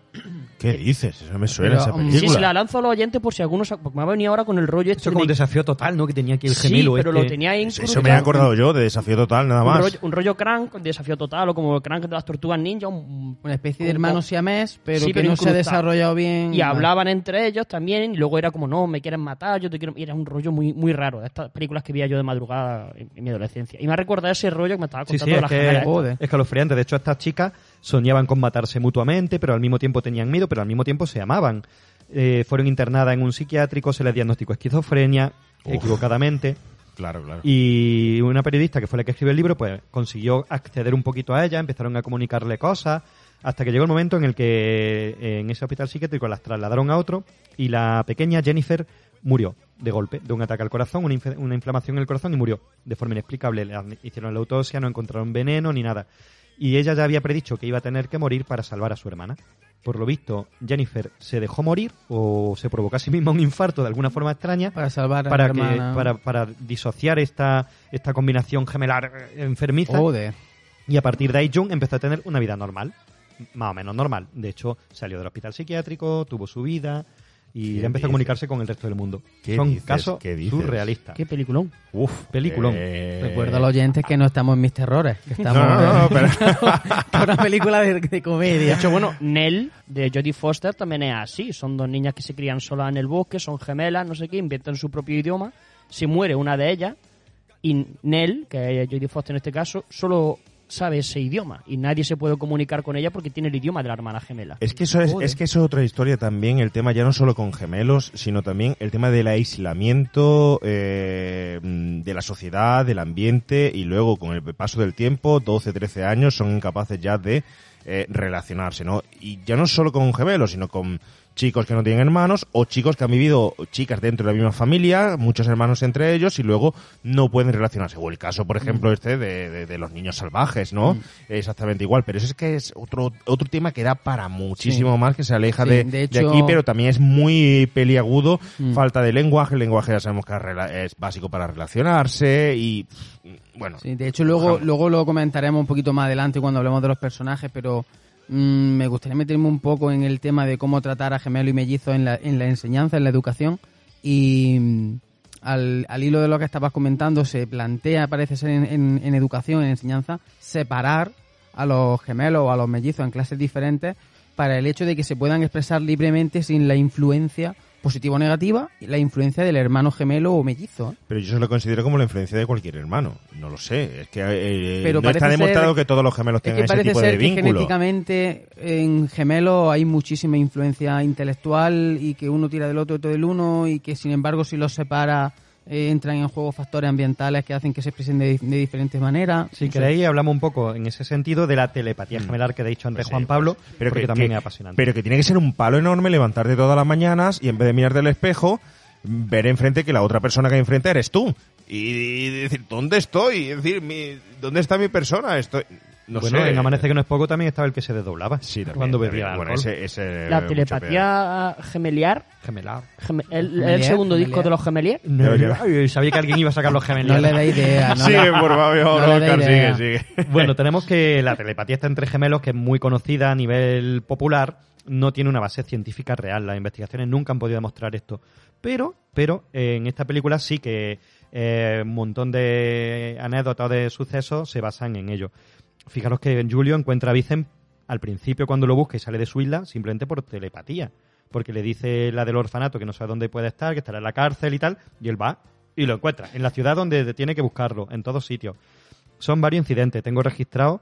¿Qué dices? Eso me suena Pero, esa mm, película. Sí, se la lanzo a los oyentes por si alguno... sa- Porque me ha venido ahora con el rollo este Eso como de- un desafío total, ¿no? Que tenía aquí el Sí, gemelo pero este. lo tenía ahí Eso me he acordado yo de Desafío Total, nada Un más. rollo, un rollo crank, desafío total, o como el crank de las tortugas ninja. Un, Una especie de hermano siamés, pero Sí, que no se ha desarrollado bien. Y hablaban entre ellos también, y luego era como, no, me quieren matar, yo te quiero... Y era un rollo muy, muy raro, de estas películas que veía yo de madrugada en, en mi adolescencia. Y me ha recordado ese rollo que me estaba Sí, contando sí, de es las que gemelas es estas. escalofriante. De hecho, estas chicas soñaban con matarse mutuamente, pero al mismo tiempo tenían miedo, pero al mismo tiempo se amaban. Eh, fueron internadas en un psiquiátrico, se les diagnosticó esquizofrenia, Uf. equivocadamente. Claro, claro. Y una periodista que fue la que escribió el libro, pues consiguió acceder un poquito a ella, empezaron a comunicarle cosas, hasta que llegó el momento en el que eh, en ese hospital psiquiátrico las trasladaron a otro y la pequeña Jennifer murió de golpe, de un ataque al corazón, una, inf- una inflamación en el corazón y murió de forma inexplicable. Le hicieron la autopsia, no encontraron veneno ni nada. Y ella ya había predicho que iba a tener que morir para salvar a su hermana. Por lo visto, Jennifer se dejó morir o se provocó a sí misma un infarto de alguna forma extraña Para salvar a para que para, para disociar esta esta combinación gemelar eh, enfermiza Joder. y a partir de ahí Jung empezó a tener una vida normal más o menos normal de hecho salió del hospital psiquiátrico tuvo su vida y ¿Qué ya empezó dices? a comunicarse con el resto del mundo ¿Qué son dices? casos ¿Qué dices? surrealistas Qué peliculón. Uf, peliculón eh, Recuerda a los oyentes que no estamos en mis terrores, que estamos No, no, pero- <laughs> una película de, de De comedia. hecho, bueno, Nell de Jodie Foster también es así. Son dos niñas que se crían solas en el bosque, son gemelas, no sé qué, inventan su propio idioma. Se muere una de ellas y Nell, que es Jodie Foster en este caso, solo sabe ese idioma y nadie se puede comunicar con ella porque tiene el idioma de la hermana gemela. Es que eso es, Joder. es que eso es otra historia también, el tema ya no solo con gemelos, sino también el tema del aislamiento eh, de la sociedad, del ambiente, y luego con el paso del tiempo, 12, 13 años, son incapaces ya de eh, relacionarse, ¿no? Y ya no solo con gemelos, sino con chicos que no tienen hermanos o chicos que han vivido chicas dentro de la misma familia, muchos hermanos entre ellos y luego no pueden relacionarse. O el caso, por ejemplo, este de, de- de los niños salvajes, ¿no? Exactamente igual, pero eso es que es otro otro tema que da para muchísimo Sí. más, que se aleja Sí, de, de aquí, pero también es muy peliagudo, Mm. falta de lenguaje, el lenguaje ya sabemos que es básico para relacionarse y bueno, Sí, de hecho, luego, luego lo comentaremos un poquito más adelante cuando hablemos de los personajes, pero mm, me gustaría meterme un poco en el tema de cómo tratar a gemelo y mellizo en la, en la enseñanza, en la educación. Y mm, al, al hilo de lo que estabas comentando, se plantea, parece ser en, en- en educación, en enseñanza, separar a los gemelos o a los mellizos en clases diferentes para el hecho de que se puedan expresar libremente sin la influencia positiva o negativa, y la influencia del hermano gemelo o mellizo. ¿eh? pero yo se lo considero como la influencia de cualquier hermano. No lo sé, es que eh, Pero no está demostrado que todos los gemelos Es tengan que ese tipo ser de que vínculo. genéticamente en gemelos hay muchísima influencia intelectual y que uno tira del otro, otro del uno y que sin embargo si los separa eh, entran en juego factores ambientales que hacen que se expresen de, de diferentes maneras. si queréis hablamos un poco en ese sentido de la telepatía gemelar que ha dicho antes Pues sí, Juan Pablo pues, pero porque que, también que- es apasionante Pero que tiene que ser un palo enorme levantarte todas las mañanas y en vez de mirarte al espejo, ver enfrente que la otra persona que hay enfrente eres tú. Y, y decir, ¿dónde estoy? Es decir, mi, ¿dónde está mi persona? Estoy... No bueno, sé. en Amanece que no es poco también estaba el que se desdoblaba Sí, también, cuando también. bebía Bueno, alcohol. ese- ese, La telepatía gemeliar, gemelar geme- el, el Gemelier, segundo gemelier. disco de los gemeliers, No, yo- sabía que alguien iba a sacar los gemelos No le da idea. No <laughs> sigue, por favor, no sigue, sigue. <laughs> Bueno, tenemos que la telepatía está entre gemelos, que es muy conocida a nivel popular, no tiene una base científica real. Las investigaciones nunca han podido demostrar esto. Pero, pero eh, en esta película sí que eh, un montón de anécdotas o de sucesos se basan en ello. Fijaros que Julio encuentra a Vicen al principio cuando lo busca y sale de su isla, simplemente por telepatía. Porque le dice la del orfanato que no sabe dónde puede estar, que estará en la cárcel y tal, y él va y lo encuentra, en la ciudad donde tiene que buscarlo, en todos sitios. Son varios incidentes, tengo registrado,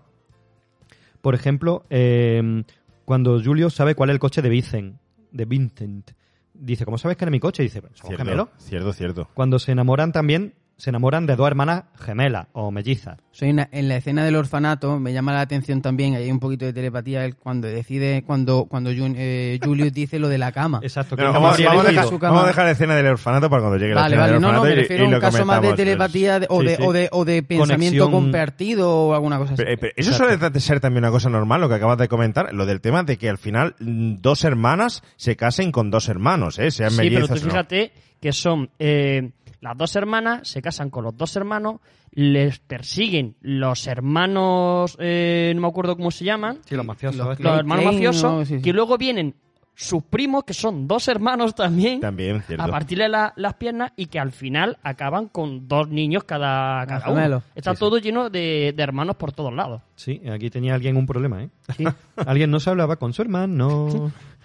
por ejemplo, eh, cuando Julio sabe cuál es el coche de Vincent, de Vincent. Dice, ¿cómo sabes que era mi coche? Dice, ¿somos Cierto, gemelos? cierto, cierto. Cuando se enamoran también, se enamoran de dos hermanas gemelas o mellizas. Soy una- en la escena del orfanato me llama la atención también, hay un poquito de telepatía él cuando decide, cuando cuando Jun- eh, Julius dice lo de la cama. Exacto, Pero vamos, vamos a dejar, vamos a dejar la escena del orfanato para cuando llegue la Vale, escena vale, del no, no, orfanato me y- refiero y a un caso más de telepatía de- o, Sí, de, sí. o, de, o de pensamiento Conexión- compartido o alguna cosa así. Pero, eh, pero eso suele de ser también una cosa normal, lo que acabas de comentar, lo del tema de que al final mm, dos hermanas se casen con dos hermanos, ¿eh? sean Sí, pero mellizas tú o no. fíjate que son eh, las dos hermanas, se casan con los dos hermanos, les persiguen los hermanos, eh, no me acuerdo cómo se llaman, Sí, los mafiosos. Los hermanos mafiosos, ¿no? Sí, sí. que luego vienen sus primos, que son dos hermanos también, También, cierto. a partirle la- las piernas y que al final acaban con dos niños cada, cada uno. Está Sí, sí. todo lleno de, de hermanos por todos lados. Sí, aquí tenía alguien un problema, ¿eh? <laughs> alguien no se hablaba con su hermano. <laughs>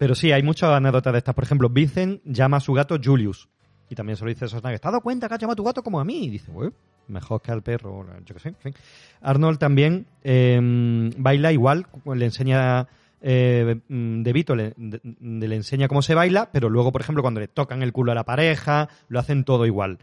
Pero sí, hay muchas anécdotas de estas. Por ejemplo, Vincent llama a su gato Julius. Y también se lo dice Schwarzenegger. ¿Te has dado cuenta que has a tu gato como a mí? Y dice, bueno, mejor que al perro. Yo qué sé. Arnold también eh, baila igual. Le enseña... Eh, mm, De Vito le enseña cómo se baila, pero luego, por ejemplo, cuando le tocan el culo a la pareja, lo hacen todo igual.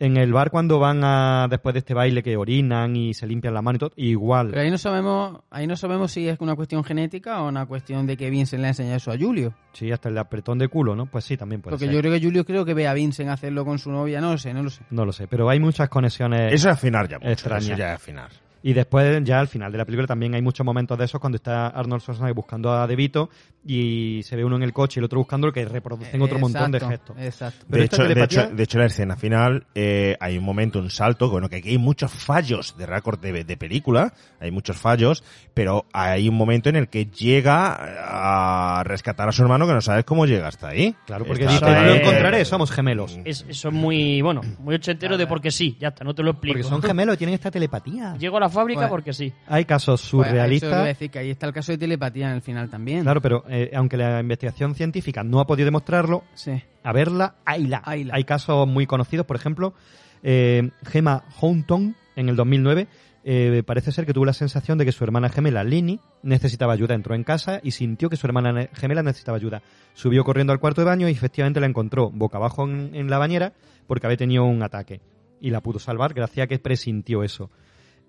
En el bar cuando van a después de este baile que orinan y se limpian la mano y todo, igual. Pero ahí no sabemos, ahí no sabemos si es una cuestión genética o una cuestión de que Vincent le ha enseñado eso a Julio. Sí, hasta el apretón de culo, ¿no? Pues sí, también puede Porque ser. yo creo que Julio creo que ve a Vincent hacerlo con su novia, no lo sé, no lo sé. No lo sé, pero hay muchas conexiones Eso es afinar ya mucho, extrañas. eso ya es afinar. Y después, ya al final de la película, también hay muchos momentos de esos cuando está Arnold Schwarzenegger buscando a De Vito y se ve uno en el coche y el otro buscándolo que reproducen otro montón de gestos. Exacto. Pero de, hecho, de, telepatía- hecho, de hecho, en la escena final eh, hay un momento, un salto, bueno, que aquí hay muchos fallos de récord de, de película, hay muchos fallos, pero hay un momento en el que llega a rescatar a su hermano que no sabes cómo llega hasta ahí. Claro, porque Está dice, todo lo encontraré, somos gemelos. Es, eso es muy, bueno, muy ochentero de porque sí, ya está, no te lo explico. Porque son gemelos y tienen esta telepatía. Llego a la fábrica Bueno. porque sí. Hay casos Pues, eso iba a surrealistas. decir que ahí está el caso de telepatía en el final también. Claro, pero eh, aunque la investigación científica no ha podido demostrarlo, Sí. a verla, hayla. Hayla. Hay casos muy conocidos, por ejemplo, eh, Gemma Houghton en el 2009 eh, parece ser que tuvo la sensación de que su hermana gemela Lini necesitaba ayuda. Entró en casa y sintió que su hermana gemela necesitaba ayuda. Subió corriendo al cuarto de baño y efectivamente la encontró boca abajo en, en la bañera porque había tenido un ataque. Y la pudo salvar gracias a que presintió eso.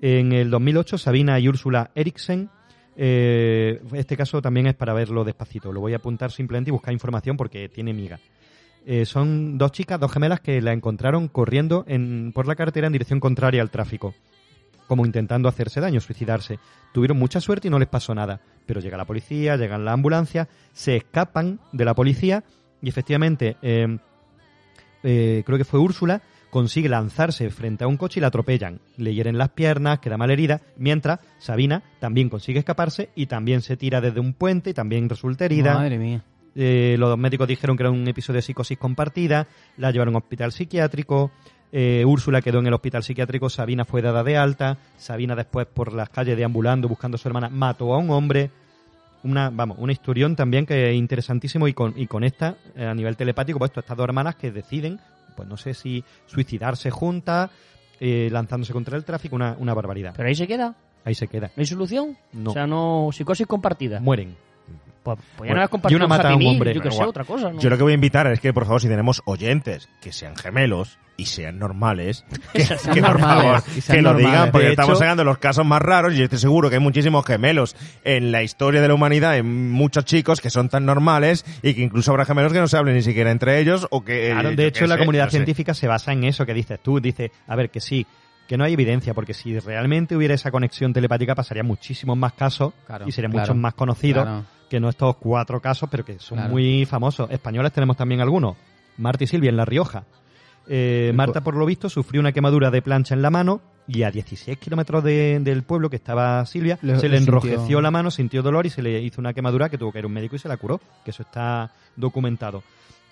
En el 2008, Sabina y Úrsula Eriksen eh, este caso también es para verlo despacito. Lo voy a apuntar simplemente y buscar información porque tiene miga. Eh, son dos chicas, dos gemelas que la encontraron corriendo en, por la carretera en dirección contraria al tráfico, como intentando hacerse daño, suicidarse. Tuvieron mucha suerte y no les pasó nada, pero llega la policía, llegan la ambulancia, se escapan de la policía y efectivamente eh, creo que fue Úrsula, consigue lanzarse frente a un coche y la atropellan. Le hieren las piernas, queda mal herida, mientras Sabina también consigue escaparse y también se tira desde un puente y también resulta herida. Madre mía. Eh, los médicos dijeron que era un episodio de psicosis compartida, la llevaron a un hospital psiquiátrico, eh, Úrsula quedó en el hospital psiquiátrico, Sabina fue dada de alta, Sabina después por las calles deambulando buscando a su hermana mató a un hombre, una, vamos, una historión también que es interesantísimo y, con, y conecta eh, a nivel telepático, pues esto, estas dos hermanas que deciden, pues no sé si suicidarse juntas, eh, lanzándose contra el tráfico, una, una barbaridad. Pero ahí se queda. Ahí se queda. ¿No hay solución? No. O sea, no. Psicosis compartida. Mueren. Pues, pues ya Bueno, no compartido y una mata a un hombre. Yo que sé, otra cosa. ¿no? Yo lo que voy a invitar es que, por favor, si tenemos oyentes que sean gemelos y sean normales, <laughs> que, Sean que, por normales, favor, y sean que lo digan, porque De estamos hecho- sacando los casos más raros y estoy seguro que hay muchísimos gemelos en la historia de la humanidad, hay muchos chicos que son tan normales y que incluso habrá gemelos que no se hablen ni siquiera entre ellos o que... Claro, eh, de hecho, la sé, comunidad no sé. científica se basa en eso que dices tú. Dice, a ver, que sí, que no hay evidencia, porque si realmente hubiera esa conexión telepática pasaría muchísimos más casos Claro, y serían claro, muchos más conocidos claro. Que no estos cuatro casos, pero que son Claro. muy famosos. Españoles tenemos también algunos. Marta y Silvia en La Rioja. Eh, Marta, por lo visto, sufrió una quemadura de plancha en la mano y a 16 kilómetros de- del pueblo que estaba Silvia, se le enrojeció sintió. la mano, sintió dolor y se le hizo una quemadura que tuvo que ir a un médico y se la curó, que eso está documentado.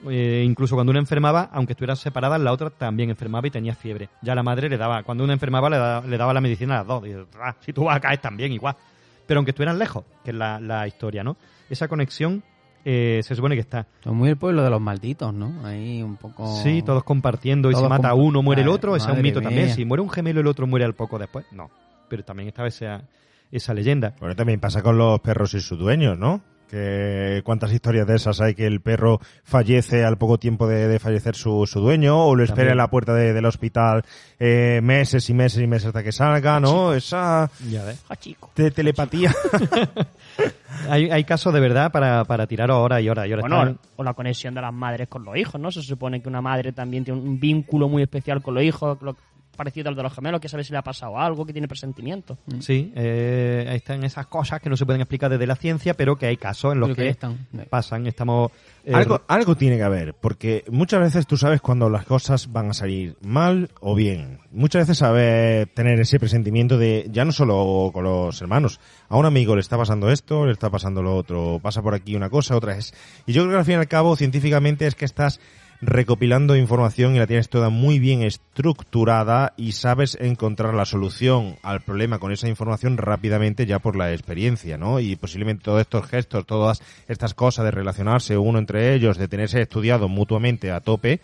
Eh, incluso cuando una enfermaba, aunque estuvieran separadas, la otra también enfermaba y tenía fiebre. Ya la madre le daba, cuando una enfermaba le, da- le daba la medicina a las dos. Y, "Ah, si tú vas a caer también igual. Pero aunque estuvieran lejos, que es la, la historia, ¿no? Esa conexión eh, se supone que está. Son muy el pueblo de los malditos, ¿no? Ahí un poco... Sí, todos compartiendo y si mata comp- uno muere el otro, ese es un mito también. Si muere un gemelo el otro muere al poco después, no. Pero también estaba esa, esa leyenda. Bueno, también pasa con los perros y sus dueños, ¿no? Que cuántas historias de esas hay que el perro fallece al poco tiempo de, de fallecer su, su dueño o lo espera También. en la puerta de- del hospital eh, meses y meses y meses hasta que salga, ¿no? Esa Ya ves. de telepatía. <laughs> Hay, hay casos de verdad para, para tirar horas y horas y horas. Bueno, Están- o la conexión de las madres con los hijos, ¿no? Se supone que una madre también tiene un vínculo muy especial con los hijos, lo- parecido al de los gemelos, que sabe si le ha pasado algo, que tiene presentimiento. Sí, eh, ahí están esas cosas que no se pueden explicar desde la ciencia, pero que hay casos en los que que ahí están. pasan. Estamos. eh, algo, algo tiene que haber, porque muchas veces tú sabes cuando las cosas van a salir mal o bien. Muchas veces sabes tener ese presentimiento de, ya no solo con los hermanos, a un amigo le está pasando esto, le está pasando lo otro, pasa por aquí una cosa, otra es. Y yo creo que al fin y al cabo, científicamente, es que estás recopilando información y la tienes toda muy bien estructurada y sabes encontrar la solución al problema con esa información rápidamente ya por la experiencia, ¿no? Y posiblemente todos estos gestos, todas estas cosas de relacionarse uno entre ellos, de tenerse estudiado mutuamente a tope,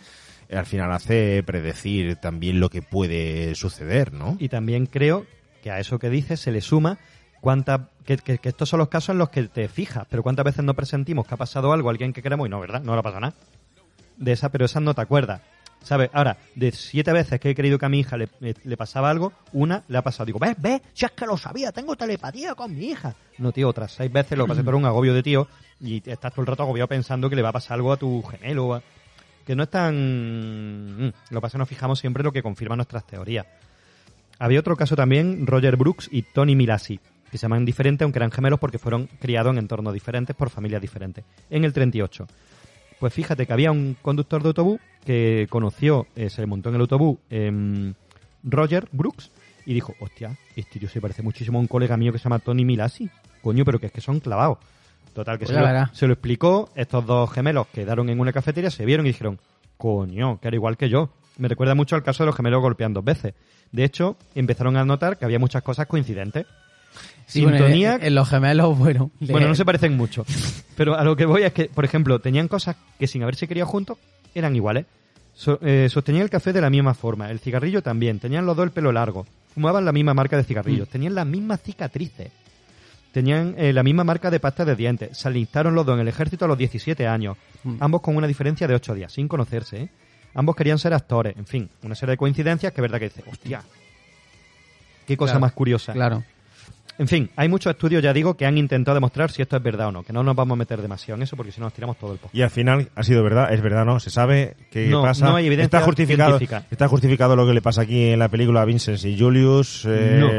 eh, al final hace predecir también lo que puede suceder, ¿no? Y también creo que a eso que dices se le suma cuánta, que, que- que estos son los casos en los que te fijas, pero cuántas veces no presentimos que ha pasado algo a alguien que queremos y no, ¿verdad? No le pasa nada. De esa, pero esas no te acuerdas. ¿Sabes? Ahora, de siete veces que he creído que a mi hija le, pasaba algo, una le ha pasado. Digo, ¿ves? ¿Ves? Si es que lo sabía, tengo telepatía con mi hija. No, tío, otras seis veces lo pasé por un agobio de tío y estás todo el rato agobiado pensando que le va a pasar algo a tu gemelo. Que no es tan... mm, Lo que pasa nos fijamos siempre lo que confirma nuestras teorías. Había otro caso también, Roger Brooks y Tony Milasi, que se llaman diferentes, aunque eran gemelos porque fueron criados en entornos diferentes por familias diferentes. En el 38. Pues fíjate que había un conductor de autobús que conoció, eh, se le montó en el autobús em, Roger Brooks y dijo, hostia, este tío se parece muchísimo a un colega mío que se llama Tony Milasi. Coño, pero que es que son clavados. Total, que Pues lo, se lo explicó, estos dos gemelos quedaron en una cafetería, se vieron y dijeron, coño, que era igual que yo. Me recuerda mucho al caso de los gemelos golpean dos veces. De hecho, empezaron a notar que había muchas cosas coincidentes. Sí, bueno, Sintonía, en, en los gemelos, bueno. bueno, no se parecen mucho. Pero a lo que voy es que, por ejemplo, tenían cosas que sin haberse criado juntos eran iguales. So- eh, sostenían el café de la misma forma, el cigarrillo también, tenían los dos el pelo largo, fumaban la misma marca de cigarrillos, Mm. tenían las mismas cicatrices, tenían eh, la misma marca de pasta de dientes, se alistaron los dos en el ejército a los 17 años, Mm. ambos con una diferencia de 8 días, sin conocerse, ¿eh? Ambos querían ser actores, en fin, una serie de coincidencias que es verdad que dice, hostia, qué cosa Claro, más curiosa. Claro. En fin, hay muchos estudios, ya digo, que han intentado demostrar si esto es verdad o no, que no nos vamos a meter demasiado en eso porque si no nos tiramos todo el poco. Y al final ha sido verdad, es verdad, ¿no? Se sabe qué No, pasa. no hay evidencia está justificado, científica. está justificado lo que le pasa aquí en la película a Vincent y Julius. eh, No.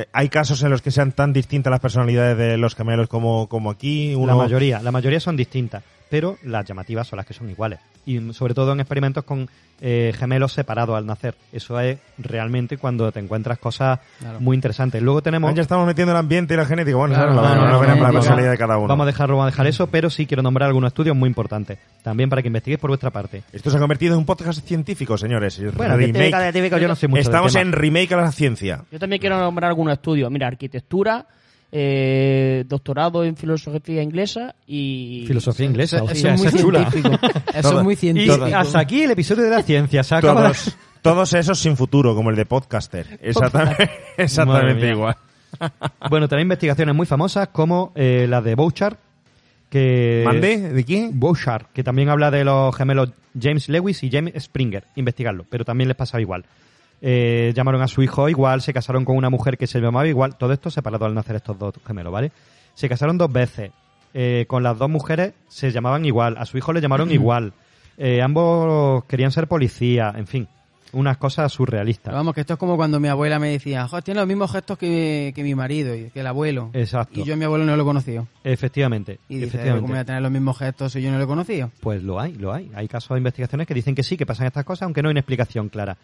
eh, hay casos en los que sean tan distintas las personalidades de los gemelos como, como aquí. Uno, La mayoría, la mayoría son distintas, pero las llamativas son las que son iguales. Y sobre todo en experimentos con eh, gemelos separados al nacer. Eso es realmente cuando te encuentras cosas Claro. muy interesantes. Luego tenemos... Ya estamos metiendo el ambiente y la genética. Bueno, Claro, no, no, no, la personalidad de cada uno. Vamos a dejarlo, vamos a dejar eso, pero sí quiero nombrar algunos estudios muy importantes. También para que investiguéis por vuestra parte. Esto se ha convertido en un podcast científico, señores. Bueno, científico, científico, yo no sé mucho del Estamos tema. en remake a la ciencia. Yo también quiero nombrar algunos estudios. Mira, arquitectura, eh, doctorado en filosofía inglesa y... Filosofía inglesa, Eso- hostia, eso es chula. científico. Eso es muy Y científico. hasta aquí el episodio de la ciencia. Se acaba la- Todos, esos sin futuro, como el de podcaster. Exactamente, <laughs> igual. Bueno, también investigaciones muy famosas como eh, la de Bouchard, que... ¿Mande? ¿De quién? Bouchard, que también habla de los gemelos James Lewis y James Springer. Investigarlo, pero también les pasaba igual. Eh, llamaron a su hijo igual, se casaron con una mujer que se llamaba igual. Todo esto separado al nacer estos dos gemelos, ¿vale? Se casaron dos veces. Eh, con las dos mujeres se llamaban igual. A su hijo le llamaron igual. Eh, ambos querían ser policía, en fin. Unas cosas surrealistas. Pero vamos, que esto es como cuando mi abuela me decía, "Jo, tiene los mismos gestos que, que mi marido y que el abuelo. Exacto. Y yo a mi abuelo no lo he conocido. Efectivamente. Y dice, efectivamente. ¿cómo voy a tener los mismos gestos si yo no lo he conocido? Pues lo hay, lo hay. Hay casos de investigaciones que dicen que sí, que pasan estas cosas, aunque no hay una explicación clara.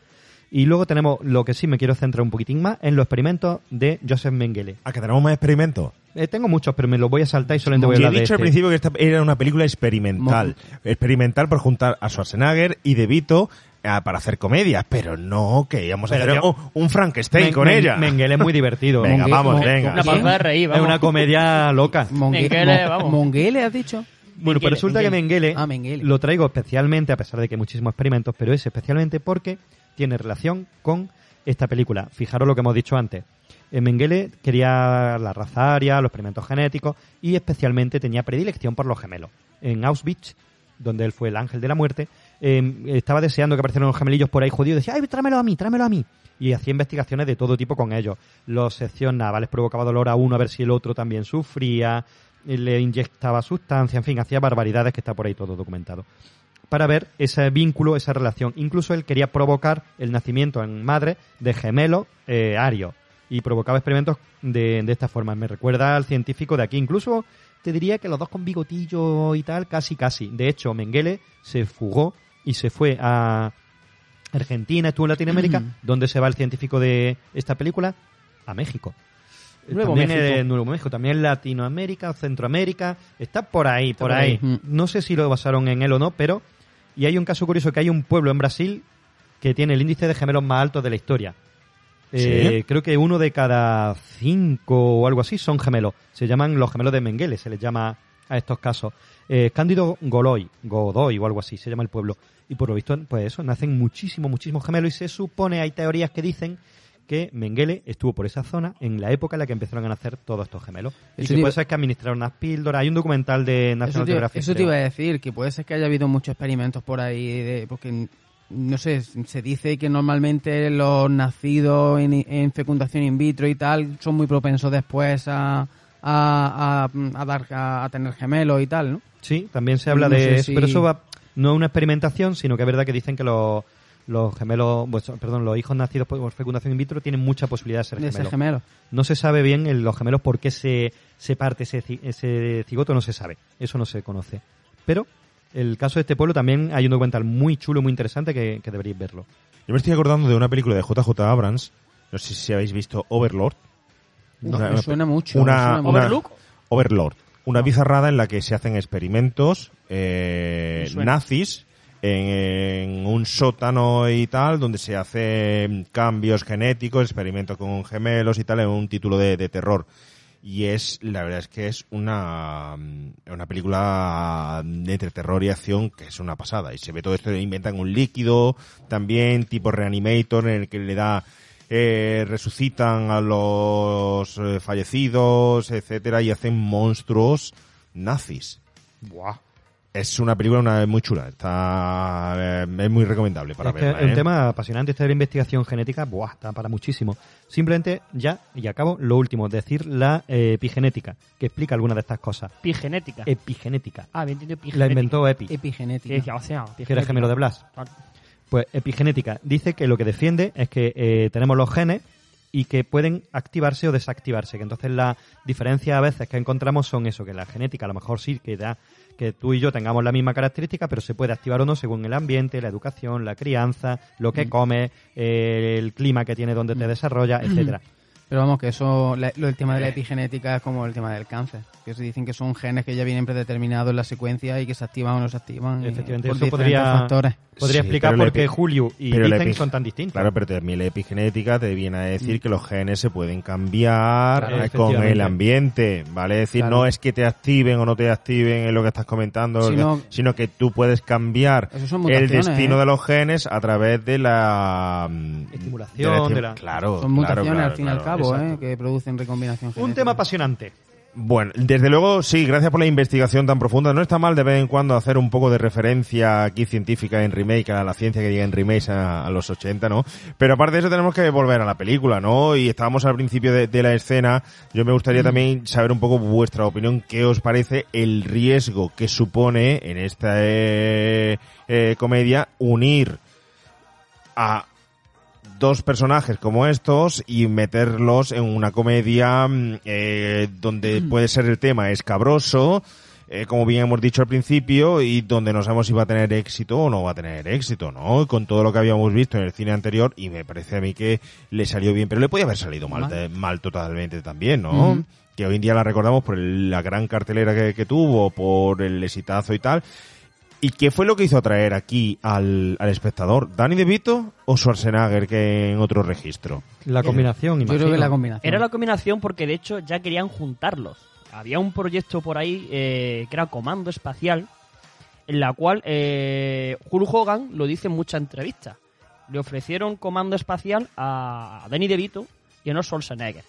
Y luego tenemos lo que sí me quiero centrar un poquitín más en los experimentos de Joseph Mengele. ¿A que tenemos más experimentos? Eh, tengo muchos, pero me los voy a saltar y solamente voy a Yo he hablar de dicho al este. principio que esta era una película experimental. Experimental por juntar a Schwarzenegger y De Vito eh, para hacer comedia, pero no que íbamos a hacer yo- un, un Frankenstein Men- con Men- ella. Mengele es muy divertido. Venga, vamos, Mon- venga. Una de reír, Es vamos. una comedia loca. Mengele, Mon- vamos. Monguele, has dicho. Bueno, pues Mengele, resulta que Mengele, Ah, Mengele. lo traigo especialmente, a pesar de que hay muchísimos experimentos, pero es especialmente porque tiene relación con esta película. Fijaros lo que hemos dicho antes. Eh, Mengele quería la raza aria, los experimentos genéticos y especialmente tenía predilección por los gemelos. En Auschwitz, donde él fue el ángel de la muerte, eh, estaba deseando que aparecieran los gemelillos por ahí judíos. Decía, ¡ay, tráemelo a mí, tráemelo a mí! Y hacía investigaciones de todo tipo con ellos. Los seccionaba, les provocaba dolor a uno a ver si el otro también sufría, le inyectaba sustancia, en fin, hacía barbaridades que está por ahí todo documentado para ver ese vínculo, esa relación. Incluso él quería provocar el nacimiento en madre de gemelos eh, arios y provocaba experimentos de, de esta forma. Me recuerda al científico de aquí. Incluso te diría que los dos con bigotillo y tal, casi, casi. De hecho, Mengele se fugó y se fue a Argentina, estuvo en Latinoamérica. Mm. ¿Dónde se va el científico de esta película? A México. Nuevo también México. Nuevo México, también Latinoamérica Centroamérica, está por ahí, por, por ahí. ahí. No sé si lo basaron en él o no, pero y hay un caso curioso que hay un pueblo en Brasil que tiene el índice de gemelos más alto de la historia. Eh, ¿Sí? Creo que uno de cada cinco o algo así son gemelos. Se llaman los gemelos de Mengele, se les llama a estos casos. Eh, Cándido Goloy, Godoy o algo así, se llama el pueblo. Y por lo visto, pues eso, nacen muchísimos, muchísimos gemelos y se supone, hay teorías que dicen que Mengele estuvo por esa zona en la época en la que empezaron a nacer todos estos gemelos. Y Eso que te iba- puede ser que administraron unas píldoras. Hay un documental de National Geographic. eso te iba a decir, que puede ser que haya habido muchos experimentos por ahí, de, porque, no sé, se dice que normalmente los nacidos en, en fecundación in vitro y tal son muy propensos después a, a, a, a dar, a, a tener gemelos y tal, ¿no? Sí, también se habla No de eso, si- pero eso va, no es una experimentación, sino que es verdad que dicen que los, los gemelos, pues, perdón, los hijos nacidos por fecundación in vitro tienen mucha posibilidad de ser De ser gemelos. No se sabe bien en los gemelos por qué se, se parte ese, ci- ese cigoto, no se sabe. Eso no se conoce. Pero el caso de este pueblo también hay un documental muy chulo, muy interesante que, que deberéis verlo. Yo me estoy acordando de una película de JJ Abrams, no sé si habéis visto Overlord. No, me suena mucho, me Una, suena una-. Overlord. Una bizarrada en la que se hacen experimentos eh, nazis en, en un sótano y tal, donde se hacen cambios genéticos, experimentos con gemelos y tal, en un título de, terror. Y es, la verdad es que es una, una película entre terror y acción que es una pasada. Y se ve todo esto, inventan un líquido también, tipo Reanimator, en el que le da, eh, resucitan a los eh, fallecidos, etcétera, y hacen monstruos nazis. Buah. Es una película una, muy chula, está, eh, es muy recomendable para es verla. es un ¿eh? tema apasionante este de la investigación genética, buah, está para muchísimo. Simplemente, ya, y acabo, lo último, decir la eh, epigenética, que explica algunas de estas cosas. Epigenética. Epigenética. Ah, bien entendido, La epigenética. inventó Epi. Epigenética. Sí, decía, o sea, que era gemelo de Blas. Pues epigenética dice que lo que defiende es que eh, tenemos los genes y que pueden activarse o desactivarse. Que entonces la diferencia a veces que encontramos son eso, que la genética a lo mejor sí que da que tú y yo tengamos la misma característica, pero se puede activar o no según el ambiente, la educación, la crianza, lo que comes, eh, el clima que tiene donde te desarrolla, etcétera. Pero vamos, que eso, la- lo, el tema de la epigenética es como el tema del cáncer. Que se dicen que son genes que ya vienen predeterminados en la secuencia y que se activan o no se activan. y- Efectivamente, por eso podría, factores. podría Sí, explicar por qué Julio y Ethan son tan distintos. Claro, pero también la epigenética te viene a decir que los genes se pueden cambiar Claro, eh, con el ambiente, ¿vale? Es decir, Claro. no es que te activen o no te activen en lo que estás comentando, Sino- sino, que tú puedes cambiar el destino ¿eh? de los genes a través de la mm, Estimulación, de la- Claro, Son mutaciones claro, al fin y al claro, exacto. ¿eh? que producen recombinación genética. Un tema apasionante. Bueno, desde luego, sí, gracias por la investigación tan profunda. No está mal de vez en cuando hacer un poco de referencia aquí científica en remake, a la ciencia que llega en remakes a, a los 80, ¿no? Pero aparte de eso tenemos que volver a la película, ¿no? Y estábamos al principio de, de la escena. Yo me gustaría también saber un poco vuestra opinión, qué os parece el riesgo que supone en esta eh, eh, comedia unir a dos personajes como estos y meterlos en una comedia mm, eh, donde puede ser el tema escabroso, eh, como bien hemos dicho al principio, y donde no sabemos si va a tener éxito o no va a tener éxito, ¿no? Con todo lo que habíamos visto en el cine anterior, y me parece a mí que le salió bien, pero le podía haber salido mal, Mal. de- mal totalmente también, ¿no? Ujú. Que hoy en día la recordamos por el- la gran cartelera que, que tuvo, por el exitazo y tal. ¿Y qué fue lo que hizo atraer aquí al, al espectador? ¿Danny DeVito o Schwarzenegger que en otro registro? La combinación, Yo creo que imagino. la combinación. Era la combinación porque de hecho ya querían juntarlos. Había un proyecto por ahí eh, que era Comando Espacial, en la cual eh, Hulk Hogan lo dice en muchas entrevistas. Le ofrecieron Comando Espacial a Danny DeVito y a Arnold Schwarzenegger.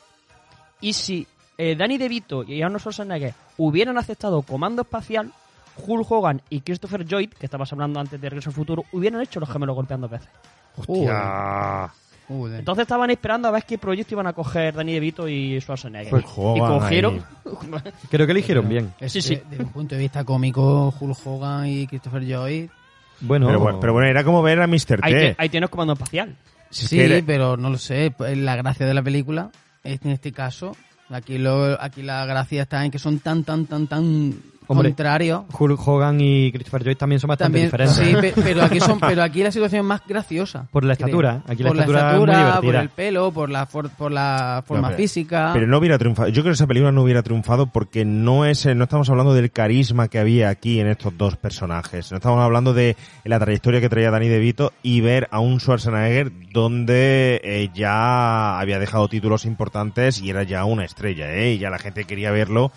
Y si eh, Danny DeVito y Arnold Schwarzenegger hubieran aceptado Comando Espacial, Hulk Hogan y Christopher Lloyd, que estabas hablando antes de Regreso al Futuro, hubieran hecho los gemelos golpeando veces. Joder. Joder. Entonces estaban esperando a ver qué proyecto iban a coger Danny DeVito y Schwarzenegger. Pues y cogieron... <laughs> Creo que eligieron bien. Sí, sí. de- Desde un punto de vista cómico, Hulk Hogan y Christopher Lloyd. Bueno, Pero, bueno, pero bueno, era como ver a Mr. ahí, T. te- ahí tienes comando espacial. Si sí, era- pero no lo sé. pues, La gracia de la película, en este caso, aquí lo, aquí la gracia está en que son tan, tan, tan, tan Hombre, contrarios. Hulk Hogan y Christopher Lloyd también son bastante También, diferentes. sí, pe- pero aquí son, <laughs> pero aquí la situación es más graciosa. Por la creo. estatura. Aquí la por estatura la es muy estatura, por el pelo, por la, for- por la forma pero- física. Pero no hubiera triunfado. Yo creo que esa película no hubiera triunfado porque no es, no estamos hablando del carisma que había aquí en estos dos personajes. No estamos hablando de la trayectoria que traía Danny DeVito y ver a un Schwarzenegger donde eh, ya había dejado títulos importantes y era ya una estrella, ¿eh? Y ya la gente quería verlo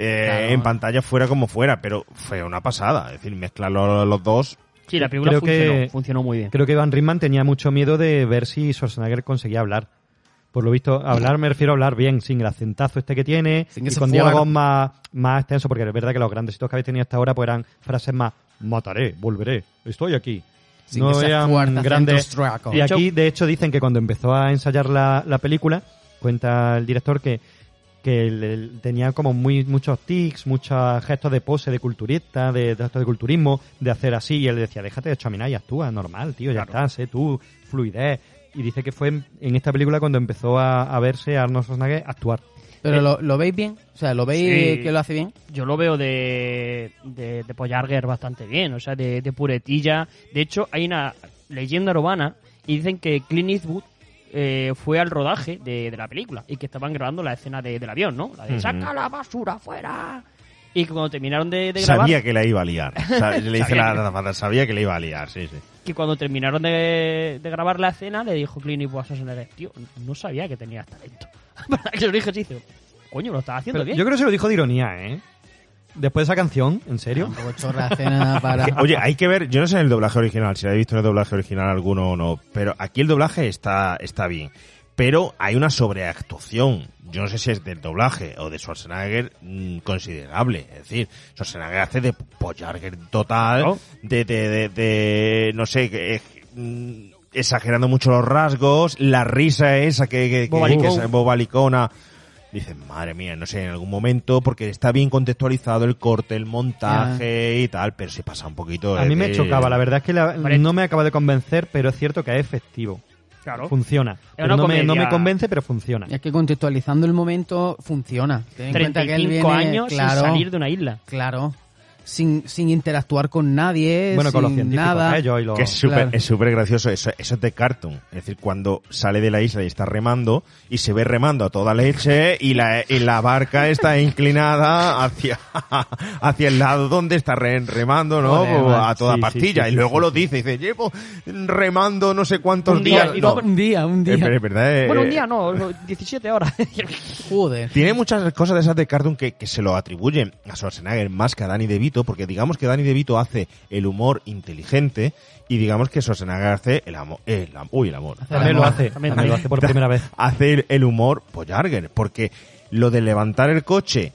eh, Claro. en pantalla fuera como fuera, pero fue una pasada. Es decir, mezclar los, los dos. Sí, la película Creo funcionó, que- funcionó muy bien. Creo que Van Riemann tenía mucho miedo de ver si Schwarzenegger conseguía hablar. Por lo visto, hablar me refiero a hablar bien, sin el acentazo este que tiene, Sin que y se con diálogos más, más extensos, porque es verdad que los grandes hitos que habéis tenido hasta ahora pues eran frases más mataré, volveré, estoy aquí. Sin no eran grandes. Y aquí, de hecho, dicen que cuando empezó a ensayar la, la película, cuenta el director que, que el- el- tenía como muy muchos tics, muchos gestos de pose de culturista, de, de gestos de culturismo, de hacer así, y él decía, déjate de chaminar y actúa, normal, tío, ya está, sé tú, fluidez. Y dice que fue en, en esta película cuando empezó a, a verse a Arnold Schwarzenegger actuar. Pero lo, lo veis bien, o sea, lo veis Sí. que lo hace bien. Yo lo veo de, de, de Pollarger bastante bien, o sea, de, de puretilla. De hecho, hay una leyenda urbana y dicen que Clint Eastwood eh, fue al rodaje de, de la película y que estaban grabando la escena de- del avión, ¿no? La de saca la basura afuera. Y que cuando terminaron de, de grabar, Sabía que la iba a liar. <laughs> Le dice Sabía la azafata, sabía que la iba a liar, sí, sí. que cuando terminaron de, de grabar la escena, le dijo Clint Eastwood a Schwarzenegger, tío, no sabía que tenías talento. <laughs> Para que lo dije coño, lo estás haciendo Pero bien. yo creo que se lo dijo de ironía, ¿eh? Después de esa canción, ¿en serio? Chorra escena para... Oye, hay que ver, yo no sé en el doblaje original, si habéis visto en el doblaje original alguno o no, pero aquí el doblaje está, está bien. Pero hay una sobreactuación. Yo no sé si es del doblaje o de Schwarzenegger mm, considerable. Es decir, Schwarzenegger hace de Pollarger total, Claro. de, de, de, de- no sé, que, eh, mm, exagerando mucho los rasgos, la risa esa que, que, que- que es bobalicona. Dicen, madre mía, no sé, en algún momento, porque está bien contextualizado el corte, el montaje y tal, pero se pasa un poquito. A mí me de- chocaba, la verdad es que la- no me acaba de convencer, pero es cierto que es efectivo. Claro. Funciona. Pero no, me, no me convence, pero funciona. Y es que contextualizando el momento funciona. Ten en cuenta que él 35 viene, años claro, sin salir de una isla. Claro. Sin, sin interactuar con nadie, Bueno, con los sin científicos, nada. ellos y los... Que es súper Claro. es súper gracioso, eso, eso es de cartoon. Es decir, cuando sale de la isla y está remando, y se ve remando a toda leche, y la, y la barca está inclinada hacia, <laughs> hacia el lado donde está re- remando, ¿no? Joder, Pues, a toda Sí, pastilla. sí, y sí, luego sí, lo dice, dice, llevo remando no sé cuántos Un día, días. y No. Un día, un día. Eh, verdad, eh, Bueno, un día no, 17 horas. <laughs> Joder. Tiene muchas cosas de esas de cartoon que, que se lo atribuyen a Schwarzenegger más que a Danny DeVito, porque digamos que Danny DeVito hace el humor inteligente y digamos que Schwarzenegger hace el amor, el, uy, el amor. También lo hace, También, lo hace por <laughs> primera vez. Hace el, el humor Pollarger, porque lo de levantar el coche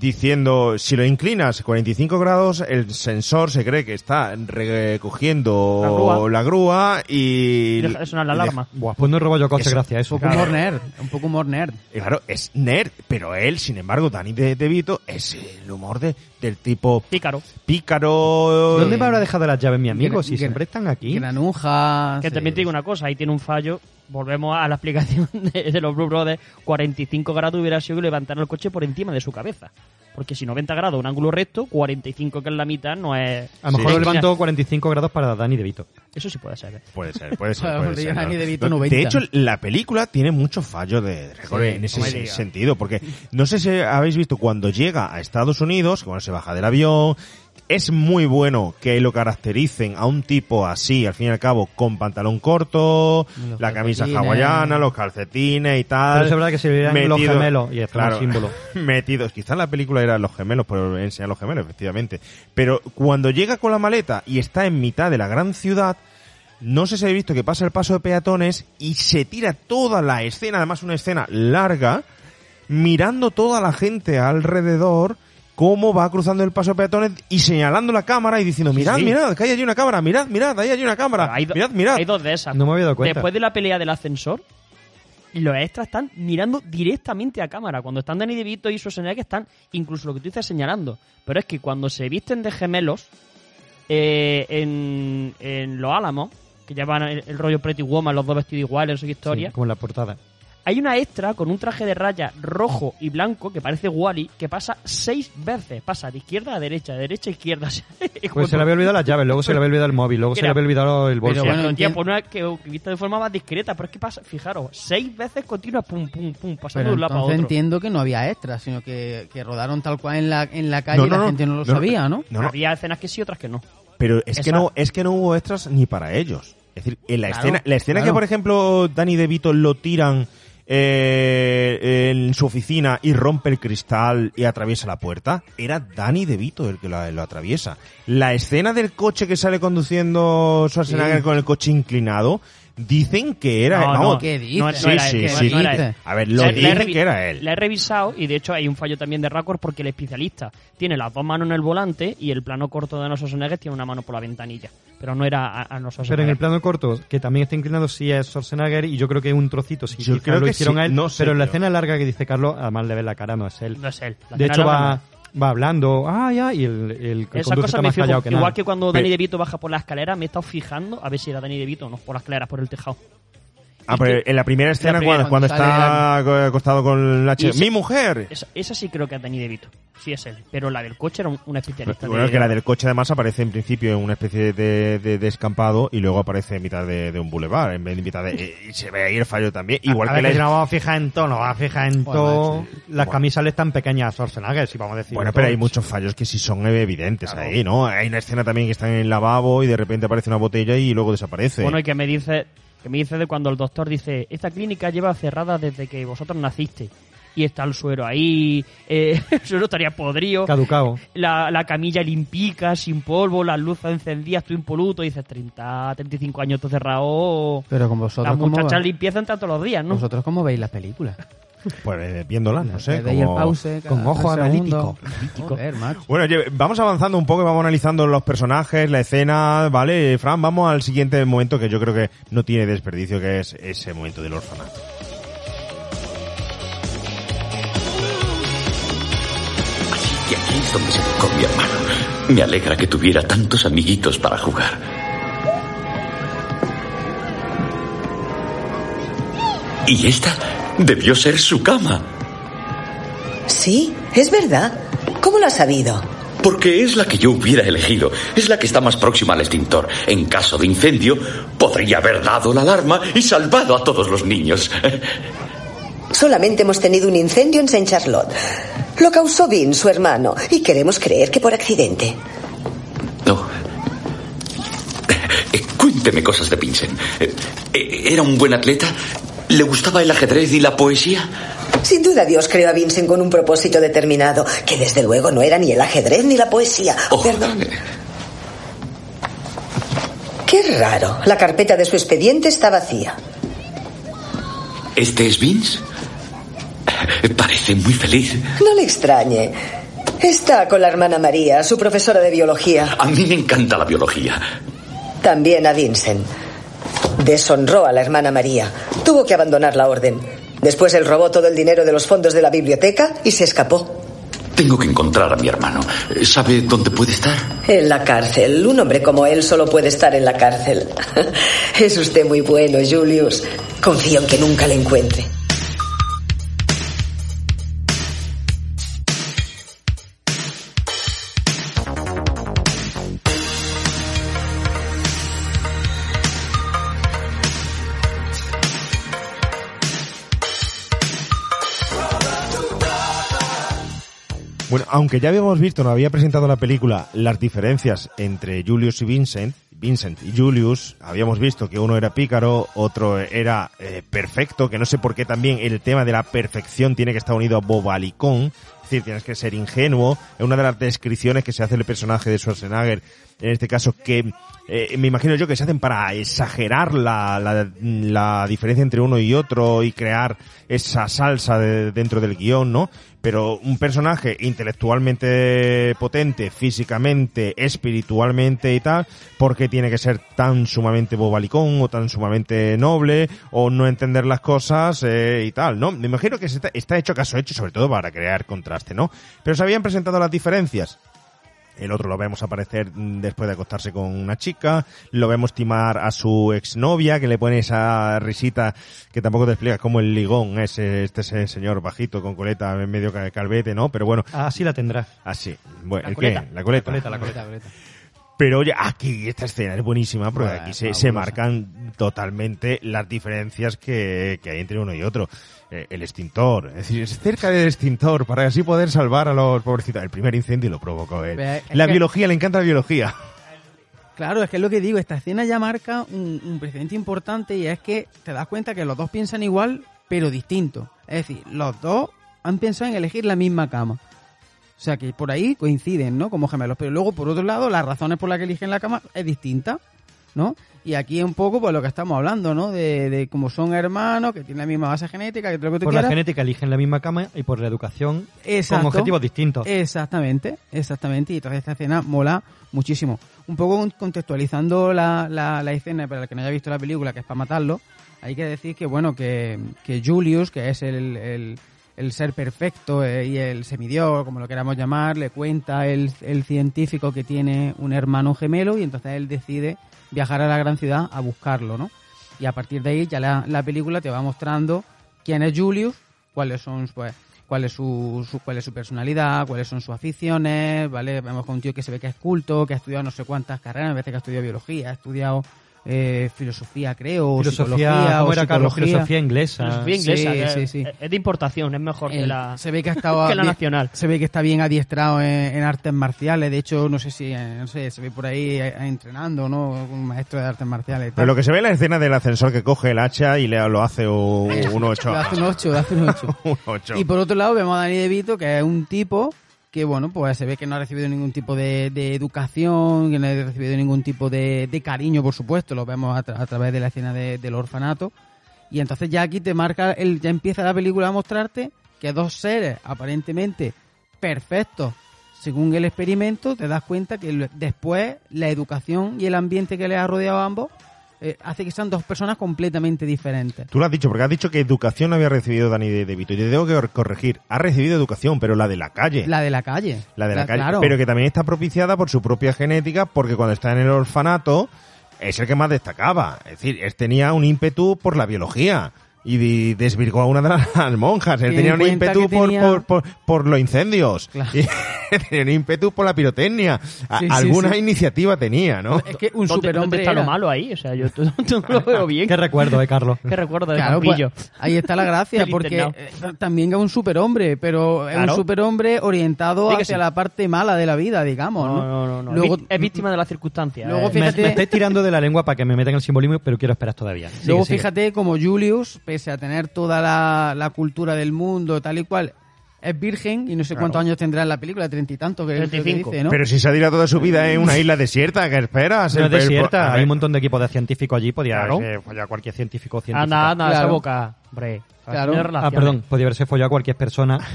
diciendo si lo inclinas 45 grados el sensor se cree que está recogiendo La grúa. la grúa y Y deja de sonar la alarma. Buah, pues no robo yo coche gracias eso. Un poco humor nerd. Un poco humor nerd. Y Claro, es nerd, pero él, sin embargo, Danny De- DeVito, es el humor de, del tipo Pícaro. pícaro. ¿Dónde me habrá dejado las llaves mi amigo? Si siempre están aquí. Granuja. Que también te digo una cosa, ahí tiene un fallo. Volvemos a la explicación <laughs> de, de los Blue Brothers. 45 grados hubiera sido que levantar el coche por encima de su cabeza. Porque si 90 grados un ángulo recto, 45 que es la mitad no es... A lo mejor Sí. lo levanto 45 grados para Dani De Vito. Eso sí puede ser. ¿eh? Puede ser, puede <laughs> ser. Puede ser, Dani ¿no? De Vito No, 90. de hecho, la película tiene muchos fallos de récord Sí, en ese sentido, porque no sé si habéis visto cuando llega a Estados Unidos, que cuando se baja del avión, es muy bueno que lo caractericen a un tipo así, al fin y al cabo, con pantalón corto, Los la camisa hawaiana, los calcetines y tal. Pero es verdad que se veían los gemelos y es claro, símbolo. <laughs> metidos. Quizás la película era los gemelos, por enseñar los gemelos, efectivamente. Pero cuando llega con la maleta y está en mitad de la gran ciudad, no sé si habéis visto que pasa el paso de peatones y se tira toda la escena, además una escena larga, mirando toda la gente alrededor cómo va cruzando el paso de peatones y señalando la cámara y diciendo, mirad, sí. mirad, que hay allí una cámara, mirad, mirad, ahí hay una cámara, Hay, mirad, mirad. hay dos de esas. No me había dado cuenta. Después de la pelea del ascensor, los extras están mirando directamente a cámara. Cuando están Danny DeVito y Schwarzenegger están, incluso lo que tú dices, señalando. Pero es que cuando se visten de gemelos eh, en, en Los Álamos, que llevan el, el rollo Pretty Woman, los dos vestidos iguales, no sé qué historia, Sí, como en la portada. Hay una extra con un traje de raya rojo y blanco que parece Wally que pasa seis veces. Pasa de izquierda a derecha, de derecha a izquierda. <laughs> Pues se le había olvidado las llaves, luego se le había olvidado el móvil, luego se le había olvidado el bolso. Pero bueno, tía, por una que, que vista de forma más discreta, pero es que pasa, fijaros, seis veces continuas, pum, pum, pum, pasando de un lado entonces otro. entiendo que no había extras, sino que, que rodaron tal cual en la, en la calle No, y la no. gente no lo sabía, ¿no? No, no. Había escenas que sí, otras que no. Pero es que no, es que no hubo extras ni para ellos. Es decir, en la Claro, escena, la escena que por ejemplo Danny DeVito lo tiran eh, en su oficina y rompe el cristal y atraviesa la puerta, era Danny DeVito el que lo, lo atraviesa. La escena del coche que sale conduciendo Schwarzenegger Sí. con el coche inclinado, dicen que era No, vamos, no, ¿Qué dices? no, no sí, era sí, él, sí. no era él. A ver, lo dicen que era él. La he revisado y de hecho hay un fallo también de Raccord porque el especialista tiene las dos manos en el volante y el plano corto de Arnold Schwarzenegger tiene una mano por la ventanilla. Pero no era a- Arnold Pero en el plano corto, que también está inclinado, sí es Schwarzenegger y yo creo que es un trocito, sí, Yo creo lo que hicieron sí, a él, no sé, pero en la escena larga que dice Carlos, además le ve la cara, no es él. No es él. La De hecho va, no. Va hablando, ah, ya, y el, el conduce cosas está me más fijo. que Igual nada. que cuando Pero- Danny DeVito baja por la escalera, me he estado fijando a ver si era Danny DeVito o no, por las escaleras, por el tejado. Ah, pero en la primera escena primera, cuando, está co- acostado con la chica, ese- mi mujer. Esa, esa sí creo que es Danny DeVito. Sí es él. Pero la del coche era un, un especialista. Bueno, de- es que la del coche además aparece en principio en una especie de, de- de descampado y luego aparece en mitad de, de un boulevard, en vez de mitad de... Y se ve ahí el fallo también. Igual a que ver, que la... no vamos a fijar en todo, no vamos a fijar en Bueno, sí. Las Bueno. camisas le están pequeñas a Schwarzenegger, si vamos a decir. Bueno, pero hay muchos fallos que sí son evidentes ahí, ¿no? Hay una escena también que está en el lavabo y de repente aparece una botella y luego desaparece. Bueno, y que me dice que me dice de cuando el doctor dice, esta clínica lleva cerrada desde que vosotros naciste. Y está el suero ahí, eh, <laughs> el suero estaría podrido, Caducado. la, la camilla limpica, sin polvo, las luces encendidas, tú impoluto, y dices 30, 35 años todo cerrado. Pero con vosotros, Las ¿cómo muchachas limpiezan todos los días, ¿no? ¿Vosotros cómo veis las películas? Pues eh, viéndola, no sé. Como- pause con ojo analítico. Joder, macho. Bueno, oye, vamos avanzando un poco, vamos analizando los personajes, la escena, ¿vale? Fran, vamos al siguiente momento que yo creo que no tiene desperdicio, que es ese momento del orfanato. Y aquí es donde se tocó mi hermano. Me alegra que tuviera tantos amiguitos para jugar. Y esta debió ser su cama, Sí, es verdad. ¿Cómo lo has sabido? porque es la que yo hubiera elegido. Es la que está más próxima al extintor. En caso de incendio, podría haber dado la alarma y salvado a todos los niños. <laughs> Solamente hemos tenido un incendio en Saint Charlotte. Lo causó Vin, su hermano, y queremos creer que por accidente. No. Eh, Cuénteme cosas de Vincent. Eh, eh, ¿Era un buen atleta? ¿Le gustaba el ajedrez y la poesía? Sin duda Dios creó a Vincent con un propósito determinado, que desde luego no era ni el ajedrez ni la poesía. Oh, Perdón. Qué raro. La carpeta de su expediente está vacía. ¿Este es Vince? Parece muy feliz. No le extrañe. Está con la hermana María, su profesora de biología. A mí me encanta la biología. También a Vincent. Deshonró a la hermana María. Tuvo que abandonar la orden. Después él robó todo el dinero de los fondos de la biblioteca y se escapó. Tengo que encontrar a mi hermano. ¿Sabe dónde puede estar? En la cárcel. Un hombre como él solo puede estar en la cárcel. <laughs> Es usted muy bueno, Julius. Confío en que nunca le encuentre. Aunque ya habíamos visto, nos había presentado la película las diferencias entre Julius y Vincent, Vincent y Julius, habíamos visto que uno era pícaro, otro era eh, perfecto, que no sé por qué también el tema de la perfección tiene que estar unido a bobalicón, es decir, tienes que ser ingenuo, es una de las descripciones que se hace del personaje de Schwarzenegger, en este caso, que eh, me imagino yo que se hacen para exagerar la, la, la diferencia entre uno y otro y crear esa salsa de- dentro del guion, ¿no? Pero un personaje intelectualmente potente, físicamente, espiritualmente y tal, ¿por qué tiene que ser tan sumamente bobalicón o tan sumamente noble o no entender las cosas eh, y tal, ¿no? Me imagino que está, está hecho caso hecho, sobre todo para crear contraste, ¿no? Pero se habían presentado las diferencias. El otro lo vemos aparecer después de acostarse con una chica. Lo vemos timar a su exnovia, que le pone esa risita que tampoco te explica cómo el ligón es este ese señor bajito con coleta en medio ca- calvete, ¿no? Pero bueno. Así la tendrá. Así. Bueno, La ¿el coleta. qué? La coleta. La coleta, la coleta. Pero oye, aquí esta escena es buenísima porque Bueno, aquí se, se marcan totalmente las diferencias que, que hay entre uno y otro. Eh, el extintor, es decir, es cerca del extintor para así poder salvar a los pobrecitos. El primer incendio lo provocó él. Es La que- biología, le encanta la biología. Claro, es que es lo que digo, esta escena ya marca un, un precedente importante y es que te das cuenta que los dos piensan igual, pero distinto. Es decir, los dos han pensado en elegir la misma cama. O sea que por ahí coinciden, ¿no? Como gemelos. Pero luego, por otro lado, las razones por las que eligen la cama es distinta, ¿no? Y aquí es un poco pues lo que estamos hablando, ¿no? De, de cómo son hermanos, que tienen la misma base genética, que todo lo que tú Por la genética eligen la misma cama y por la educación Exacto. con objetivos distintos. Exactamente, exactamente. Y entonces esta escena mola muchísimo. Un poco con- contextualizando la, la, la escena para el que no haya visto la película, que es para matarlo, hay que decir que, bueno, que, que Julius, que es el, el, el ser perfecto eh, y el semidios, como lo queramos llamar, le cuenta el, el científico que tiene un hermano gemelo y entonces él decide viajar a la gran ciudad a buscarlo, ¿no? Y a partir de ahí ya la, la película te va mostrando quién es Julius, cuáles son pues cuál es su, su- cuál es su personalidad, cuáles son sus aficiones, ¿vale? Vemos con un tío que se ve que es culto, que ha estudiado no sé cuántas carreras, a veces que ha estudiado biología, ha estudiado eh, filosofía, creo, o Filosofía, psicología, ¿cómo o era, Carlos? psicología. Filosofía inglesa. Filosofía inglesa, Sí, que sí, es- sí. Es de importación, es mejor que Él la, se ve que ha estado <laughs> que la bien- nacional. se ve que está bien adiestrado en, en artes marciales de hecho no sé si eh, no sé se ve por ahí eh, entrenando no un maestro de artes marciales y tal. Pero lo que se ve en la escena del ascensor que coge el hacha y le, lo hace <laughs> un, un 8. Lo hace un 8, lo hace un 8. <laughs> un 8. Y por otro lado vemos a Dani De Vito, que es un tipo que, bueno, pues se ve que no ha recibido ningún tipo de, educación, que no ha recibido ningún tipo de, cariño, por supuesto, lo vemos a, tra- a través de la escena de- del orfanato. Y entonces ya aquí te marca, el, ya empieza la película a mostrarte que dos seres aparentemente perfectos, según el experimento, te das cuenta que después la educación y el ambiente que les ha rodeado a ambos eh, hace que sean dos personas completamente diferentes. Tú lo has dicho, porque has dicho que educación no había recibido Dani de, de Vito. Yo tengo que corregir. Ha recibido educación, pero la de la calle. La de la calle. La de la, calle. claro. Pero que también está propiciada por su propia genética, porque cuando está en el orfanato es el que más destacaba. Es decir, él tenía un ímpetu por la biología. Y desvirgó a una de las monjas. Él Ten tenía en un ímpetu por, tenía- por, por, por los incendios. Claro. <laughs> Y tenía un ímpetu por la pirotecnia. A- Sí, sí, alguna sí. iniciativa tenía, ¿no? Es que un ¿Dónde- superhombre ¿Dónde está era. lo malo ahí? O sea, yo <laughs> todo, todo lo veo bien. Qué recuerdo, eh, Carlos. Qué recuerdo de Claro, pues, ahí está la gracia, <laughs> porque eh, también es un superhombre, pero es Claro. un superhombre orientado hacia sí. la parte mala de la vida, digamos, ¿no? No, no, no. no. Luego, Es víctima de las circunstancias. Luego, eh. Me, fíjate- me estáis tirando de la lengua para que me metan el simbolismo, pero quiero esperar todavía. Sigue, luego sigue. fíjate como Julius, pese a tener toda la, la cultura del mundo, tal y cual, es virgen y no sé Claro. cuántos años tendrá en la película, treinta y tantos que, que 35. dice, ¿no? Pero si se ha tirado toda su vida en una isla desierta, ¿qué esperas? No es desierta, hay un montón de equipos de científicos allí, podía Claro. haberse follado a cualquier científico o científica. Anda, anda, esa Claro. boca. Hombre. Claro. Ah, perdón, podía haberse follado a cualquier persona. <laughs>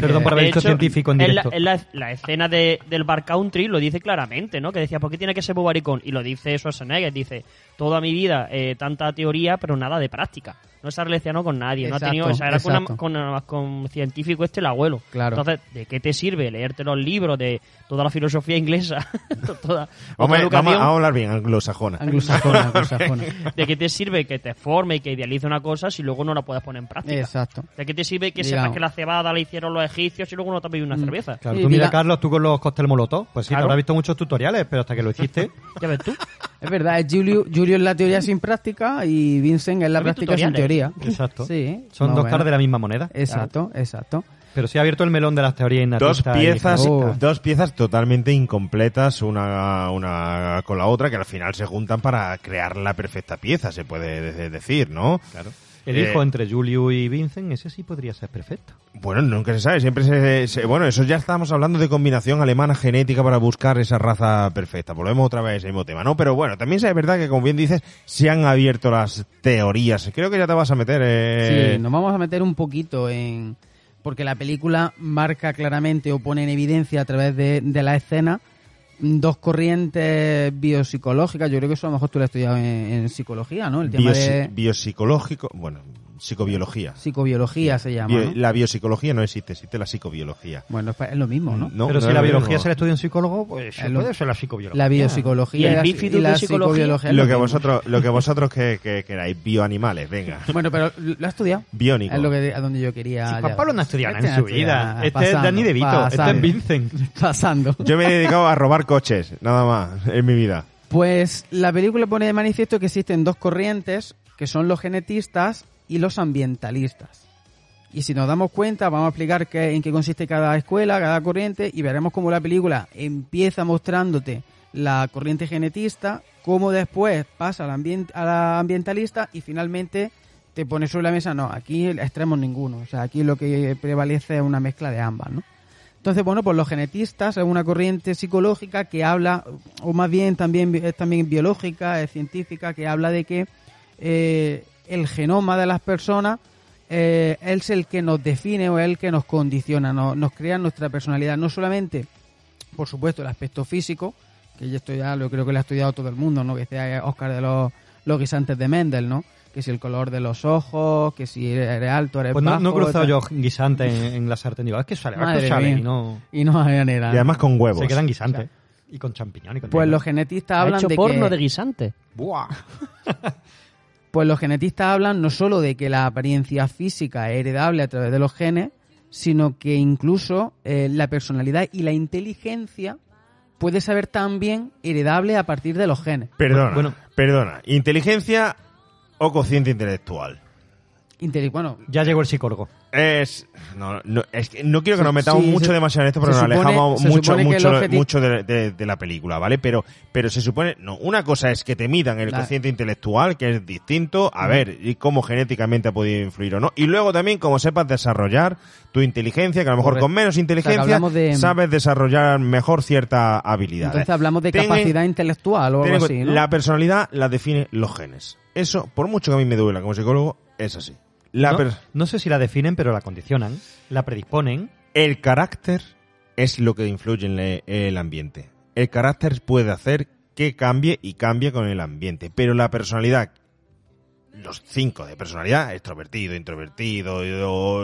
Perdón por haber hecho, científico en la, directo. en la- la escena de, del Bar Country lo dice claramente, ¿no? Que decía, ¿por qué tiene que ser bobaricón? Y lo dice Schwarzenegger, dice, toda mi vida eh, tanta teoría, pero nada de práctica. No se ha relacionado con nadie, no ha Exacto, tenido, o sea, era con, exacto. una- con, una- con científico este el abuelo. Claro. Entonces, ¿de qué te sirve leerte los libros de toda la filosofía inglesa? <laughs> toda, vamos educación? a hablar bien, anglosajona. Anglosajona, <laughs> anglosajona. <laughs> ¿De qué te sirve que te forme y que idealice una cosa si luego no la puedes poner en práctica? Exacto. ¿De qué te sirve que Digamos. sepas que la cebada la hicieron los egipcios y luego no te has bebido una cerveza? Claro, tú mira, Carlos, tú con los cócteles molotov, pues sí, te Claro. habrás visto muchos tutoriales, pero hasta que lo hiciste, <laughs> ¿Ya ves tú? Es verdad, es Julio, Julio es la teoría sin práctica y Vincent es la práctica sin teoría. Exacto. Sí. Son dos caras de la misma moneda. Exacto, exacto. Pero sí ha abierto el melón de las teorías Dos y piezas, genéticas. dos piezas totalmente incompletas una, una con la otra que al final se juntan para crear la perfecta pieza, se puede de- decir, ¿no? Claro. El Eh, hijo entre Julio y Vincent, ese sí podría ser perfecto. Bueno, nunca se sabe, siempre se, se- Bueno, eso ya estamos hablando de combinación alemana genética para buscar esa raza perfecta. Volvemos otra vez al mismo tema, ¿no? Pero bueno, también es verdad que, como bien dices, se han abierto las teorías. Creo que ya te vas a meter... Eh... Sí, nos vamos a meter un poquito en... Porque la película marca claramente o pone en evidencia a través de, de la escena dos corrientes biopsicológicas. Yo creo que eso a lo mejor tú lo has estudiado en, en psicología, ¿no? El tema Biosi- de Biopsicológico, bueno, psicobiología. psicobiología se llama, Bio- ¿no? La biopsicología no existe, existe la psicobiología. Bueno, es lo mismo, ¿no? No, Pero no si la lo biología mismo. se la estudia un psicólogo, pues Es lo- puede ser la psicobiología. La biopsicología y, la- y la psicobiología. Lo que vosotros, lo que <laughs> vosotros que, que queráis, bioanimales, venga. Bueno, pero lo ha estudiado. Biónico. Es lo que, a donde yo quería. Si Juan. Pablo no ha estudiado nada en Este su vida. Este es pasando, Danny DeVito, este es. Vincent. <laughs> Pasando. Yo me he dedicado a robar coches, nada más, en mi vida. Pues la película pone de manifiesto que existen dos corrientes, que son los genetistas y los ambientalistas. Y si nos damos cuenta, vamos a explicar qué, en qué consiste cada escuela, cada corriente, y veremos cómo la película empieza mostrándote la corriente genetista, cómo después pasa a la, ambient- la ambientalista y finalmente te pone sobre la mesa, no, aquí extremos ninguno, o sea, aquí lo que prevalece es una mezcla de ambas, ¿no? Entonces, bueno, pues los genetistas es una corriente psicológica que habla, o más bien también es también biológica, es científica, que habla de que eh, el genoma de las personas eh, es el que nos define o es el que nos condiciona, no- nos crea nuestra personalidad. No solamente, por supuesto, el aspecto físico, que yo esto ya lo creo que lo ha estudiado todo el mundo, ¿no? Que decía Oscar de los, los guisantes de Mendel, ¿no? Que si el color de los ojos, que si eres alto, eres Pues no, bajo... no he cruzado yo guisante en, en la sartén. Digo, es que sale, Madre sale mía. y no... Y no hay manera. Y además con huevos. Se quedan guisantes. Y con champiñones. y con Pues los genetistas Ha hablan hecho de porno que... de guisante. Buah. <laughs> Pues los genetistas hablan no solo de que la apariencia física es heredable a través de los genes, sino que incluso eh, la personalidad y la inteligencia puede ser también heredable a partir de los genes. Perdona, Bueno. perdona. ¿Inteligencia o cociente intelectual? Bueno, Ya llegó el psicólogo. Es no, no, es que no quiero que nos metamos sí, mucho se- demasiado en esto, pero nos supone- alejamos mucho, mucho, mucho de, de- de la película, ¿vale? Pero, pero se supone, no, una cosa es que te midan el La- cociente intelectual, que es distinto, a ver, y cómo genéticamente ha podido influir o no. Y luego también cómo sepas desarrollar tu inteligencia, que a lo mejor Correcto. con menos inteligencia de- sabes desarrollar mejor cierta habilidad. entonces hablamos de Ten capacidad intelectual o algo así. La personalidad la define los genes. Eso, por mucho que a mí me duela como psicólogo, es así. La no, sé si la definen, pero la condicionan, la predisponen. El carácter es lo que influye en el ambiente. El carácter puede hacer que cambie y cambie con el ambiente, pero la personalidad, los cinco de personalidad, extrovertido, introvertido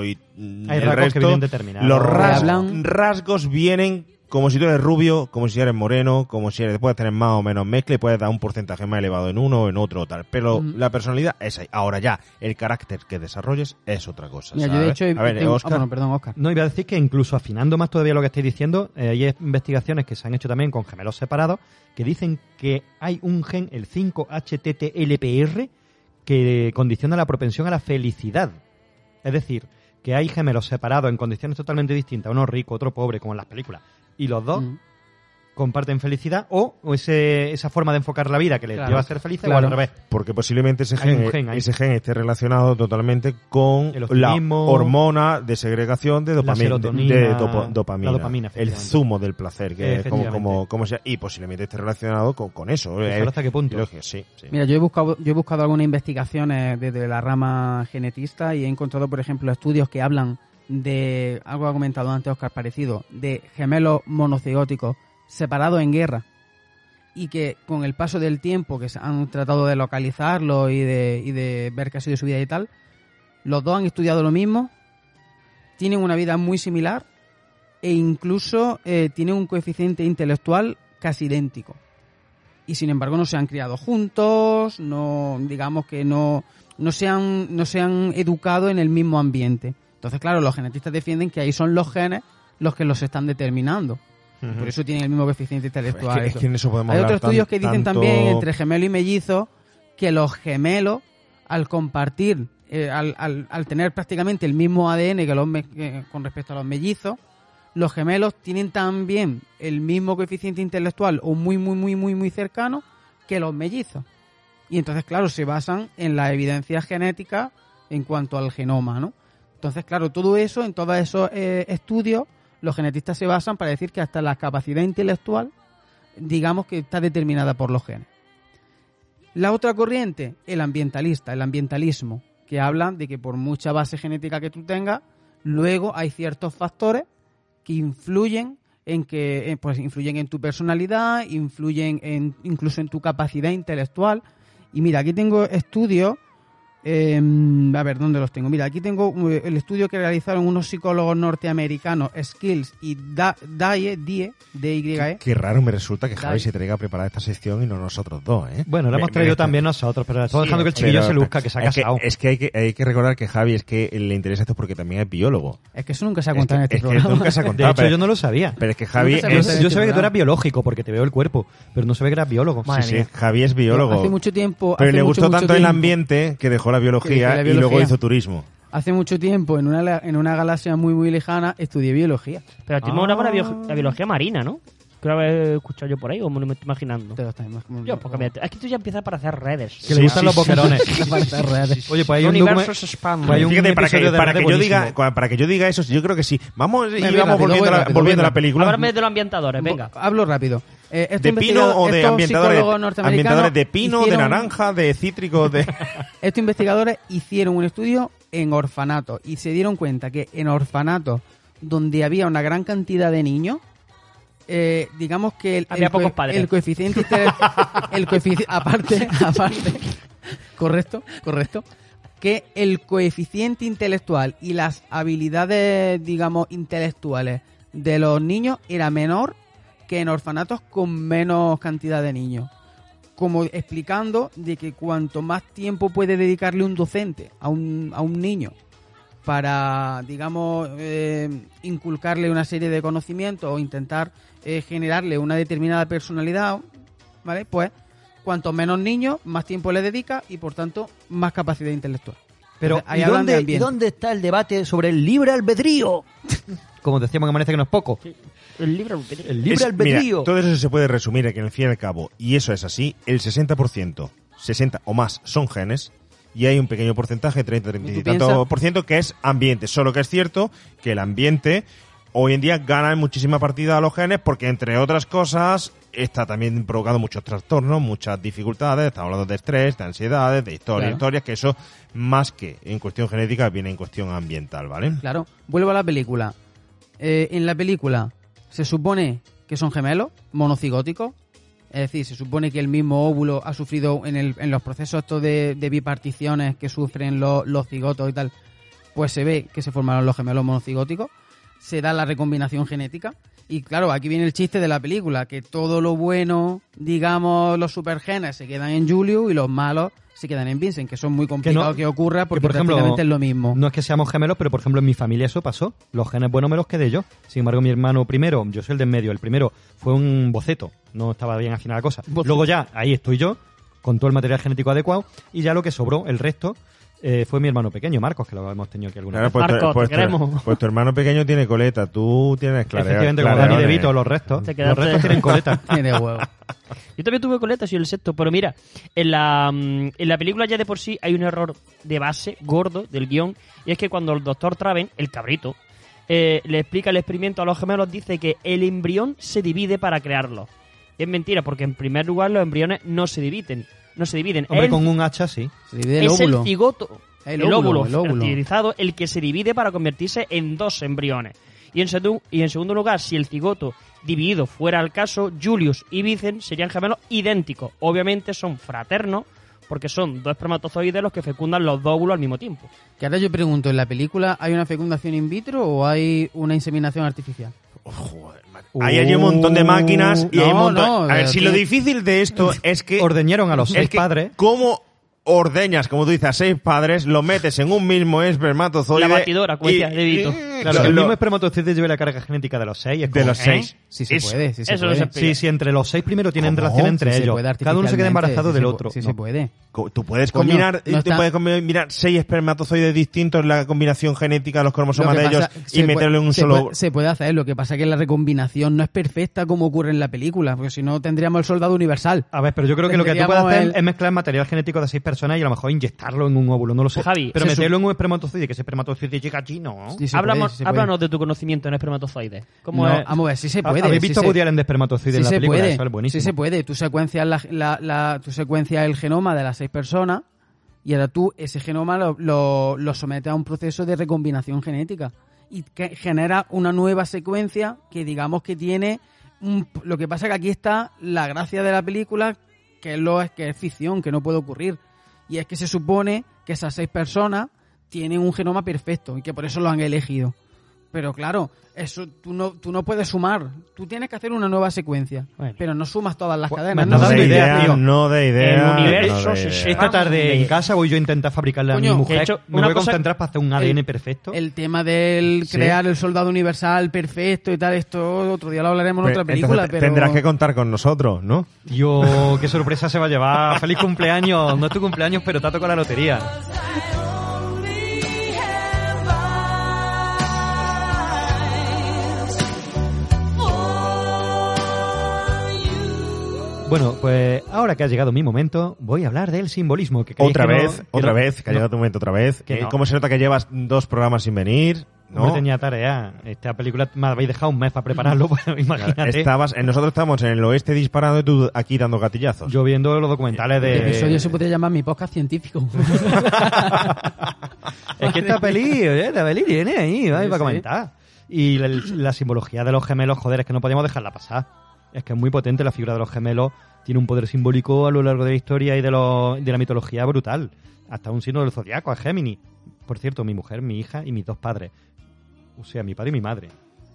y, y Hay el rasgos que vienen determinados. los ras- Hablan- rasgos vienen como si tú eres rubio, como si eres moreno, como si eres, puedes tener más o menos mezcla y puedes dar un porcentaje más elevado en uno o en otro o tal. Pero Mm. la personalidad es ahí. Ahora ya, el carácter que desarrolles es otra cosa. Mira, yo de ¿sabes? hecho... he- a ver, tengo- Oscar, bueno, perdón, Oscar. No, iba a decir que incluso afinando más todavía lo que estáis diciendo, eh, hay investigaciones que se han hecho también con gemelos separados que dicen que hay un gen, el 5-HTTLPR, que condiciona la propensión a la felicidad. Es decir, que hay gemelos separados en condiciones totalmente distintas, uno rico, otro pobre, como en las películas, y los dos Mm. comparten felicidad o, o ese, esa forma de enfocar la vida que les Claro, lleva a ser felices claro. o al revés. Porque posiblemente ese gen, gen ahí. ese gen esté relacionado totalmente con la hormona de segregación de dopamina. serotonina, de dopo- dopamina. la dopamina, el zumo del placer, que es como, como, como sea. Y posiblemente esté relacionado con, con eso. Pues Eh, ¿Hasta qué punto? lógico, sí, sí. Mira, yo he buscado, yo he buscado algunas investigaciones desde la rama genetista y he encontrado, por ejemplo, estudios que hablan de algo ha comentado antes Oscar parecido, de gemelos monocigóticos separados en guerra y que con el paso del tiempo que se han tratado de localizarlo y de, y de ver qué ha sido su vida y tal, los dos han estudiado lo mismo, tienen una vida muy similar e incluso eh, tienen un coeficiente intelectual casi idéntico y sin embargo no se han criado juntos, no digamos que no no se han no se han educado en el mismo ambiente. Entonces, claro, los genetistas defienden que ahí son los genes los que los están determinando. Por eso tienen el mismo coeficiente intelectual. Es que- es eso. que en eso podemos Hay otros estudios que dicen tanto- también entre gemelo y mellizo que los gemelos, al compartir, eh, al, al- al tener prácticamente el mismo ADN que los me- que- con respecto a los mellizos, los gemelos tienen también el mismo coeficiente intelectual o muy, muy, muy, muy, muy cercano que los mellizos. Y entonces, claro, se basan en la evidencia genética en cuanto al genoma, ¿no? Entonces, claro, todo eso, en todos esos eh, estudios, los genetistas se basan para decir que hasta la capacidad intelectual, digamos que está determinada por los genes. La otra corriente, el ambientalista, el ambientalismo, que habla de que por mucha base genética que tú tengas, luego hay ciertos factores que influyen en que eh, pues influyen en tu personalidad, influyen en incluso en tu capacidad intelectual. Y mira, aquí tengo estudios eh, a ver, ¿dónde los tengo? Mira, aquí tengo eh, el estudio que realizaron unos psicólogos norteamericanos, Skills y Da- Daye, Die, D-Y-E. Qué raro me resulta que. Javi se traiga a preparar esta sección y no nosotros dos, ¿eh? Bueno, la hemos me- traído también nosotros, pero estamos dejando que el chiquillo pero- se luzca, que se ha es casado. es que hay, que hay que recordar que Javi es que le interesa esto porque también es biólogo. Es que eso nunca se ha Es contado que- en este es que programa. nunca se ha <laughs> De contado. hecho, pero- yo no lo sabía. Pero es que Javi es... Yo sabía que tú eras biológico porque te veo el cuerpo, pero no sabía que eras biólogo. Sí, sí, Javi es biólogo. Hace mucho tiempo. pero hace le mucho, gustó mucho tanto el ambiente que dejó la biología, la y luego biología. hizo turismo. Hace mucho tiempo, en una, en una galaxia muy, muy lejana, estudié biología. Pero a ti me molaba la, bio- la biología marina, ¿no? Creo haber escuchado yo por ahí, o me lo estoy imaginando. Te lo estás imaginando. Yo, porque me- es que tú ya empiezas para hacer redes. Que le gustan los boquerones. Para hacer redes. Oye, pues hay un, Universos documen- spam. pues hay un Fíjate, para que, para, que yo diga, para que yo diga eso, yo creo que sí. Vamos y vamos volviendo, a la, volviendo a la película. Háblame de los ambientadores, venga. Hablo rápido. Eh, ¿De pino o de ambientadores? psicólogos norteamericanos Ambientadores de pino, de naranja, de cítrico, de... <laughs> Estos investigadores hicieron un estudio en orfanatos y se dieron cuenta que en orfanatos donde había una gran cantidad de niños, eh, digamos que el, Había el, pocos padres. el coeficiente inte- <laughs> el coefici- aparte <laughs> aparte correcto correcto que el coeficiente intelectual y las habilidades digamos intelectuales de los niños era menor que en orfanatos con menos cantidad de niños como explicando de que cuanto más tiempo puede dedicarle un docente a un, a un niño para, digamos, eh, inculcarle una serie de conocimientos o intentar eh, generarle una determinada personalidad, ¿vale? Pues cuanto menos niños, más tiempo le dedica y por tanto más capacidad intelectual. Pero, Entonces, ahí ¿y dónde, ¿y dónde está el debate sobre el libre albedrío? Como decíamos que parece que no es poco. El libre Es- albedrío. mira, todo eso se puede resumir en que, al fin y al cabo, y eso es así, el 60%, 60 o más son genes, y hay un pequeño porcentaje, 30, 30 y tanto por ciento, que es ambiente. Solo que es cierto que el ambiente hoy en día gana en muchísima partida a los genes porque, entre otras cosas, está también provocando muchos trastornos, muchas dificultades. Estamos hablando de estrés, de ansiedades, de historias, Claro. historias, que eso, más que en cuestión genética, viene en cuestión ambiental, ¿vale? Claro, vuelvo a la película. Eh, en la película se supone que son gemelos, monocigóticos. Es decir, se supone que el mismo óvulo ha sufrido en, el- en los procesos estos de, de biparticiones que sufren los, los cigotos y tal, pues se ve que se formaron los gemelos monocigóticos. Se da la recombinación genética. Y claro, aquí viene el chiste de la película, que todo lo bueno, digamos, los supergenes se quedan en Julio y los malos se quedan en Vincent, que son muy complicados que, ocurra porque que, por ejemplo, prácticamente es lo mismo. No es que seamos gemelos, pero por ejemplo en mi familia eso pasó. Los genes buenos me los quedé yo. Sin embargo, mi hermano primero, yo soy el de en medio, el primero fue un boceto, no estaba bien afinada la cosa. Boceto. Luego ya, ahí estoy yo, con todo el material genético adecuado, y ya lo que sobró, el resto, eh, fue mi hermano pequeño, Marcos, que lo hemos tenido aquí alguna Claro, vez. pues, tu- Marco, te pues tu- queremos. pues tu hermano pequeño tiene coleta, tú tienes claridad. Efectivamente, como Dani De Vito, los restos. Te Los restos tienen coleta. <laughs> Tiene huevo. Yo también tuve coleta, soy el sexto, pero mira, en la, mm, en la película ya de por sí hay un error de base gordo del guion, y es que cuando el doctor Traven, el cabrito, eh, le explica el experimento a los gemelos, dice que el embrión se divide para crearlo. Es mentira, porque en primer lugar los embriones no se dividen. No se dividen. Hombre, El- con un hacha sí. Se divide el es óvulo. el cigoto, El el, óvulo, óvulo, el óvulo. fertilizado, el que se divide para convertirse en dos embriones. Y en, sedu- y en segundo lugar, si el cigoto dividido fuera el caso, Julius y Vicen serían gemelos idénticos. Obviamente son fraternos, porque son dos espermatozoides los que fecundan los dos óvulos al mismo tiempo. Que ahora yo pregunto, ¿en la película hay una fecundación in vitro o hay una inseminación artificial? Ahí hay un montón de máquinas y No, hay un montón... no, a ver, si lo difícil de esto es que... Ordeñaron a los es seis que padres. ¿Cómo ordeñas, como tú dices, a seis padres, lo metes en un mismo espermatozoide... La batidora, como y- decía De Vito. y- Claro, Lo- el lo- mismo espermatozoide lleve la carga genética de los seis. es De como, los ¿eh? seis. Sí se Eso- puede, sí se eso no puede. se. Sí, sí, entre los seis primero tienen ¿Cómo? relación entre Sí se ellos. puede Cada uno se queda embarazado sí del otro. Sí No. se puede. Tú puedes Coño, combinar, no tú puedes combinar seis espermatozoides distintos, la combinación genética de los cromosomas Lo de ellos y meterlo en un se solo. puede- se puede hacer, lo que pasa es que la recombinación no es perfecta como ocurre en la película, porque si no tendríamos el soldado universal. A ver, pero yo creo que lo que tú puedes hacer es mezclar material genético de seis personas y a lo mejor inyectarlo en un óvulo, no lo sé. Javi, pero meterlo en un espermatozoide, que ese espermatozoide llega allí, ¿no? Sí se Háblamos- puede, sí se puede. háblanos de tu conocimiento en espermatozoides. ¿Cómo No, es? Vamos a ver, sí se puede. ¿Habéis sí visto se- Woody Allen de espermatozoide sí en la película? puede, Eso es buenísimo. Sí se puede. Tú secuencias, la, la- la- tú secuencias el genoma de las seis personas y ahora tú ese genoma lo, lo, lo sometes a un proceso de recombinación genética y que genera una nueva secuencia que digamos que tiene... un- lo que pasa que aquí está la gracia de la película, que es, lo, que es ficción, que no puede ocurrir. Y es que se supone que esas seis personas tienen un genoma perfecto y que por eso lo han elegido. Pero claro, eso tú no, tú no puedes sumar. Tú tienes que hacer una nueva secuencia. Bueno. Pero no sumas todas las me cadenas. estás No, dando de ideas, idea, tío. no de idea. El universo no de se idea. se- Esta tarde de- en casa voy yo a intentar fabricarle a Coño, mi mujer. hecho, me una voy a concentrar para hacer un ADN perfecto. El tema del Sí. crear el soldado universal perfecto y tal, esto otro día lo hablaremos en Pe- otra película, entonces pero... Tendrás que contar con nosotros, ¿no? Yo, qué sorpresa se va a llevar. Feliz cumpleaños. No es tu cumpleaños, pero te ha tocado la lotería. Bueno, pues ahora que ha llegado mi momento, voy a hablar del simbolismo. Que Otra que no- vez, que otra no- vez, que ha no- llegado tu momento otra vez. Que Eh, no. ¿Cómo se nota que llevas dos programas sin venir? No ¿No? tenía tarea. Esta película me habéis dejado un mes para prepararlo, <laughs> pues imagínate. Estabas, eh, nosotros estamos en el oeste disparando y tú aquí dando gatillazos. Yo viendo los documentales El de... episodio se podría llamar mi podcast científico. <laughs> Es que esta peli, esta peli tiene ahí, ¿vale? Sí, para sí. comentar. Y la, la simbología de los gemelos, joder, es que no podíamos dejarla pasar. Es que es muy potente la figura de los gemelos, tiene un poder simbólico a lo largo de la historia y de, lo- de la mitología brutal. Hasta un signo del zodiaco, a Géminis. Por cierto, mi mujer, mi hija y mis dos padres. O sea, mi padre y mi madre.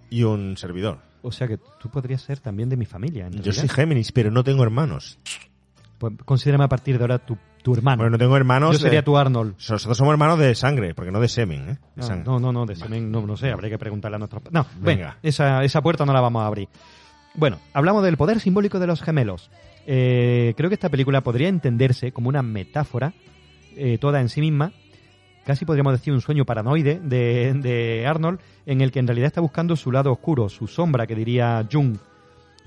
Y un servidor. O sea que tú podrías ser también de mi familia. Yo soy Géminis, pero no tengo hermanos. Pues considérame a partir de ahora tu, tu hermano. Bueno, no tengo hermanos. Yo sería eh, tu Arnold. Nosotros somos hermanos de sangre, porque no de semen, ¿eh? De Ah, sangre. no, no, no, de semen, no, no sé, habría que preguntarle a nuestros... No, venga, Venga. esa, esa puerta no la vamos a abrir. Bueno, hablamos del poder simbólico de los gemelos. Eh, creo que esta película podría entenderse como una metáfora, eh, toda en sí misma, casi podríamos decir un sueño paranoide de, de Arnold, en el que en realidad está buscando su lado oscuro, su sombra, que diría Jung.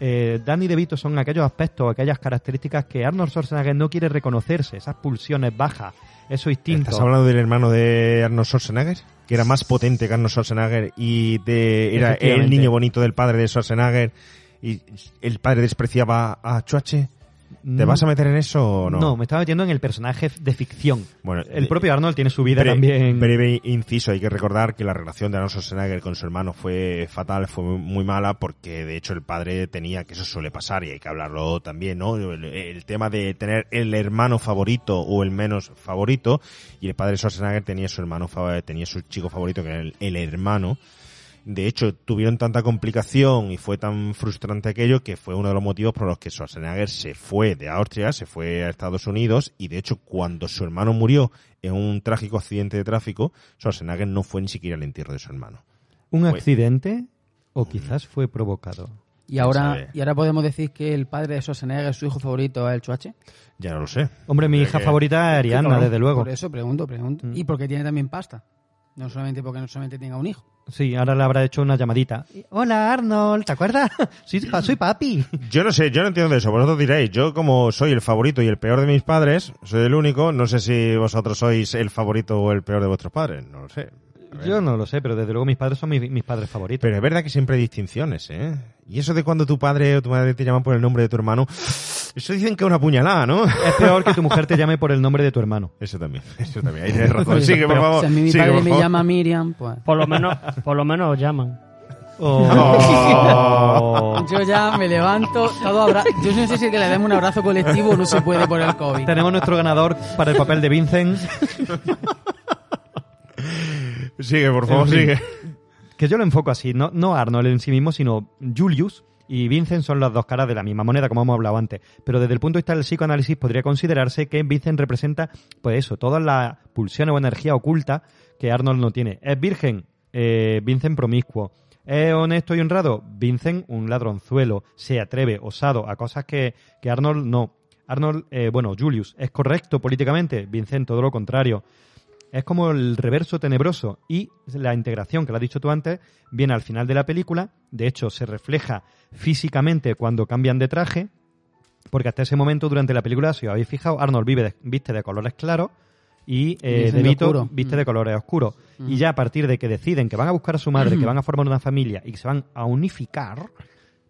Eh, Danny DeVito son aquellos aspectos, aquellas características que Arnold Schwarzenegger no quiere reconocerse, esas pulsiones bajas, esos instintos. ¿Estás hablando del hermano de Arnold Schwarzenegger? Que era más potente que Arnold Schwarzenegger y de, era el niño bonito del padre de Schwarzenegger y el padre despreciaba a Chuache. ¿Te vas a meter en eso o no? No, me estaba metiendo en el personaje de ficción. Bueno, el eh, propio Arnold tiene su vida también. Breve inciso, hay que recordar que la relación de Arnold Schwarzenegger con su hermano fue fatal, fue muy, mala, porque de hecho el padre tenía, que eso suele pasar y hay que hablarlo también, ¿no? El, el tema de tener el hermano favorito o el menos favorito, y el padre de Schwarzenegger tenía su hermano, tenía su chico favorito que era el, el hermano. De hecho, tuvieron tanta complicación y fue tan frustrante aquello que fue uno de los motivos por los que Schwarzenegger se fue de Austria, se fue a Estados Unidos y de hecho cuando su hermano murió en un trágico accidente de tráfico, Schwarzenegger no fue ni siquiera al entierro de su hermano. ¿Un Fue- accidente o quizás fue provocado? Y ahora, y ahora podemos decir que el padre de Schwarzenegger, su hijo favorito, es el Chuache. Ya no lo sé. Hombre, mi Creo hija que- favorita es Ariana, Claro, desde luego. Por eso pregunto, pregunto. Mm. Y porque tiene también pasta. No solamente porque no solamente tenga un hijo. Sí, ahora le habrá hecho una llamadita. Hola Arnold, ¿te acuerdas? <laughs> Sí, pa- soy papi. <laughs> Yo no sé, yo no entiendo de eso. Vosotros diréis, yo como soy el favorito y el peor de mis padres, soy el único, no sé si vosotros sois el favorito o el peor de vuestros padres, no lo sé. Yo no lo sé, pero desde luego mis padres son mis, mis padres favoritos. Pero es verdad que siempre hay distinciones, ¿eh? Y eso de cuando tu padre o tu madre te llaman por el nombre de tu hermano, eso dicen que es una puñalada, ¿no? Es peor que tu mujer te llame por el nombre de tu hermano. Eso también, <laughs> eso también. Ahí tienes razón. Sigue, por favor. Si a mí mi Sigue, padre me llama Miriam, pues... Por lo menos, por lo menos os llaman. Oh. <laughs> Yo ya me levanto, todo abra... Yo no sé si que le demos un abrazo colectivo o no se puede por el COVID. Tenemos nuestro ganador para el papel de Vincent. <laughs> Sigue, por favor, En fin. sigue. Que yo lo enfoco así, no, no Arnold en sí mismo, sino Julius y Vincent son las dos caras de la misma moneda, como hemos hablado antes. Pero desde el punto de vista del psicoanálisis podría considerarse que Vincent representa, pues eso, todas las pulsiones o energía oculta que Arnold no tiene. ¿Es virgen? eh, Vincent promiscuo. ¿Es honesto y honrado? Vincent un ladronzuelo. Se atreve, osado, a cosas que, que Arnold no. Arnold, eh, bueno, Julius, ¿es correcto políticamente? Vincent, todo lo contrario. Es como el reverso tenebroso y la integración, que lo has dicho tú antes, viene al final de la película. De hecho, se refleja físicamente cuando cambian de traje, porque hasta ese momento durante la película, si os habéis fijado, Arnold vive de- viste de colores claros y eh, de Vito oscuro. viste Mm. de colores oscuros. Mm. Y ya a partir de que deciden que van a buscar a su madre, que van a formar una familia y que se van a unificar,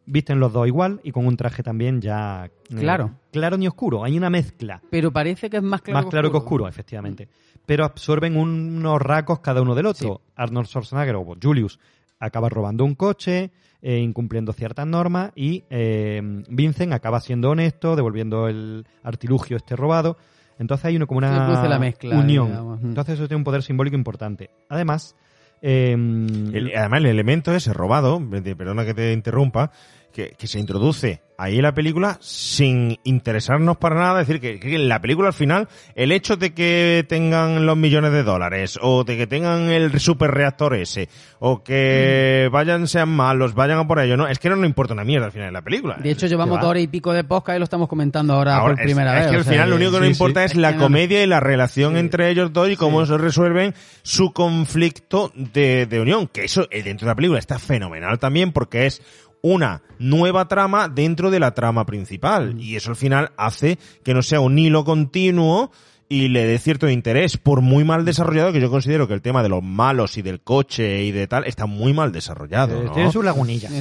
visten los dos igual y con un traje también ya... eh, Claro. claro ni oscuro, hay una mezcla. Pero parece que es más claro Más claro que oscuro, efectivamente. Pero absorben unos rasgos cada uno del otro. Arnold Schwarzenegger o Julius acaba robando un coche, eh, incumpliendo ciertas normas, y eh, Vincent acaba siendo honesto, devolviendo el artilugio este robado. Entonces hay uno como una la mezcla, unión. digamos. Entonces eso tiene un poder simbólico importante. Además, eh, El- además, el elemento ese robado, de- perdona que te interrumpa, que, que se introduce ahí en la película sin interesarnos para nada. Es decir, que, que en la película al final, el hecho de que tengan los millones de dólares, o de que tengan el super reactor ese, o que vayan, sean malos, vayan a por ello, no, es que no nos importa una mierda al final de la película. De hecho, llevamos va? dos horas y pico de podcast y lo estamos comentando ahora, Ahora, por es- primera es vez. que o al sea final lo único que nos sí, importa sí. es la que no- comedia y la relación entre ellos dos y cómo se resuelven su conflicto de, de unión. Que eso eh, dentro de la película está fenomenal también porque es una nueva trama dentro de la trama principal. Mm. Y eso al final hace que no sea un hilo continuo y le dé cierto interés, por muy mal desarrollado, que yo considero que el tema de los malos y del coche y de tal está muy mal desarrollado. eh, ¿no? tiene sus lagunillas.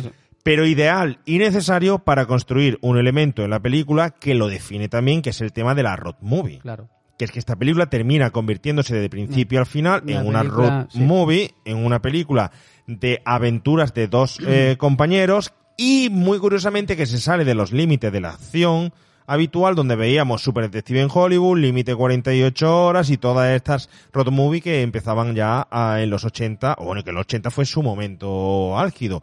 pero ideal y necesario para construir un elemento en la película que lo define también, que es el tema de la road movie. Claro. Que es que esta película termina convirtiéndose de principio al final Una en una película, road sí. movie, en una película de aventuras de dos eh, <clears throat> compañeros y muy curiosamente que se sale de los límites de la acción habitual donde veíamos Super Detective en Hollywood, Límite 48 horas y todas estas road movie que empezaban ya ah, en los 80, o bueno, que el 80 fue su momento álgido.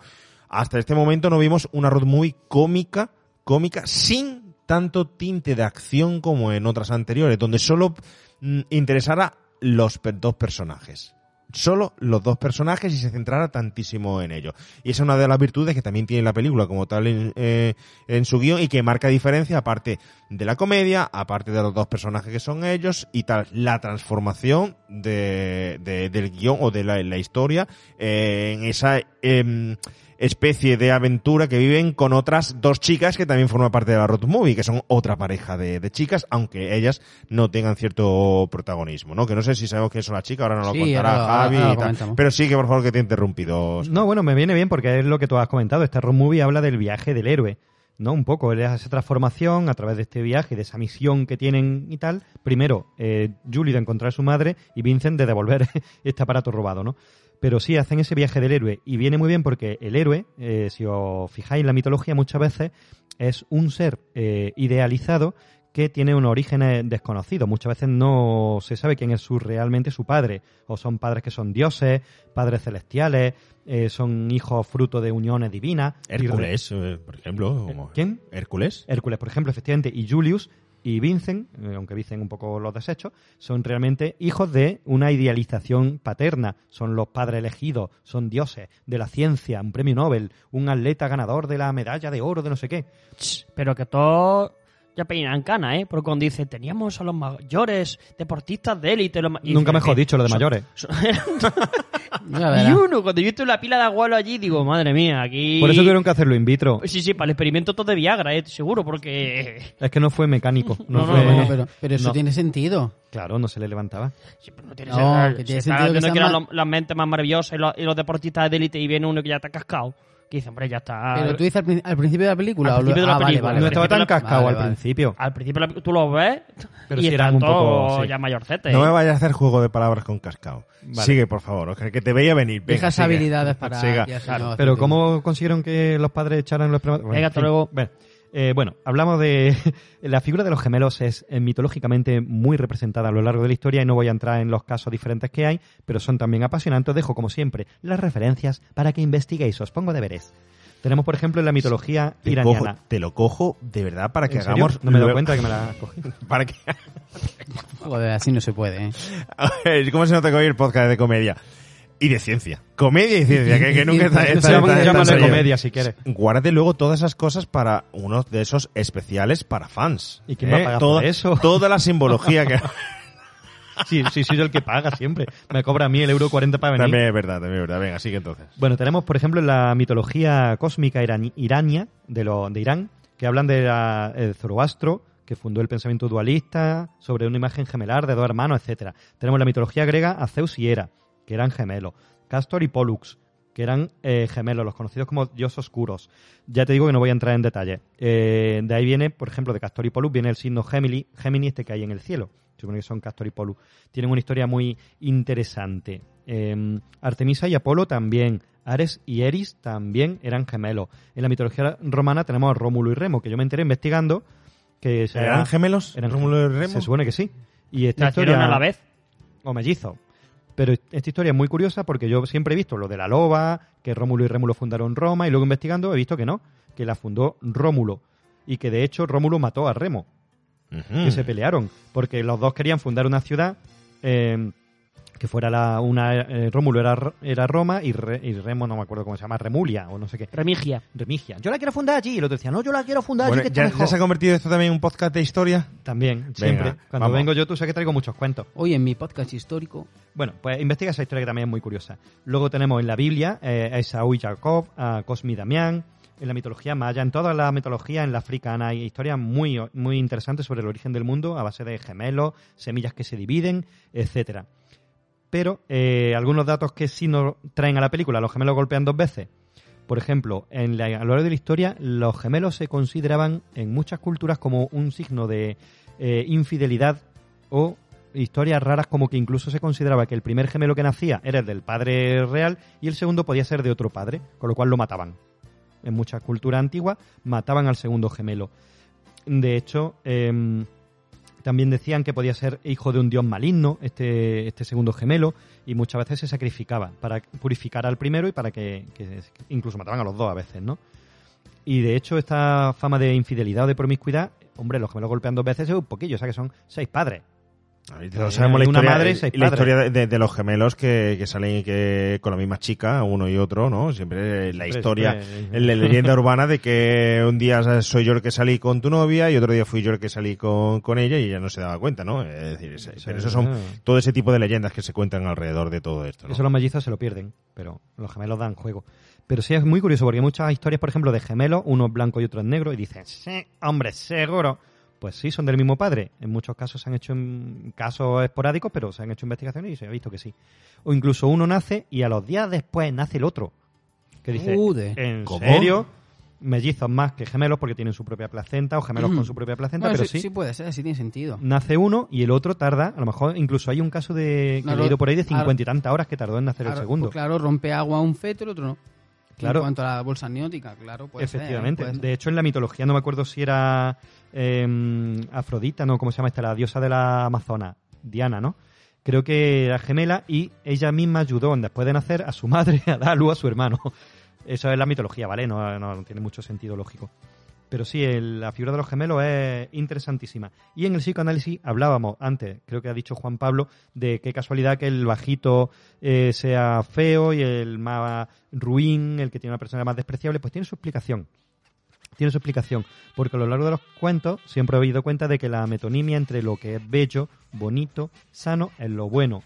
Hasta este momento no vimos una road movie cómica, cómica, sin tanto tinte de acción como en otras anteriores, donde solo mm, interesara los dos personajes. Solo los dos personajes y se centrara tantísimo en ello. Y esa es una de las virtudes que también tiene la película como tal en, eh, en su guion y que marca diferencia aparte de la comedia, aparte de los dos personajes que son ellos y tal. La transformación de, de- del guion o de la, la historia eh, en esa em, especie de aventura que viven con otras dos chicas que también forman parte de la Road Movie, que son otra pareja de, de chicas, aunque ellas no tengan cierto protagonismo, ¿no? Que no sé si sabemos quién son las chicas, ahora nos lo contará lo- Javi lo y tal. Pero sí que por favor que te he interrumpido. No, bueno, me viene bien porque es lo que tú has comentado. Este road movie habla del viaje del héroe, ¿no? Un poco, esa transformación a través de este viaje, de esa misión que tienen y tal. Primero, eh, Julie de encontrar a su madre y Vincent de devolver <laughs> este aparato robado, ¿no? Pero sí, hacen ese viaje del héroe y viene muy bien porque el héroe, eh, si os fijáis en la mitología, muchas veces es un ser eh, idealizado que tiene un origen eh, desconocido. Muchas veces no se sabe quién es su, realmente su padre. O son padres que son dioses, padres celestiales, eh, son hijos fruto de uniones divinas. Hércules, por ejemplo. como- ¿Quién? Hércules. Hércules, por ejemplo, efectivamente. Y Julius y Vincent, eh, aunque Vincent un poco los desechos, son realmente hijos de una idealización paterna. Son los padres elegidos, son dioses de la ciencia, un premio Nobel, un atleta ganador de la medalla de oro de no sé qué. Pero que todos ya peinan cana, ¿eh? Porque cuando dice, teníamos a los mayores deportistas de élite. los ma-". Y Nunca dice, mejor "¿Qué? dicho, lo de mayores. son- <laughs> y uno, cuando yo estoy en la pila de abuelos allí, digo, madre mía, aquí... Por eso tuvieron que hacerlo in vitro. Sí, sí, para el experimento todo de Viagra, ¿eh? Seguro, porque... Es que no fue mecánico. <laughs> No, No, pero- pero eso tiene sentido. Claro, no se le levantaba. No tiene No, sentido. que tiene Se sentido que que eran más- las mentes más maravillosas y los, y los deportistas de élite y viene uno que ya está cascado. Que dice, hombre, ya está. Pero tú dices al, prin- al principio de la película. Al principio de la ah, película. vale, No estaba tan cascado al principio. Al principio la- tú los ves Pero y sí eran un poco, sí. ya mayorcetes. No me vayas a hacer juego de palabras con cascao. Vale. Sigue, por favor, Oscar, que te veía venir. Venga, Deja esas sigue. habilidades para- Siga. ya, si no, Pero ¿cómo consiguieron que los padres echaran los esperma- Venga, hasta luego. Bueno, eh, bueno, hablamos de... <laughs> la figura de los gemelos es eh, mitológicamente muy representada a lo largo de la historia y no voy a entrar en los casos diferentes que hay, pero son también apasionantes. Os dejo, como siempre, las referencias para que investiguéis. Os pongo deberes. Tenemos, por ejemplo, en la mitología Te, iraniana. cojo- te lo cojo de verdad para que ¿En serio? hagamos. No me he dado luego- cuenta de que me la cogí. <laughs> para que. Joder, así no se puede, ¿eh? <laughs> A ver, ¿Cómo se nota que hoy el podcast de comedia? Y de ciencia. Comedia y ciencia, que, que nunca está, está- está- está comedia si quieres. Guárdate luego todas esas cosas para uno de esos especiales para fans. ¿Y quién va a ¿eh? pagar toda, por eso? <laughs> Toda la simbología que... <laughs> Sí, sí, soy el que paga siempre. Me cobra a mí el euro 40 para venir. también es verdad, también es verdad. Venga, sigue entonces. Bueno, tenemos, por ejemplo, la mitología cósmica irani- irania de, lo, de Irán, que hablan de la- el Zoroastro, que fundó el pensamiento dualista, sobre una imagen gemelar de dos hermanos, etcétera. Tenemos la mitología griega a Zeus y Hera, que eran gemelos. Castor y Pollux, que eran eh, gemelos, los conocidos como dios oscuros. Ya te digo que no voy a entrar en detalle. Eh, de ahí viene, por ejemplo, de Castor y Pollux viene el signo Gemini, Gemini este que hay en el cielo. Se supone que son Castor y Pollux. Tienen una historia muy interesante. Eh, Artemisa y Apolo también. Ares y Eris también eran gemelos. En la mitología romana tenemos a Rómulo y Remo, que yo me enteré investigando que ¿Eran gemelos, eran Rómulo y Remo? Se supone que sí. Y esta ¿Nacieron historia a la vez? o mellizos. Pero esta historia es muy curiosa porque yo siempre he visto lo de la loba, que Rómulo y Rémulo fundaron Roma, y luego investigando he visto que no, que la fundó Rómulo. Y que de hecho Rómulo mató a Remo, que se pelearon, porque los dos querían fundar una ciudad eh, que fuera la, una... eh, Rómulo era, era Roma y, Re- y Remo, no me acuerdo cómo se llama, Remulia o no sé qué. Remigia. Remigia. Yo la quiero fundar allí. Y el otro decía, no, yo la quiero fundar Bueno, allí, que ¿ya, mejor. ya se ha convertido esto también en un podcast de historia? También, siempre. Cuando vamos. vengo yo, tú sabes que traigo muchos cuentos. Hoy en mi podcast histórico. Bueno, pues investiga esa historia que también es muy curiosa. Luego tenemos en la Biblia eh, a Esaú y Jacob, a Cosme y Damián, en la mitología maya, en toda la mitología, en la africana, hay historias muy, muy interesantes sobre el origen del mundo a base de gemelos, semillas que se dividen, etcétera. Pero eh, algunos datos que sí nos traen a la película, los gemelos golpean dos veces. Por ejemplo, en la, a lo largo de la historia, los gemelos se consideraban en muchas culturas como un signo de eh, infidelidad o historias raras como que incluso se consideraba que el primer gemelo que nacía era el del padre real y el segundo podía ser de otro padre, con lo cual lo mataban. En muchas culturas antiguas mataban al segundo gemelo. De hecho, em, también decían que podía ser hijo de un dios maligno, este, este segundo gemelo, y muchas veces se sacrificaba para purificar al primero y para que, incluso mataban a los dos a veces, ¿no? Y de hecho, esta fama de infidelidad o de promiscuidad, hombre, los gemelos golpean dos veces es un poquillo, o sea que son seis padres. Todos sabemos la historia, madre la de, de- de los gemelos que, que salen que con la misma chica, uno y otro, ¿no? Siempre la historia, la <laughs> leyenda urbana de que un día soy yo el que salí con tu novia y otro día fui yo el que salí con, con ella y ella no se daba cuenta, ¿no? Es decir, pero eso son ah. todo ese tipo de leyendas que se cuentan alrededor de todo esto, ¿no? Eso los mellizos se lo pierden, pero los gemelos dan juego. Pero sí es muy curioso porque hay muchas historias, por ejemplo, de gemelos, uno es blanco y otro es negro, y dicen, sí, hombre, seguro. Pues sí, son del mismo padre. En muchos casos se han hecho casos esporádicos, pero se han hecho investigaciones y se ha visto que sí. O incluso uno nace y a los días después nace el otro. Que dice. ¿en ¿Cómo? serio? Mellizos más que gemelos porque tienen su propia placenta o gemelos con su propia placenta, Bueno, pero sí, sí. sí puede ser, sí tiene sentido. Nace uno y el otro tarda, a lo mejor incluso hay un caso de que Claro, he leído por ahí de claro. cincuenta y tantas horas que tardó en nacer el segundo. pues claro, rompe agua un feto, el otro no. Claro. En cuanto a la bolsa amniótica, claro, puede ser, Efectivamente. puede ser. de hecho, en la mitología no me acuerdo si era eh, Afrodita, no, ¿cómo se llama esta? La diosa de la Amazona, Diana, ¿no? Creo que era gemela y ella misma ayudó, después de nacer, a su madre <laughs> a dar a luz a su hermano. Eso es la mitología, ¿vale? No, no, tiene mucho sentido lógico. Pero sí, la figura de los gemelos es interesantísima. Y en el psicoanálisis hablábamos antes, creo que ha dicho Juan Pablo, de qué casualidad que el bajito eh, sea feo y el más ruin, el que tiene una persona más despreciable, pues tiene su explicación. Tiene su explicación. Porque a lo largo de los cuentos siempre he habido cuenta de que la metonimia entre lo que es bello, bonito, sano, es lo bueno.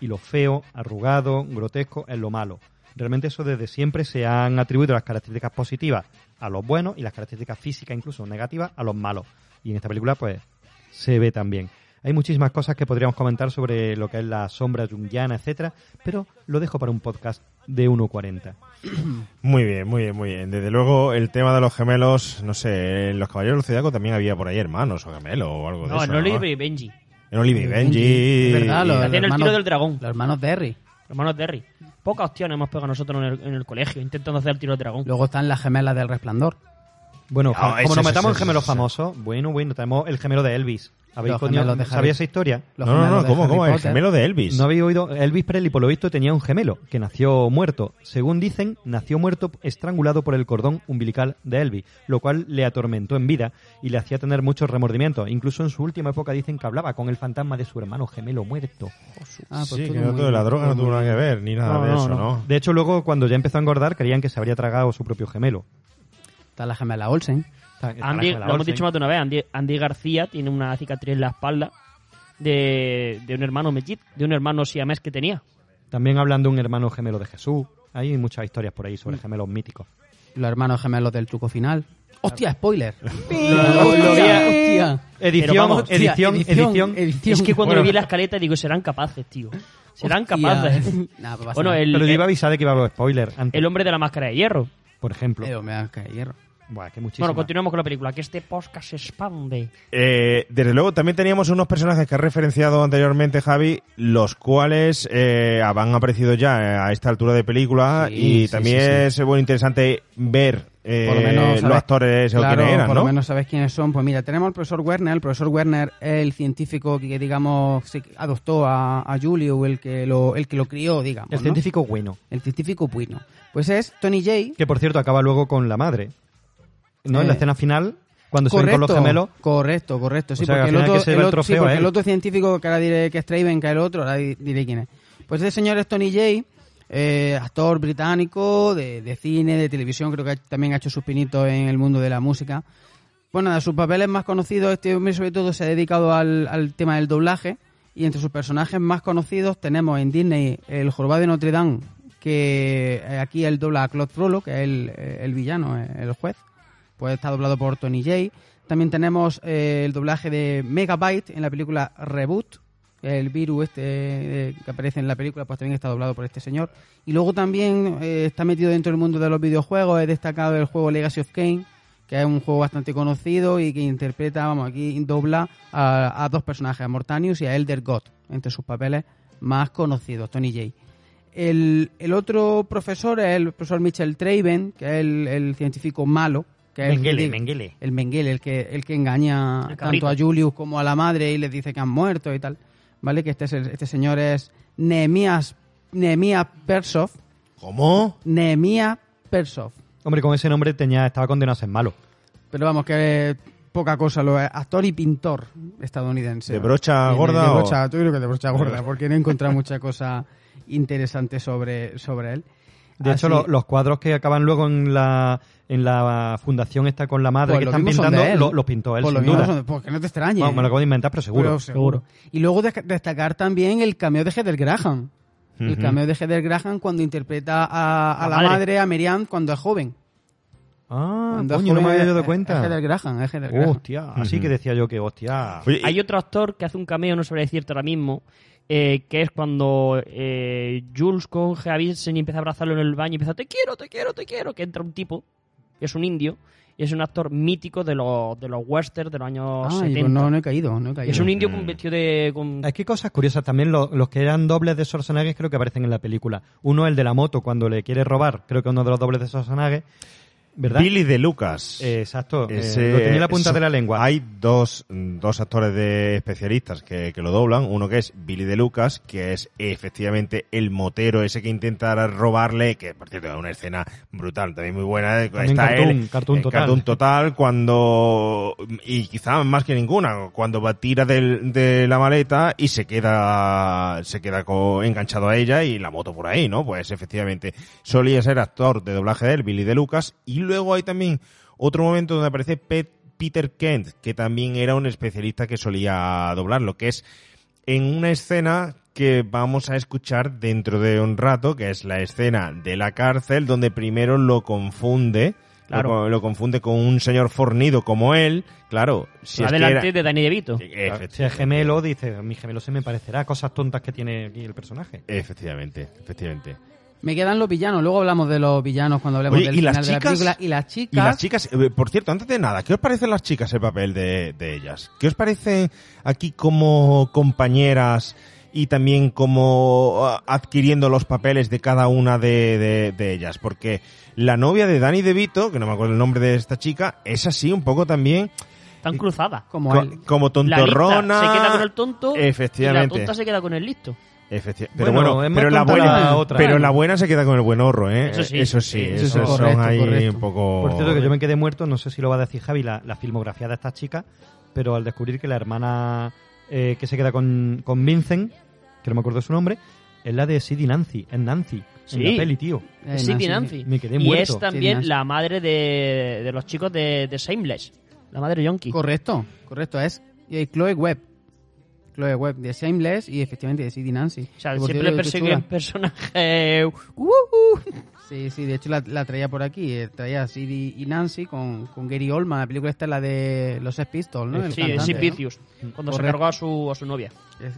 Y lo feo, arrugado, grotesco, es lo malo. Realmente eso desde siempre se han atribuido las características positivas a los buenos y las características físicas incluso negativas a los malos. Y en esta película pues se ve también. Hay muchísimas cosas que podríamos comentar sobre lo que es la sombra junguiana, etcétera, pero lo dejo para un podcast de 1.40. Muy bien, muy bien, muy bien. Desde luego, el tema de los gemelos, no sé, en los Caballeros del Zodiaco también había por ahí hermanos o gemelos o algo de No, eso. en Oliver y Benji. En Oliver y Benji. Es verdad, los, Hacían el hermanos- tiro del dragón. Los hermanos Derry. Hermanos Derry. Pocas opciones hemos pegado nosotros en el, en el colegio intentando hacer el tiro del dragón. Luego están las gemelas del resplandor. Bueno, No, como nos metamos en gemelos famosos, bueno, bueno, tenemos el gemelo de Elvis. ¿Habéis de Harry- ¿Sabíais esa historia? los No, no, no, ¿cómo, cómo? El gemelo de Elvis. No habéis oído. Elvis Presley, por lo visto, tenía un gemelo que nació muerto. Según dicen, nació muerto estrangulado por el cordón umbilical de Elvis, lo cual le atormentó en vida y le hacía tener muchos remordimientos. Incluso en su última época dicen que hablaba con el fantasma de su hermano gemelo muerto. Ah, Sí, que no todo de la droga no tuvo nada que ver, ni nada de eso, ¿no? De hecho, luego, cuando ya empezó a engordar, creían que se habría tragado su propio gemelo. Está la gemela Olsen. Está- está la Andy, gemela lo hemos dicho más de una vez, Andy, Andy García tiene una cicatriz en la espalda de, de un hermano mellid, de un hermano siamés que tenía. También hablan de un hermano gemelo de Jesús. Hay muchas historias por ahí sobre gemelos míticos. Los hermanos gemelos del truco final. ¡Hostia, spoiler! Edición, edición, edición, Es que cuando lo vi en la escaleta digo, serán capaces, tío. Serán Hostia. capaces. <laughs> Nah, pues bueno, el, Pero yo iba a avisar de que iba a haber spoiler antes, el hombre de la máscara de hierro. Por ejemplo. Eh, me da que hierro. Buah, que muchísimo. Bueno, continuamos con la película, que este podcast se expande. Eh, desde luego, también teníamos unos personajes que has referenciado anteriormente, Javi, los cuales eh, han aparecido ya a esta altura de película Sí, y sí, también sí, sí. es bueno interesante ver eh, Por lo menos los sabes- actores o claro, quiénes eran, por ¿no? lo menos sabes quiénes son. Pues mira, tenemos al profesor Werner. El profesor Werner es el científico que, digamos, se adoptó a, a Julio, el que lo, el que lo crió, digamos. El ¿no? científico bueno. El científico bueno. Pues es Tony Jay. Que por cierto acaba luego con la madre. ¿No? En la Eh, escena final, cuando se ven con los gemelos. Correcto, correcto. Sí, O sea, porque, el otro, el el sí, porque el científico que ahora diré que es Traven, que es el otro, ahora di- diré quién es. Pues este señor es Tony Jay, eh, actor británico de, de cine, de televisión, creo que también ha hecho sus pinitos en el mundo de la música. Bueno, de sus papeles más conocidos, este hombre sobre todo se ha dedicado al, al tema del doblaje y entre sus personajes más conocidos tenemos en Disney el Jorobado de Notre Dame, que eh, aquí él dobla a Claude Frollo, que es el, eh, el villano, el juez, pues está doblado por Tony Jay. También tenemos el doblaje de Megabyte en la película Reboot, el virus este eh, que aparece en la película, pues también está doblado por este señor. Y luego también eh, está metido dentro del mundo de los videojuegos, he destacado el juego Legacy of Kain, que es un juego bastante conocido y que interpreta, vamos, aquí dobla a, a dos personajes, a Mortanius y a Elder God, entre sus papeles más conocidos, Tony Jay. El, el otro profesor es el profesor Mitchell Traven, que es el, el científico malo. Que es el Mengele, Mengele. El Mengele, el que, el que engaña El tanto a Julius como a la madre y les dice que han muerto y tal. ¿Vale? Que este, es el- este señor es Nehemías Nehemías Persov. ¿Cómo? Nehemías Persov. Hombre, con ese nombre tenía, estaba condenado a ser malo. Pero vamos, que poca cosa lo es. Actor y pintor estadounidense. ¿De brocha gorda De, o- brocha, yo creo que de brocha gorda, porque no he encontrado mucha cosa interesante sobre, sobre él. De hecho, Así- lo- los cuadros que acaban luego en la, en la fundación esta con la madre Pues que lo están pintando, él. lo- los pintó él, Pues sin duda. son de- pues que no te extrañe. Vamos, me lo acabo de inventar, pero seguro. Pero seguro. Y luego de- destacar también el cameo de Heather Graham. El cameo de Heather Graham cuando interpreta a, a La la, madre. madre, a Miriam, cuando es joven. Ah, Cuando coño, no me había dado cuenta. Es Heather Graham, es Heather Graham. Hostia, así que decía yo que hostia. Hay otro actor que hace un cameo, no sabría decirte ahora mismo, eh, que es cuando eh, Jules coge a Vincent y empieza a abrazarlo en el baño y empieza, te quiero, te quiero, te quiero, que entra un tipo, es un indio, y es un actor mítico de los, de los westerns de los años Ay, 70. pues no, no he caído, no he caído. Es un indio con vestido de... Con... Es que cosas curiosas también. Los, los que eran dobles de Schwarzenegger creo que aparecen en la película. Uno, el de la moto, cuando le quiere robar. Creo que uno de los dobles de Schwarzenegger. ¿Verdad? Billy de Lucas. Eh, exacto. eh, lo tenía en la punta eso- de la lengua. Hay dos, dos actores de especialistas que, que lo doblan. Uno que es Billy de Lucas, que es efectivamente el motero ese que intenta robarle, que por cierto es una escena brutal, también muy buena. También Está cartoon, él, cartoon total. cartoon total, cuando, y quizá más que ninguna, cuando va, tira del- de la maleta y se queda, se queda co- enganchado a ella y la moto por ahí, ¿no? Pues efectivamente solía ser actor de doblaje de él, Billy de Lucas, y luego hay también otro momento donde aparece Pet- Peter Kent, que también era un especialista que solía doblarlo, que es en una escena que vamos a escuchar dentro de un rato, que es la escena de la cárcel, donde primero lo confunde, Claro. lo, co- lo confunde con un señor fornido como él, claro, si es que Adelante era- de Danny DeVito. Si es gemelo, dice, mi gemelo se me parecerá. Cosas tontas que tiene aquí el personaje. Efectivamente, efectivamente. Me quedan los villanos, luego hablamos de los villanos cuando hablemos Oye, del ¿y las final de la chicas? película. Y las chicas... Y las chicas, eh, por cierto, antes de nada, ¿qué os parecen las chicas el papel de, de ellas? ¿Qué os parece aquí como compañeras y también como ah, adquiriendo los papeles de cada una de, de- de ellas? Porque la novia de Danny DeVito, que no me acuerdo el nombre de esta chica, es así un poco también Están cruzadas. Como Co- él. como La tontorrona. lista se queda con el tonto Efectivamente. y la tonta se queda con el listo. Pero Bueno, bueno, es más pero la buena, la otra. pero la buena se queda con el buen horro, ¿eh? Eso sí. eso sí, Eso esos son ahí correcto. un poco. Por cierto, que yo me quedé muerto, no sé si lo va a decir Javi, la, la filmografía de esta chica, pero al descubrir que la hermana eh, que se queda con, con Vincent, que no me acuerdo su nombre, es la de Sid y Nancy, es Nancy, en Sí. la peli, tío. Eh, Sidney Nancy. Me quedé y muerto. es también Nancy. la madre de, de los chicos de, de Shameless. La madre Yonki. Correcto, correcto. Es eh, Chloe Webb. Chloe Webb de Shameless y efectivamente de Sid Nancy. O sea, siempre persiguen chula. personajes... Uh, Sí, sí, de hecho la, la traía por aquí. eh, Traía a Sid y Nancy con, con Gary Oldman. La película esta es la de los Sex Pistols, ¿no? El sí, de cantante. Vicious. Cuando se cargó a su, a su novia. Es-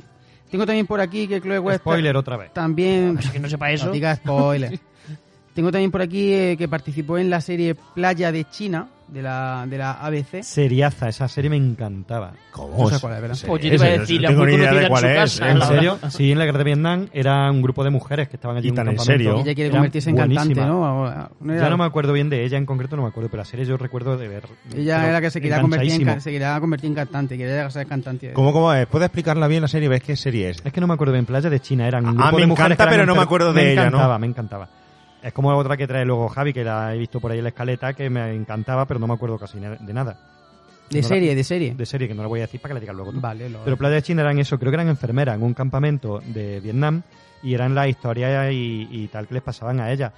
Tengo también por aquí que Chloe Webb... Spoiler otra vez. También... Que no sepa <laughs> eso. No diga spoiler. <laughs> Tengo también por aquí eh, que participó en la serie Playa de China de la, de la ABC. Seriaza, esa serie me encantaba. ¿Cómo? No sé cuál es, ¿verdad? Pues yo te iba a decir, la muy conocida en cuál su es. casa. ¿En serio? Sí, en la guerra de Vietnam era un grupo de mujeres que estaban allí ¿Y en un tan en campamento. serio? Ella quiere convertirse en cantante. ¿no? Ya no me acuerdo bien de ella en concreto, no me acuerdo, pero la serie yo recuerdo de ver. Ella era que se quería, convertir en, se quería convertir en cantante, quería ser cantante. ¿Cómo, cómo es? ¿Puedes explicarla bien la serie? ¿Ves qué serie es? Es que no me acuerdo bien, Playa de China, eran un Ah, grupo me de mujeres encanta, que eran pero no me acuerdo de me ella, ¿no? encantaba, me encantaba. Es como otra que trae luego Javi, que la he visto por ahí en la escaleta, que me encantaba, pero no me acuerdo casi de nada. De No la- serie, de serie. De serie, que no la voy a decir para que la digas luego tú. Vale, lo- Pero Playa de China eran eso, creo que eran enfermeras en un campamento de Vietnam y eran las historias y, y tal que les pasaban a ellas.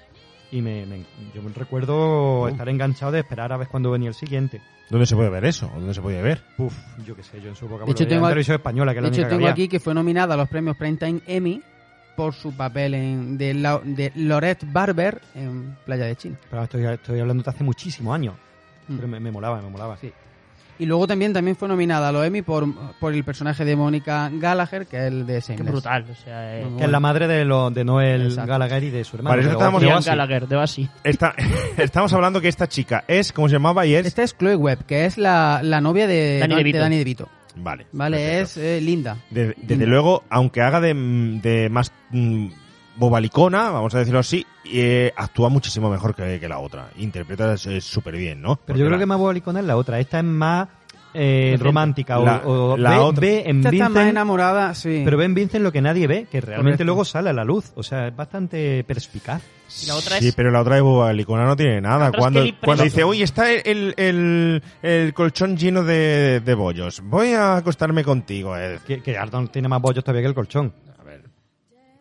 Y me, me- yo me recuerdo estar enganchado de esperar a ver cuándo venía el siguiente. ¿Dónde se puede ver eso? ¿Dónde se puede ver? Uf, yo qué sé, yo en su época De hecho, tengo en aquí- televisión española, que De la hecho, que tengo aquí que fue nominada a los premios Primetime Emmy por su papel en, de, la- de Lorette Barber en Playa de China. Pero estoy, estoy hablando de hace muchísimos años. Mm. Pero me, me molaba, me molaba. Sí. Y luego también, también fue nominada a los Emmy por, por el personaje de Mónica Gallagher, que es el de Qué Shameless. brutal. O sea, eh, Que es la madre de, lo, de Noel Exacto. Gallagher y de su hermano. Eso de. Gallagher, de Basi. Esta- <laughs> estamos hablando que esta chica es, ¿cómo se llamaba? Y es... Esta es Chloe Webb, que es la, la novia de Dani de DeVito. Danny DeVito. Vale. Vale, perfecto. es eh, linda. De- desde luego, aunque haga de, de más mm, bobalicona, vamos a decirlo así, eh, actúa muchísimo mejor que, que la otra. Interpreta eh, súper bien, ¿no? Pero yo creo la- que más bobalicona es la otra. Esta es más eh, romántica. La- o, o la ve, otra- ve en Esta está más enamorada, sí. pero ve en Vincent lo que nadie ve, que realmente Correcto. luego sale a la luz. O sea, es bastante perspicaz. Y la otra Sí, es... pero la otra de bobalicona no tiene nada. es Cuando, cuando dice, oye, está el, el, el colchón lleno de, de bollos, voy a acostarme contigo. eh. Que, que Arnold tiene más bollos todavía que el colchón.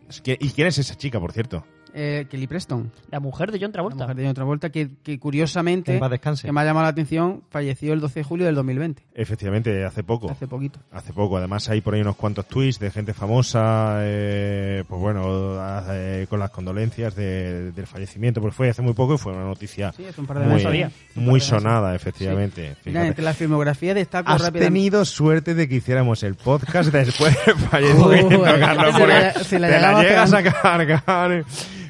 Es que- ¿Y quién es esa chica, por cierto? Eh, Kelly Preston, La mujer de John la Travolta. mujer de John Travolta, que, que curiosamente, Que que me ha llamado la atención, falleció el 12 de julio del 2020. Efectivamente, hace poco. Hace poquito. Hace poco, además hay por ahí unos cuantos tweets de gente famosa, eh, pues bueno, eh, con las condolencias de- del fallecimiento, pues fue hace muy poco y fue una noticia Sí, hace un par de muy, muy sonada, efectivamente. Mira, Fíjate. entre la filmografía destaco Has rápidamente. tenido suerte de que hiciéramos el podcast después <laughs> del fallecimiento, Carlos, se porque la- se la te la llegas a cargar.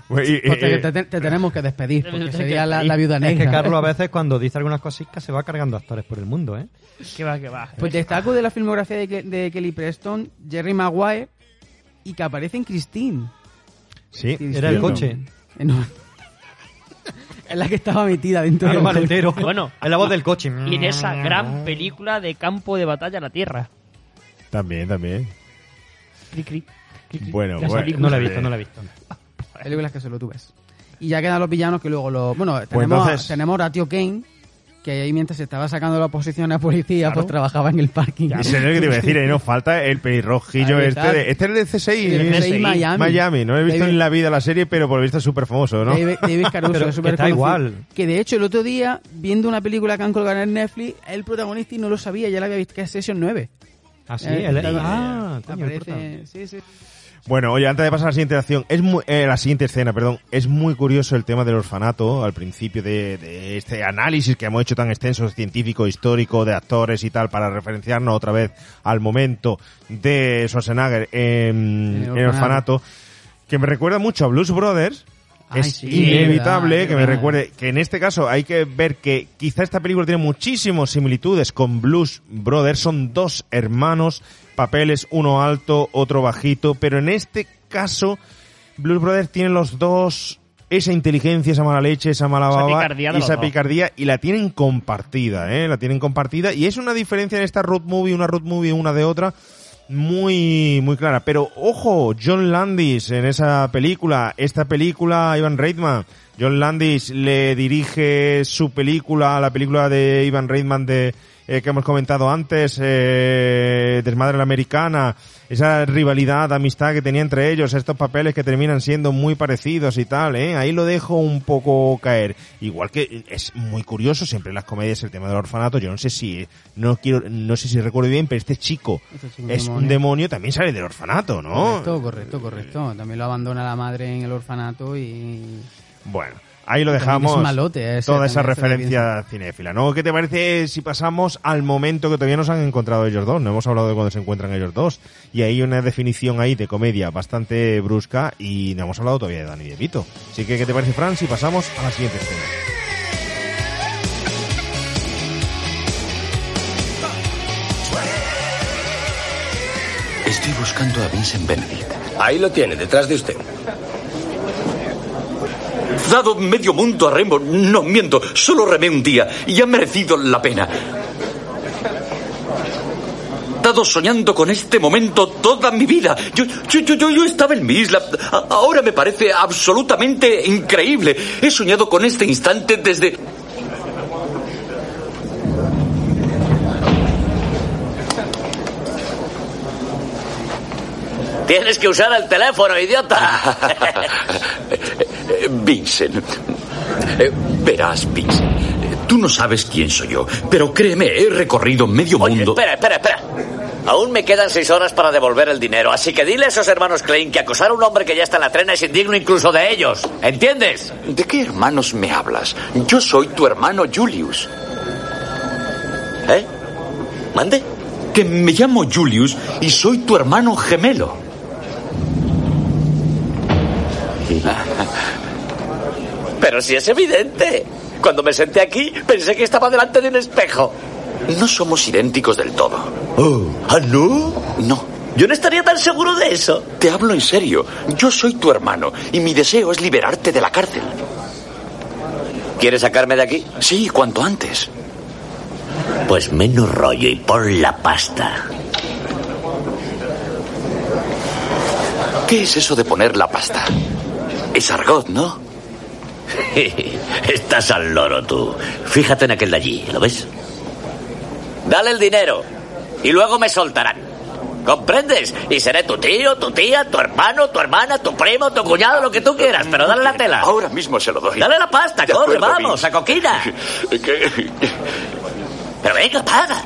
Pues, y- Porque y- te, te- te tenemos que despedir, porque sería la, la viuda Es negra. que Carlos a veces cuando dice algunas cositas se va cargando actores por el mundo, ¿eh? Que va, que va. Pues destaco de la filmografía de, Ke- de Kelly Preston, Jerry Maguire, y que aparece en Christine. sí, Era el coche. No. <laughs> es la que estaba metida dentro El del maletero. <laughs> Bueno, Es la voz del coche. y en esa gran película de campo de batalla a la Tierra. También, también. Cri, cri, cri, cri. Bueno, bueno. No la he visto, no la he visto. Películas que solo tú ves. Y ya quedan los villanos que luego los... Bueno, tenemos, Pues entonces- tenemos a Tio Kane, que ahí mientras se estaba sacando la oposición a policía, pues trabajaba en el parking. Y sé lo que te iba a decir, ahí nos falta el pelirrojillo este. De, este es CSI. Del es- CSI Miami. Miami. No he visto David- en la vida la serie, pero por lo visto es súper famoso, ¿no? David, David Caruso, <laughs> Pero es súper está conocido. igual. Que de hecho el otro día, viendo una película que han colgado en Netflix, el protagonista y no lo sabía, ya la había visto, que es Session 9. Ah, sí, Eh, está- ah, coño, el aparece, sí, sí. Bueno, oye, antes de pasar a la siguiente acción, es muy, eh, la siguiente escena, perdón, es muy curioso el tema del orfanato al principio de, de este análisis que hemos hecho tan extenso, científico, histórico, de actores y tal, para referenciarnos otra vez al momento de Schwarzenegger en, el en orfanato, que me recuerda mucho a Blues Brothers. Ay, es sí, inevitable verdad, que me recuerde que en este caso hay que ver que quizá esta película tiene muchísimas similitudes con Blues Brothers. Son dos hermanos, papeles, uno alto, otro bajito, pero en este caso Blues Brothers tiene los dos esa inteligencia, esa mala leche, esa mala Esa baba picardía y los esa picardía y la tienen compartida, ¿eh? La tienen compartida y es una diferencia en esta road movie, una road movie una de otra muy muy clara. Pero ojo, John Landis en esa película, esta película Ivan Reitman, John Landis le dirige su película, la película de Ivan Reitman de eh, que hemos comentado antes, eh, Desmadre la Americana, esa rivalidad, amistad que tenía entre ellos, estos papeles que terminan siendo muy parecidos y tal, ¿eh? ahí lo dejo un poco caer. Igual que es muy curioso siempre en las comedias el tema del orfanato, yo no sé si, no quiero, no sé si recuerdo bien, pero este chico Este chico es un demonio, también sale del orfanato, ¿no? Correcto, correcto, correcto. También lo abandona la madre en el orfanato y... Bueno, ahí lo dejamos. es malote ese, toda esa de referencia cinéfila, ¿no? ¿Qué te parece si pasamos al momento que todavía nos han encontrado ellos dos? No hemos hablado de cuando se encuentran ellos dos. Y hay una definición ahí de comedia bastante brusca y no hemos hablado todavía de Dani DeVito. Así que, ¿qué te parece, Fran, si pasamos a la siguiente escena? Estoy buscando a Vincent Benedict. Ahí lo tiene, detrás de usted. Dado medio mundo a remo, no miento, solo remé un día y ha merecido la pena. He estado soñando con este momento toda mi vida. Yo, yo, yo, yo, estaba en mi isla. Ahora me parece absolutamente increíble. He soñado con este instante desde... Tienes que usar el teléfono, idiota. <laughs> <laughs> Eh, Vincent. Eh, verás, Vincent. eh, Tú no sabes quién soy yo, pero créeme, he recorrido medio mundo. Espera, espera, espera. Aún me quedan seis horas para devolver el dinero, así que dile a esos hermanos Klein que acosar a un hombre que ya está en la trena es indigno incluso de ellos. ¿Entiendes? ¿De qué hermanos me hablas? Yo soy tu hermano Julius. ¿Eh? ¿Mande? Que me llamo Julius y soy tu hermano gemelo. <laughs> Pero si es evidente. Cuando me senté aquí, pensé que estaba delante de un espejo. No somos idénticos del todo. ¿Ah, no? No. Yo no estaría tan seguro de eso. Te hablo en serio. Yo soy tu hermano y mi deseo es liberarte de la cárcel. ¿Quieres sacarme de aquí? Sí, cuanto antes. Pues menos rollo y pon la pasta. ¿Qué es eso de poner la pasta? Es argot, ¿no? <laughs> Estás al loro tú. Fíjate en aquel de allí, ¿lo ves? Dale el dinero y luego me soltarán. ¿Comprendes? Y seré tu tío, tu tía, tu hermano, tu hermana, tu primo, tu cuñado, lo que tú quieras, pero dale la tela. Ahora mismo se lo doy. Dale la pasta, De corre, acuerdo, vamos, a coquina. <laughs> ¿Qué? Pero venga, paga.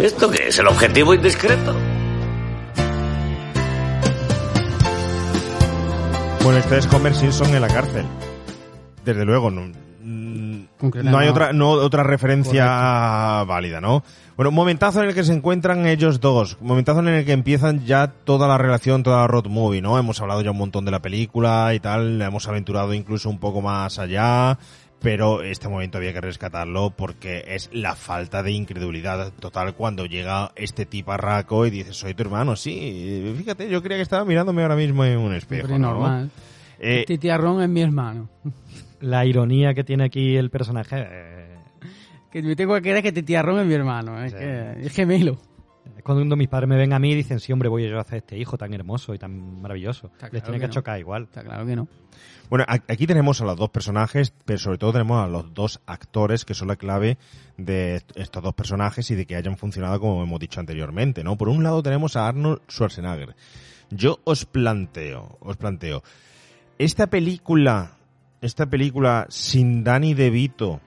¿Esto qué es? ¿El objetivo indiscreto? Bueno, este es Homer Simpson en la cárcel. Desde luego, no, hay otra, no, otra referencia válida, ¿no? Bueno, momentazo en el que se encuentran ellos dos, momentazo en el que empiezan ya toda la relación, toda la road movie, ¿no? Hemos hablado ya un montón de la película y tal, hemos aventurado incluso un poco más allá, pero este momento había que rescatarlo porque es la falta de incredulidad total cuando llega este tiparraco y dice, soy tu hermano, sí, fíjate, yo creía que estaba mirándome ahora mismo en un espejo, ¿no? normal. Eh, Este tiarrón es mi hermano. <laughs> La ironía que tiene aquí el personaje. eh, Que me tengo que creer que este tiarrón es mi hermano. Es que es gemelo. Es cuando mis padres me ven a mí y dicen, sí, hombre, voy yo a hacer este hijo tan hermoso y tan maravilloso. Está Les claro tiene que que, no. chocar igual. Está claro que no. Bueno, aquí tenemos a los dos personajes, pero sobre todo tenemos a los dos actores que son la clave de est- estos dos personajes y de que hayan funcionado como hemos dicho anteriormente, ¿no? Por un lado tenemos a Arnold Schwarzenegger. Yo os planteo, os planteo, esta película, esta película sin Danny DeVito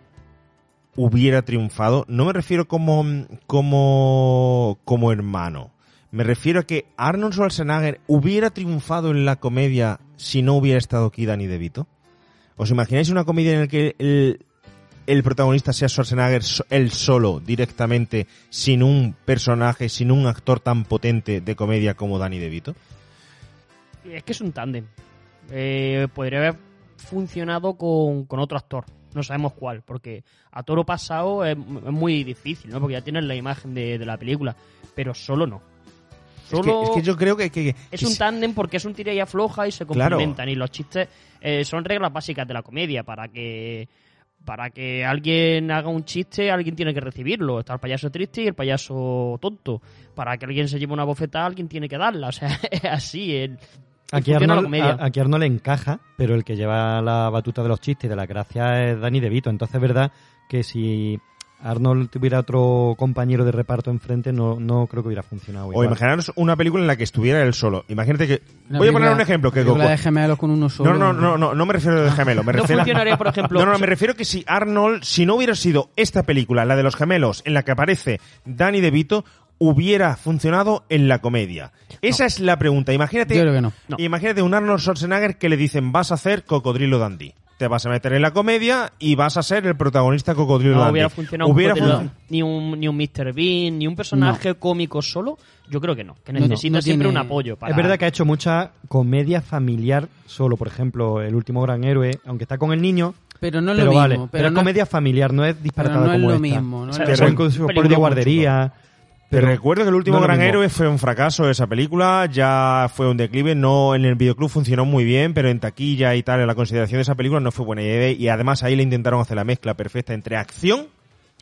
hubiera triunfado, no me refiero como, como, como hermano. Me refiero a que Arnold Schwarzenegger hubiera triunfado en la comedia si no hubiera estado aquí Danny DeVito. ¿Os imagináis una comedia en la que el, el protagonista sea Schwarzenegger él solo, directamente, sin un personaje, sin un actor tan potente de comedia como Danny DeVito? Es que es un tándem. Eh, podría haber funcionado con, con otro actor. No sabemos cuál, porque a toro pasado es, es muy difícil, ¿no? Porque ya tienes la imagen de, de la película, pero solo no. Es que, Solo es que yo creo que... que- es un tándem porque es un tira y afloja y se Claro. complementan. Y los chistes eh, son reglas básicas de la comedia. Para que para que alguien haga un chiste, alguien tiene que recibirlo. Está el payaso triste y el payaso tonto. Para que alguien se lleve una bofetada, alguien tiene que darla. <laughs> O sea, es así. el- Aquí Arnold, a- aquí Arnold le encaja, pero el que lleva la batuta de los chistes y de la gracia es Danny DeVito. Entonces es verdad que si Arnold tuviera otro compañero de reparto enfrente, no, no creo que hubiera funcionado O igual. imaginaros una película en la que estuviera él solo. Imagínate que... Una Voy a poner un ejemplo. Que de gemelos con uno solo. No, no, no, no, no me refiero de gemelo. Me No refiero funcionaría, por <laughs> ejemplo, No, no, si- me refiero que si Arnold, si no hubiera sido esta película, la de los gemelos, en la que aparece Danny DeVito, hubiera funcionado en la comedia. Esa es la pregunta. Imagínate, Yo creo que no. imagínate un Arnold Schwarzenegger que le dicen vas a hacer Cocodrilo Dandy. Te vas a meter en la comedia y vas a ser el protagonista Cocodrilo No Dandy. hubiera funcionado Hubiera un Cocodrilo- func- ni un ni un Mr. Bean, ni un personaje cómico solo. Yo creo que no. Que No, necesita no siempre tiene- un apoyo. Para... Es verdad que ha hecho mucha comedia familiar solo, por ejemplo, El último gran héroe, aunque está con el niño. Pero no es pero lo vale, mismo, pero, pero es no es- comedia familiar, no es disparatada no es como lo esta. mismo, no es O sea, lo mismo. incluso por de guardería. Te pero recuerdo que el último no gran héroe fue un fracaso esa película, ya fue un declive, no en el videoclub funcionó muy bien, pero en taquilla y tal, en la consideración de esa película no fue buena idea y además ahí le intentaron hacer la mezcla perfecta entre acción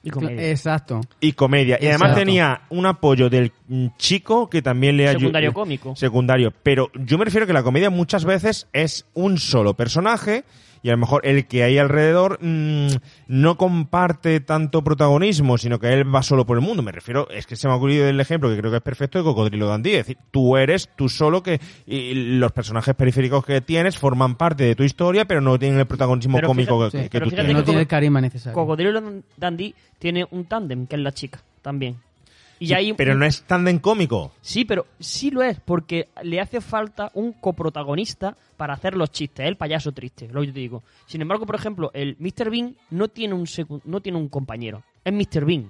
Y comedia. Exacto. y comedia. Y además Exacto. tenía un apoyo del chico que también le ayudó. Secundario cómico. Secundario. Pero yo me refiero que la comedia muchas veces es un solo personaje y a lo mejor el que hay alrededor mm, no comparte tanto protagonismo, sino que él va solo por el mundo. Me refiero, es que se me ha ocurrido el ejemplo que creo que es perfecto de Cocodrilo Dandy. Es decir, tú eres tú solo que y los personajes periféricos que tienes forman parte de tu historia, pero no tienen el protagonismo Pero cómico fíjate- que, sí, que pero tú tienes. No tiene el carisma necesario. Cocodrilo Dandy tiene un tándem, que es la chica, también. Y hay pero no es tan en cómico. Sí, pero sí lo es, porque le hace falta un coprotagonista para hacer los chistes, el payaso triste, lo que yo te digo. Sin embargo, por ejemplo, el Mr. Bean no tiene un secu- no tiene un compañero, es Mr. Bean.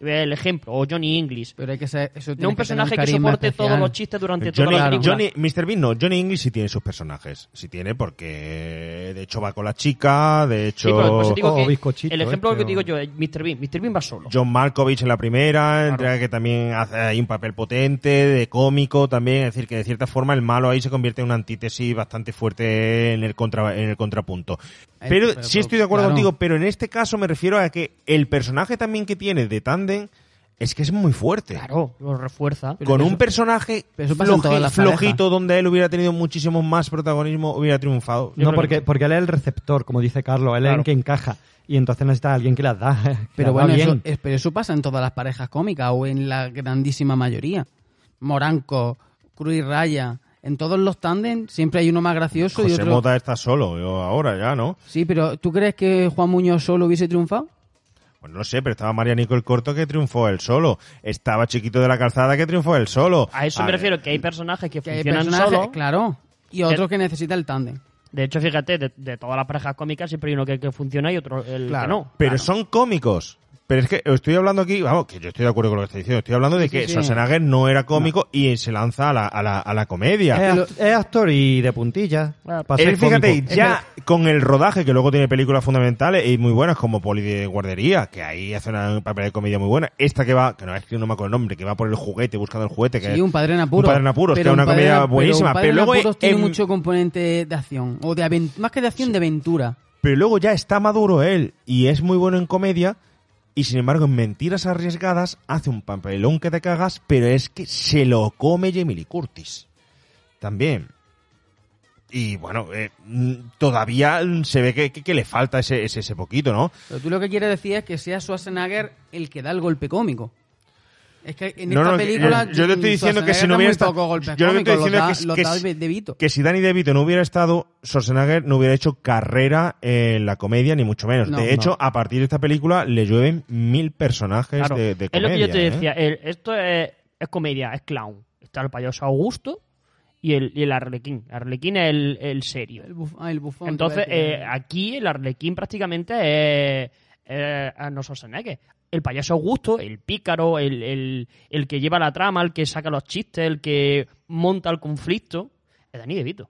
El ejemplo, o Johnny English. Pero hay que ser, eso No un que personaje que soporte especial. todos los chistes durante toda Johnny, la película. Johnny, Mr. Bean no, Johnny English sí tiene sus personajes. Sí tiene porque de hecho va con la chica, de hecho Sí, pero digo Oh, que el eh, ejemplo que digo yo es Mr. Bean. Mr. Bean va solo. John Malkovich en la primera, entrega que también hace ahí un papel potente, de cómico también, es decir, que de cierta forma el malo ahí se convierte en una antítesis bastante fuerte en el contra, en el contrapunto. Eh, Pero pero- sí estoy de acuerdo claro. contigo, pero en este caso me refiero a que el personaje también que tiene de Tandem es que es muy fuerte. Claro, lo refuerza. Con un personaje flojito parejas. donde él hubiera tenido muchísimo más protagonismo, hubiera triunfado. No, porque, porque él es el receptor, como dice Carlos, él es el que encaja. Y entonces necesita a alguien que las da. <laughs> que Pero las da bueno, eso, bien. es- pero eso pasa en todas las parejas cómicas o en la grandísima mayoría. Moranco, Cruz y Raya. En todos los tándem siempre hay uno más gracioso y José otro... Mota está solo yo ahora ya, ¿no? Sí, pero ¿tú crees que Juan Muñoz solo hubiese triunfado? Pues no sé, pero estaba Marianico el Corto que triunfó él solo. Estaba Chiquito de la Calzada que triunfó él solo. A eso me ver, refiero, que hay personajes que, Que hay funcionan personajes, solo. claro, y otro que necesita el tándem. De hecho, fíjate, de, de todas las parejas cómicas siempre hay uno que, que funciona y otro el que no. Pero son cómicos. Pero es que estoy hablando aquí, vamos, que yo estoy de acuerdo con lo que está diciendo. Estoy hablando de Sí, que sí, no era cómico y se lanza a la, a la, a la comedia. Es, act- es actor y de puntilla. Ah, para Él, ser fíjate, cómico. ya con el rodaje, que luego tiene películas fundamentales y muy buenas, como Poli de Guardería, que ahí hace una, un papel de comedia muy buena. Esta que va, que no es que no me acuerdo el nombre, que va por el juguete, buscando el juguete, que Sí, un padre en apuros. Un padre en apuros, que es una comedia en- buenísima. Pero, un padre Pero, en luego tiene en- mucho componente de acción. O de más que de acción, de aventura. pero luego ya está maduro él y es muy bueno en comedia y sin embargo en Mentiras Arriesgadas hace un papelón que te cagas, pero es que se lo come Jamie Lee Curtis. También. Y bueno, eh, mm, todavía se ve que le falta ese, ese, ese poquito, ¿no? Pero tú lo que quieres decir es que sea Schwarzenegger el que da el golpe cómico. Es que en No, esta no, película. yo, yo te estoy diciendo que si no hubiera estado. Yo lo que estoy diciendo es que, da- que si- el De Vito. que si Danny DeVito no hubiera estado, Schwarzenegger no hubiera hecho carrera en la comedia, ni mucho menos. No, de no. hecho, a partir de esta película le llueven mil personajes Claro, de, de es lo que yo te comedia, ¿eh? decía. el- esto es, es comedia, es clown. Está el payaso Augusto y el, y el arlequín. El arlequín es el, el serio. El, buf- ah, el bufón. Entonces, eh, aquí el arlequín prácticamente es, es Arnold Schwarzenegger. El payaso Augusto, el pícaro, el, el, el que lleva la trama, el que saca los chistes, el que monta el conflicto, es Danny DeVito.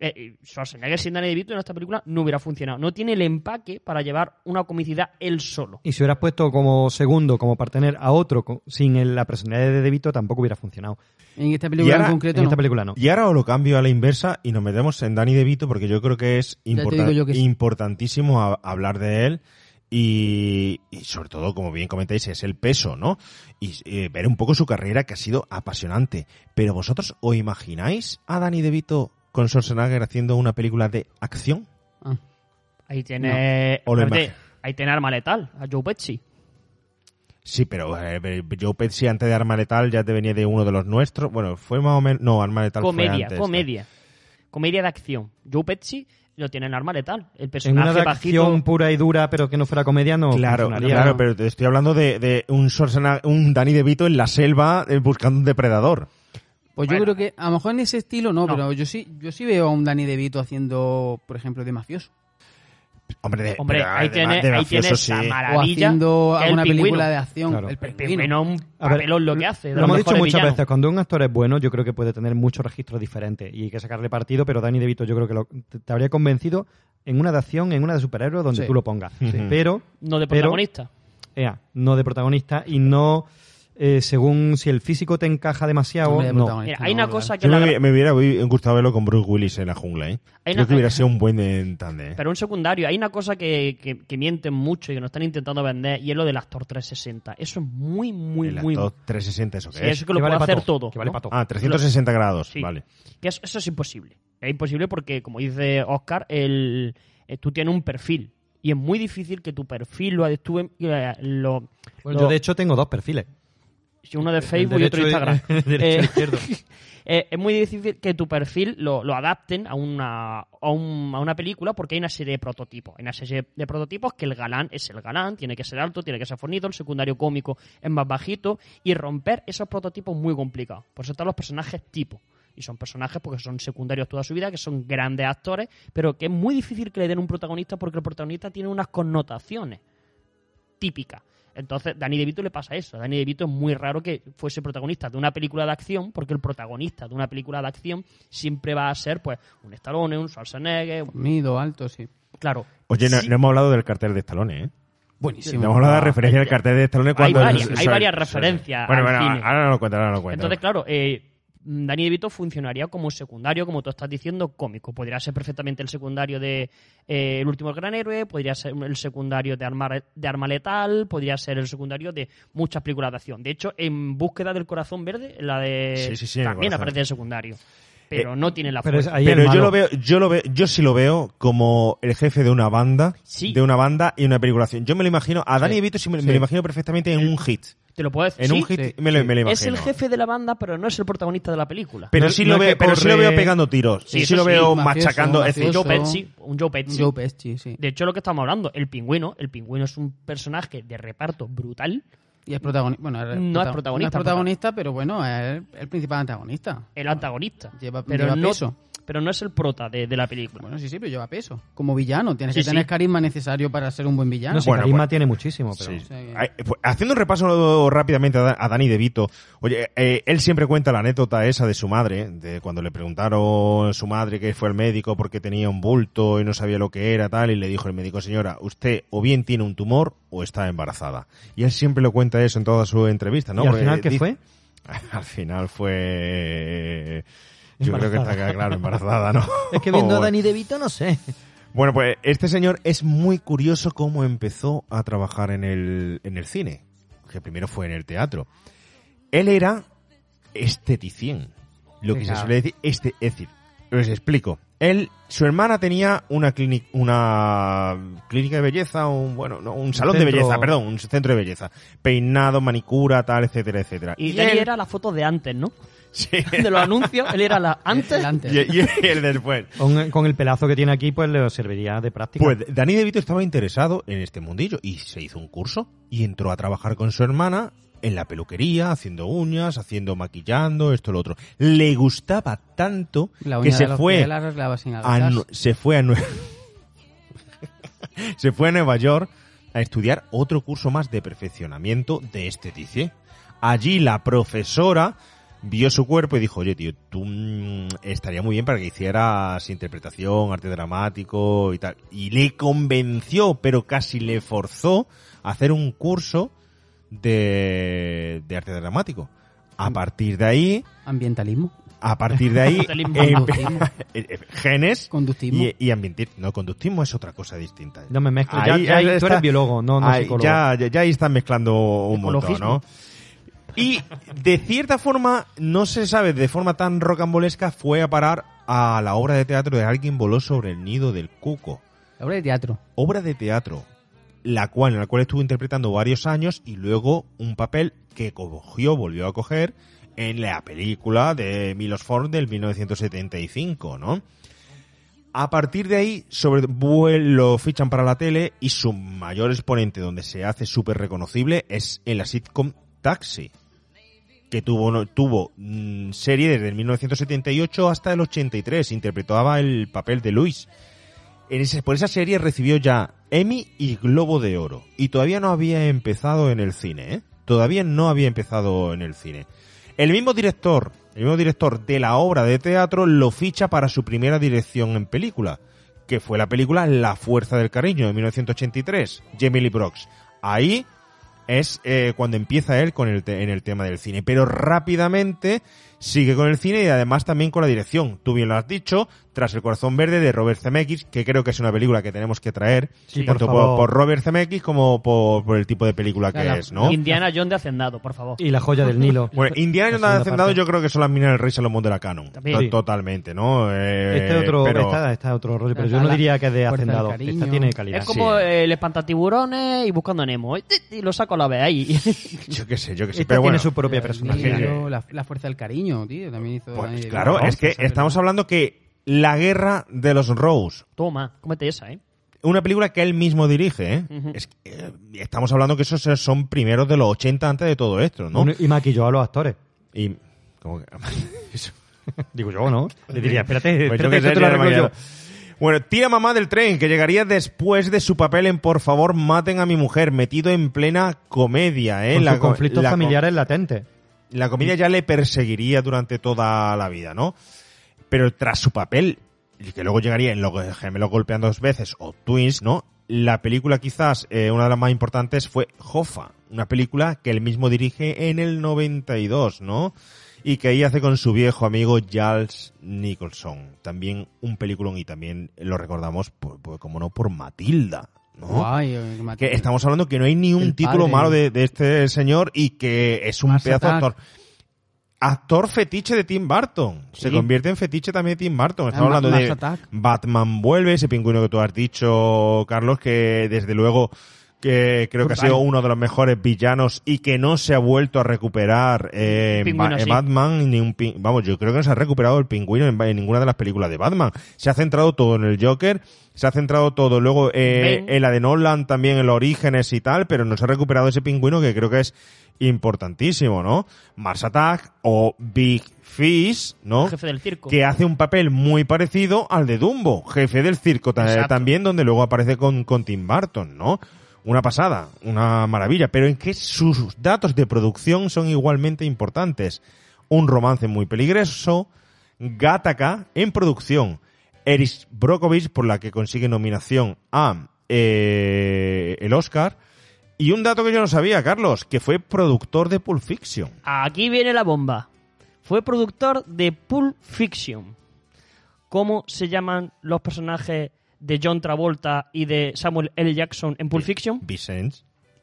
eh, Schwarzenegger sin Danny DeVito en esta película no hubiera funcionado. No tiene el empaque para llevar una comicidad él solo. Y si hubieras puesto como segundo, como para tener a otro sin la personalidad de DeVito, tampoco hubiera funcionado. En esta película ahora- en concreto En no. esta película no. Y ahora os lo cambio a la inversa y nos metemos en Danny DeVito porque yo creo que es Ya te importa- digo yo que sí. importantísimo a- hablar de él y, y sobre todo, como bien comentáis, es el peso, ¿no? Y eh, ver un poco su carrera que ha sido apasionante. Pero vosotros, ¿os imagináis a Danny DeVito con Schwarzenegger haciendo una película de acción? Ahí tiene, No. Ahí tiene Arma Letal, a Joe Pesci. Sí, pero eh, Joe Pesci antes de Arma Letal ya te venía de uno de los nuestros. Bueno, fue más o menos... No, Arma Letal fue Comedia, antes. comedia. Comedia de acción. Joe Pesci lo tiene en Arma Letal. El En personaje una de bajito... acción pura y dura, pero que no fuera comedia, no Claro, claro, pero te estoy hablando de, de un un Danny DeVito en la selva eh, buscando un depredador. Pues yo creo que a lo mejor en ese estilo no, No. pero yo sí, yo sí veo a un Danny DeVito haciendo, por ejemplo, de mafioso. Hombre, de, Hombre, pero, ahí de- tiene, de ahí mafioso, tiene sí. O maravilla. haciendo alguna pingüino. película de acción. Claro. El pingüino. un papelón lo que hace. Lo hemos dicho muchas villanos. veces, cuando un actor es bueno, yo creo que puede tener muchos registros diferentes y hay que sacarle partido, pero Danny DeVito yo creo que lo- te, te habría convencido en una de acción, en una de superhéroes, donde Sí. tú lo pongas. Sí. Pero, No de pero- protagonista. ea, no de protagonista y no eh, según si el físico te encaja demasiado, no. Mira, hay una cosa que Yo la me, hubiera gustado verlo con Bruce Willis en la jungla, ¿eh? Hay Creo una- que hubiera sido un buen en tándem. ¿eh? Pero un secundario, hay una cosa que, que, que mienten mucho y que nos están intentando vender y es lo del actor 360. Eso es muy, muy, el muy... actor 360, ¿eso qué Sí, es? eso que lo Que puede hacer todo, todo. que vale ¿no? pa' todo. Ah, 360 grados, Sí. vale. Que eso, eso es imposible. Es imposible porque, como dice Oscar, el, eh, tú tienes un perfil. Y es muy difícil que tu perfil lo... Tú, eh, lo, Bueno, lo- yo de hecho tengo dos perfiles. Uno de Facebook y otro de Instagram. <laughs> Eh, <laughs> eh, es muy difícil que tu perfil lo, lo adapten a una, a, un- a una película porque hay una serie de prototipos. Hay una serie de prototipos que el galán es el galán, tiene que ser alto, tiene que ser fornido, el secundario cómico es más bajito y romper esos prototipos es muy complicado. Por eso están los personajes tipo. Y son personajes porque son secundarios toda su vida, que son grandes actores, pero que es muy difícil que le den un protagonista porque el protagonista tiene unas connotaciones típica. Entonces, Danny DeVito le pasa eso. A Danny DeVito es muy raro que fuese protagonista de una película de acción, porque el protagonista de una película de acción siempre va a ser, pues, un Stallone, un Schwarzenegger. un- Mido, alto, sí. Claro. Oye, no, Sí. no hemos hablado del cartel de Stallone, ¿eh? Buenísimo. No hemos hablado de la referencia del cartel de Stallone cuando... varias- hay varias referencias Bueno, al bueno, cine. ahora no lo cuento, ahora no lo cuento. Entonces, claro, eh, Danny DeVito funcionaría como secundario, como tú estás diciendo, cómico. Podría ser perfectamente el secundario de eh, El último gran héroe, podría ser el secundario de Arma, de Arma Letal, podría ser el secundario de muchas películas de acción. De hecho, en Búsqueda del Corazón Verde, la de... Sí, sí, sí, en el también aparece el secundario. Pero Eh, no tiene la pero es fuerza. ahí Pero yo lo veo, yo lo veo, yo sí lo veo como el jefe de una banda, Sí. de una banda y una acción. Yo me lo imagino, a Danny Sí. DeVito sí me, lo imagino perfectamente en un hit. Te lo puedo decir. En Sí, un hit sí, me, lo, sí. me lo imagino. Es el jefe de la banda, pero no es el protagonista de la película. Pero No- sí lo veo, pero sí lo veo pegando tiros. Sí, Sí, lo veo mafioso, machacando. Es decir, un Joe. Pesci, un Joe Pesci. Joe Pesci, sí. De hecho, lo que estamos hablando, el pingüino, el pingüino es un personaje de reparto brutal. Y es protagonista. Bueno, es No es prota- protagonista, No es protagonista, pero bueno, es el principal antagonista. el antagonista. Lleva, pero, lleva no, peso. Pero no es el prota de, de la película. Bueno, sí, sí, pero lleva peso. Como villano, tienes Sí, que tener sí. carisma necesario para ser un buen villano. No sé, Bueno, carisma bueno. tiene muchísimo, pero... Sí. Sí. Ay, pues, Haciendo un repaso rápidamente a, Da- a Dani DeVito, oye, eh, él siempre cuenta la anécdota esa de su madre, de cuando le preguntaron a su madre que fue al médico porque tenía un bulto y no sabía lo que era tal, y le dijo el médico, señora, usted o bien tiene un tumor o está embarazada. Y él siempre lo cuenta eso en toda su entrevista, ¿no? ¿Y al Porque final qué dice- fue? <laughs> Al final fue... Yo creo que está claro, embarazada, ¿no? Es que viendo a <laughs> Bueno. Danny DeVito no sé. Bueno, pues este señor es muy curioso cómo empezó a trabajar en el, en el cine, que primero fue en el teatro. Él era esteticien, lo que se suele decir, este, es decir, os explico. Él, su hermana tenía una clínica, una clínica de belleza, un, bueno, no, un salón de belleza, perdón, un centro de belleza. Peinado, manicura, tal, etcétera, etcétera. Y, Y él- era la foto de antes, ¿no? Sí. De los anuncios, él era la <laughs> antes. El antes. y, y <laughs> el después. Con, con el pelazo que tiene aquí, pues le serviría de práctica. Pues Dani DeVito estaba interesado en este mundillo y se hizo un curso y entró a trabajar con su hermana en la peluquería, haciendo uñas, haciendo maquillando, esto lo otro. Le gustaba tanto La uña que de se los fue a se fue a <laughs> se fue a Nueva York a estudiar otro curso más de perfeccionamiento de esteticia. Allí la profesora vio su cuerpo y dijo, oye tío, tú mm, estaría muy bien para que hicieras interpretación, arte dramático y tal. Y le convenció, pero casi le forzó a hacer un curso de, de arte dramático. A partir de ahí, Ambientalismo. a partir de ahí, <laughs> em- Conductismo. <laughs> eh, genes Conductismo. y, y ambientismo. No, conductismo es otra cosa distinta. No me mezclo. Ya- ya ahí tú eres biólogo, no- no ahí, psicólogo. Ya, ya, ya ahí están mezclando un montón. ¿no? Y de cierta forma, no se sabe, de forma tan rocambolesca, fue a parar a la obra de teatro de Alguien voló sobre el nido del cuco. La obra de teatro. Obra de teatro, la cual, en la cual estuvo interpretando varios años y luego un papel que cogió, volvió a coger en la película de Milos Form del 1975, ¿no? A partir de ahí, sobre lo fichan para la tele y su mayor exponente donde se hace súper reconocible es en la sitcom Taxi, que tuvo, tuvo mm, serie desde el 1978 hasta el 83, interpretaba el papel de Luis. En ese- por esa serie recibió ya Emmy y Globo de Oro. Y todavía no había empezado en el cine, ¿eh? Todavía no había empezado en el cine. El mismo director, el mismo director de la obra de teatro lo ficha para su primera dirección en película, que fue la película La Fuerza del Cariño de 1983, Jamie Lee Brooks. Ahí es eh, cuando empieza él con el en el tema del cine, pero rápidamente sigue con el cine y además también con la dirección. Tú bien lo has dicho, tras El Corazón Verde de Robert Zemeckis, que creo que es una película que tenemos que traer, Sí, tanto por por, por Robert Zemeckis como por, por el tipo de película que La- es, ¿no? Indiana Jones de Hacendado, por favor. Y la joya del Nilo. Bueno, <laughs> Indiana Jones de Hacendado parte. yo creo que son las minas del Rey Salomón de la Canon. Sí. Totalmente, ¿no? Eh, Este otro, pero- esta, esta otro rollo, pero yo no la- diría que es de hacendado. Esta tiene calidad. Es como eh, el espantatiburones y buscando Nemo. Y, y lo saco a la vez ahí. Yo qué sé, yo qué sé. Esta pero tiene bueno, su propia personalidad. La, la fuerza del cariño, tío. También hizo. Danny Pues DeVito. claro, es que estamos hablando que La Guerra de los Rose, Toma, cómete esa, ¿eh? una película que él mismo dirige, ¿eh? Ujú. Es que, eh, estamos hablando que esos son primeros de los 80 antes de todo esto, ¿no? Y maquilló a los actores. Y... ¿cómo que? <laughs> Digo yo, ¿no? Le diría, espérate, Pues espérate, qué sé, esto te lo tía, arreglo yo. mañana. Bueno, tira mamá del tren, que llegaría después de su papel en Por favor maten a mi mujer, metido en plena comedia, ¿eh? Con La conflictos la co- familiares latentes. La comedia ya le perseguiría durante toda la vida, ¿no? Pero tras su papel, y que luego llegaría en Los Gemelos Golpeando dos veces o Twins, ¿no? La película quizás, eh, una de las más importantes fue Hoffa, una película que él mismo dirige en el 92, ¿no? Y que ahí hace con su viejo amigo Giles Nicholson. También un peliculón y también lo recordamos, por- por- como no, por Matilda, ¿no? Guay, eh, que estamos hablando que no hay ni un título padre. malo de, de este señor y que es un Mars pedazo de actor. Actor fetiche de Tim Burton. Se convierte en fetiche también de Tim Burton. Estamos Ma- hablando Mars de Attack. Batman vuelve, ese pingüino que tú has dicho, Carlos, que desde luego que creo que ha sido uno de los mejores villanos y que no se ha vuelto a recuperar eh, en, Ba- sí. Batman ni un pin- vamos yo creo que no se ha recuperado el pingüino en, en ninguna de las películas de Batman se ha centrado todo en el Joker se ha centrado todo luego eh, en la de Nolan también en los orígenes y tal pero no se ha recuperado ese pingüino que creo que es importantísimo no Mars Attack o Big Fish no Jefe del circo. que hace un papel muy parecido al de Dumbo, jefe del circo Exacto. también, donde luego aparece con, con Tim Burton, ¿no? Una pasada, una maravilla, pero en que sus datos de producción son igualmente importantes. Un romance muy peligroso, Gattaca en producción, Eris Brockovich por la que consigue nominación a eh, el Oscar, y un dato que yo no sabía, Carlos, que fue productor de Pulp Fiction. Aquí viene la bomba. Fue productor de Pulp Fiction. ¿Cómo se llaman los personajes de John Travolta y de Samuel L. Jackson en Pulp Fiction? Vicente.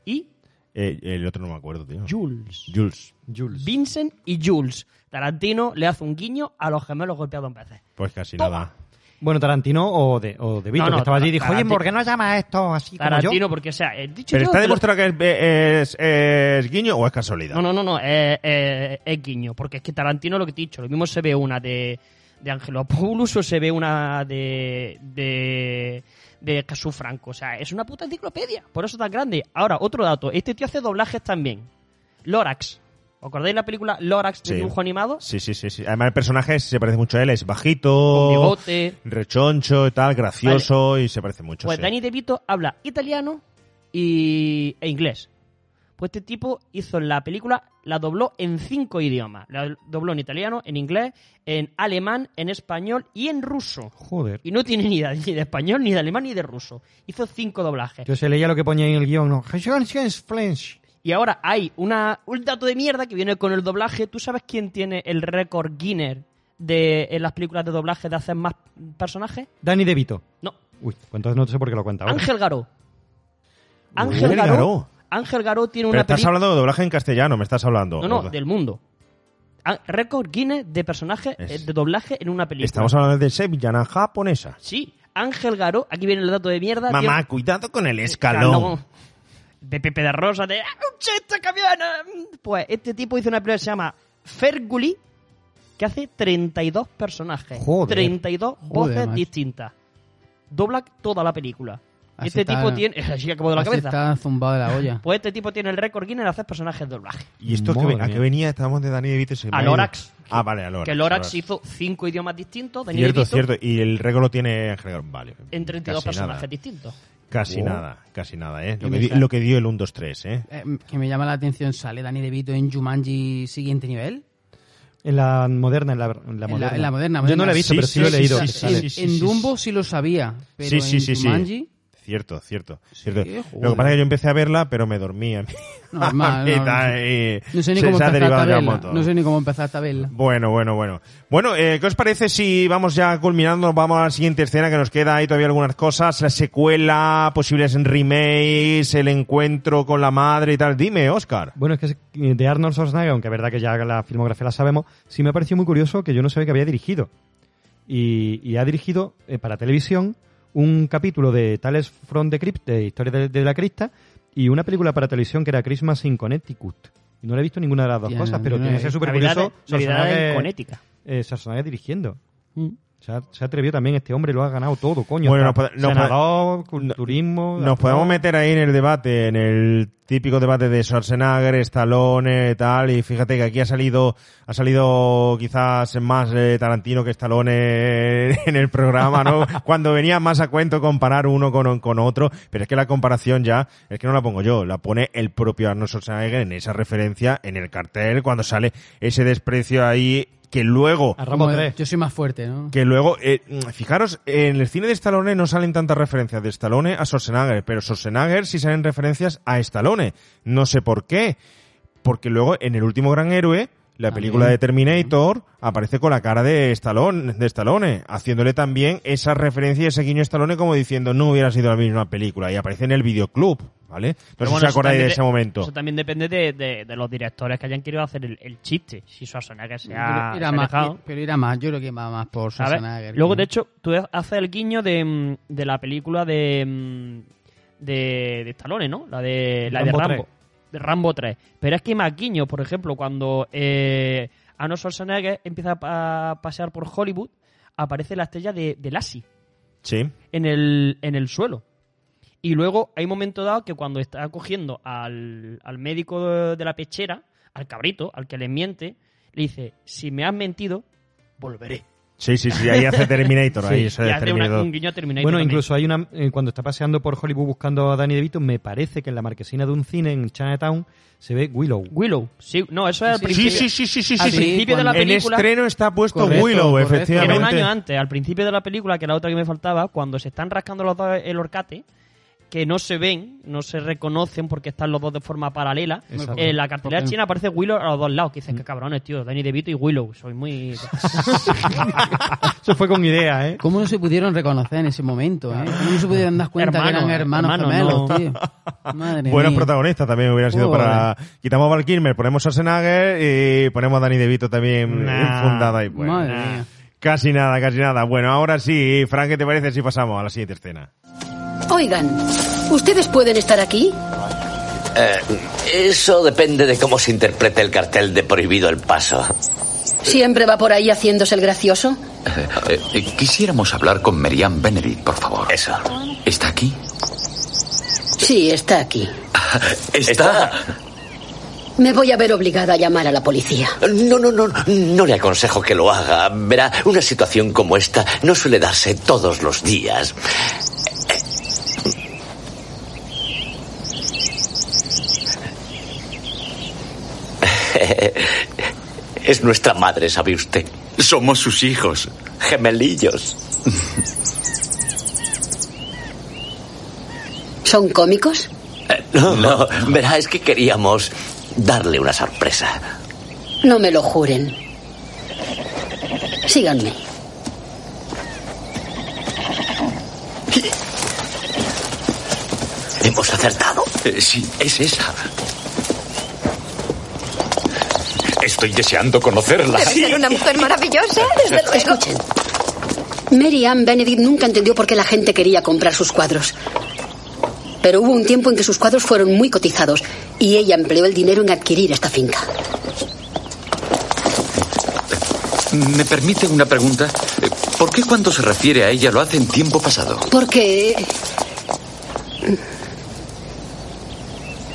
Y Eh, el otro no me acuerdo, tío. Jules. Jules. Vincent y Jules. Tarantino le hace un guiño a los gemelos golpeados en veces. Pues casi Toma. nada. Bueno, Tarantino o de, o de Vito, No, no, que estaba allí y dijo, oye, Tarantino. ¿por qué no llamas esto así como Tarantino, yo? porque, o sea, he dicho ¿Pero yo está lo- demostrado que es, es- es guiño o es casualidad? No, no, no, no, es, es- es guiño, porque es que Tarantino lo que te he dicho, lo mismo se ve una de, de Angelopoulos o se ve una de, de, de Jesús Franco, o sea, es una puta enciclopedia, por eso tan grande. Ahora, otro dato, este tío hace doblajes también. Lorax, ¿os acordáis la película Lorax de Sí. dibujo animado? Sí, sí, sí, sí. Además el personaje se parece mucho a él, es bajito, bigote. rechoncho y tal, gracioso y se parece mucho. Pues sí. Danny DeVito habla italiano y, e inglés. Pues este tipo hizo la película, la dobló en cinco idiomas. La dobló en italiano, en inglés, en alemán, en español y en ruso. Joder. Y no tiene ni de, ni de español, ni de alemán, ni de ruso. Hizo cinco doblajes. Yo se leía lo que ponía en el guion, ¿no? Y ahora hay una, un dato de mierda que viene con el doblaje. ¿Tú sabes quién tiene el récord Guinness de, en las películas de doblaje de hacer más personajes? Danny DeVito. No. Uy, pues entonces no sé por qué lo cuenta. Ángel Garó. Ángel Ángel Garó. Ángel Garó tiene Pero una estás hablando de doblaje en castellano, me estás hablando. No, no, del mundo. Ah, Récord Guinness de personajes eh, de doblaje en una película. Estamos hablando de sevillana japonesa. Sí, Ángel Garó, aquí viene el dato de mierda. Mamá, tiene- cuidado con el escalón. De Pepe de Rosa, de ¡Ah, cabiana! Pues este tipo hizo una película que se llama Ferguli, que hace 32 personajes. Joder. 32 voces macho. distintas. Dobla toda la película. Así este está- tipo tiene... <laughs> Así acabó de la Así cabeza. está zumbado de la olla. Pues este tipo tiene el récord Guinness de hacer personajes de doblaje. ¿Y esto que, a qué venía? Estábamos de Dani DeVito. A. Lorax. Ah, vale, a Lorax. que Lorax Lorax. hizo cinco idiomas distintos. Dani Cierto, DeVito, cierto. Y el récord lo tiene. Vale. En 32 Casi personajes nada. distintos. Casi Oh. nada, casi nada, ¿eh? Lo que, me di- sale- lo que dio el 1, 2, 3, ¿eh? Eh, que me llama la atención, ¿sale Danny DeVito en Jumanji siguiente nivel? En la moderna, en la, en la En la- moderna. en la moderna, Yo no la he visto, Sí, pero sí, sí, lo he leído. en sí, en sí, Dumbo sí lo sabía, pero Sí, sí, en sí, sí. Jumanji... Cierto, cierto. Lo que pasa es que yo empecé a verla, pero me dormía. Normal, <laughs> no, y sé ni cómo empezaste a verla. montón. No sé ni cómo empezaste a verla. Bueno, bueno, bueno. Bueno, eh, ¿qué os parece si vamos ya culminando? Vamos a la siguiente escena que nos queda ahí todavía algunas cosas. La secuela, posibles remakes, el encuentro con la madre y tal. Dime, Oscar. Bueno, es que es- de Arnold Schwarzenegger, aunque es verdad que ya la filmografía la sabemos, sí me ha parecido muy curioso que yo no sabía que había dirigido. Y, y ha dirigido eh, para televisión un capítulo de Tales from the Crypt, de Historia de, de la Crista, y una película para televisión que era Christmas in Connecticut. Y no la he visto ninguna de las dos Ya, cosas, pero no tiene he súper curioso. En Connecticut. eh, dirigiendo. Mm. Se ha, se ha atrevido también este hombre, lo ha ganado todo, coño. Bueno, hasta nos nos senador, culturismo... Nos podemos meter ahí en el debate, en el típico debate de Schwarzenegger, Stallone, tal, y fíjate que aquí ha salido, ha salido quizás más eh, Tarantino que Stallone <laughs> en el programa, ¿no? <laughs> Cuando venía más a cuento comparar uno con, con otro, pero es que la comparación ya, es que no la pongo yo, la pone el propio Arnold Schwarzenegger en esa referencia, en el cartel, cuando sale ese desprecio ahí, que luego A Rambo Como, 3. Yo soy más fuerte, ¿no? que luego, eh, fijaros, en el cine de Stallone no salen tantas referencias de Stallone a Schwarzenegger, pero Schwarzenegger sí salen referencias a Stallone. No sé por qué. Porque luego, en El último gran héroe, la película de Terminator aparece con la cara de Stallone, de Stallone, haciéndole también esa referencia y ese guiño a Stallone como diciendo no hubiera sido la misma película. Y aparece en el videoclub, ¿vale? No Pero sé bueno, si os acordáis de ese momento. Eso también depende de, de- de los directores que hayan querido hacer el, el chiste. Si Schwarzenegger se ha, más, dejado, pero irá más, yo creo que va más por ¿sabes? Schwarzenegger. Luego, de hecho, tú haces el guiño de, mm, de la película de, mm, de, de Stallone, ¿no? La de, la de Rambo Rambo. 3. De Rambo 3. Pero es que hay más guiños, por ejemplo, cuando eh, Arnold Schwarzenegger empieza a, a pasear por Hollywood, aparece la estrella de, de Lassie Sí. en el, en el suelo. Y luego hay un momento dado que cuando está cogiendo al, al médico de, la pechera, al cabrito, al que le miente, le dice, si me has mentido, volveré. Sí, sí, sí, ahí hace Terminator, <laughs> ahí eso hace una- un guiño a Terminator Bueno, también. incluso hay una eh, cuando está paseando por Hollywood buscando a Danny DeVito, me parece que en la marquesina de un cine en Chinatown se ve Willow. Willow, sí, no, eso es al Sí, principio. sí, sí, sí, sí, Al sí. principio de la En película. estreno está puesto Correcto, Willow, correcto. efectivamente. Era un año antes, al principio de la película, que era la otra que me faltaba, cuando se están rascando los dos el horcate, que no se ven, no se reconocen porque están los dos de forma paralela. Exacto. En la cartelera china aparece Willow a los dos lados, que dicen que cabrones, tío, Danny DeVito y Willow, soy muy... <laughs> Eso fue con idea, ¿eh? ¿Cómo no se pudieron reconocer en ese momento, eh? ¿Cómo no se pudieron dar cuenta Hermano, que eran hermanos hermano, gemelos, no. tío? Madre <laughs> Buenos mía. protagonistas también hubieran sido para... Quitamos a Val Kilmer, ponemos a Schwarzenegger y ponemos a Danny DeVito también Nah. fundada y pues, Madre nah. mía. Casi nada, casi nada. Bueno, ahora sí, Frank, ¿qué te parece si pasamos a la siguiente escena? Oigan, ¿ustedes pueden estar aquí? Eh, eso depende de cómo se interprete el cartel de prohibido el paso. ¿Siempre va por ahí haciéndose el gracioso? Eh, eh, quisiéramos hablar con Merian Benedict, por favor. Eso. ¿Está aquí? Sí, está aquí. <laughs> ¿Está? Me voy a ver obligada a llamar a la policía. No, no, no, no le aconsejo que lo haga. Verá, una situación como esta no suele darse todos los días. <laughs> Es nuestra madre, ¿sabe usted? Somos sus hijos, gemelillos. ¿Son cómicos? Eh, No, no, verá, es que queríamos darle una sorpresa. No me lo juren. Síganme. ¿Hemos acertado? Eh, sí, es esa. Estoy deseando conocerla. Debe ser una mujer maravillosa, desde luego. Escuchen. Mary Ann Benedict nunca entendió por qué la gente quería comprar sus cuadros. Pero hubo un tiempo en que sus cuadros fueron muy cotizados y ella empleó el dinero en adquirir esta finca. ¿Me permite una pregunta? ¿Por qué cuando se refiere a ella lo hace en tiempo pasado? Porque...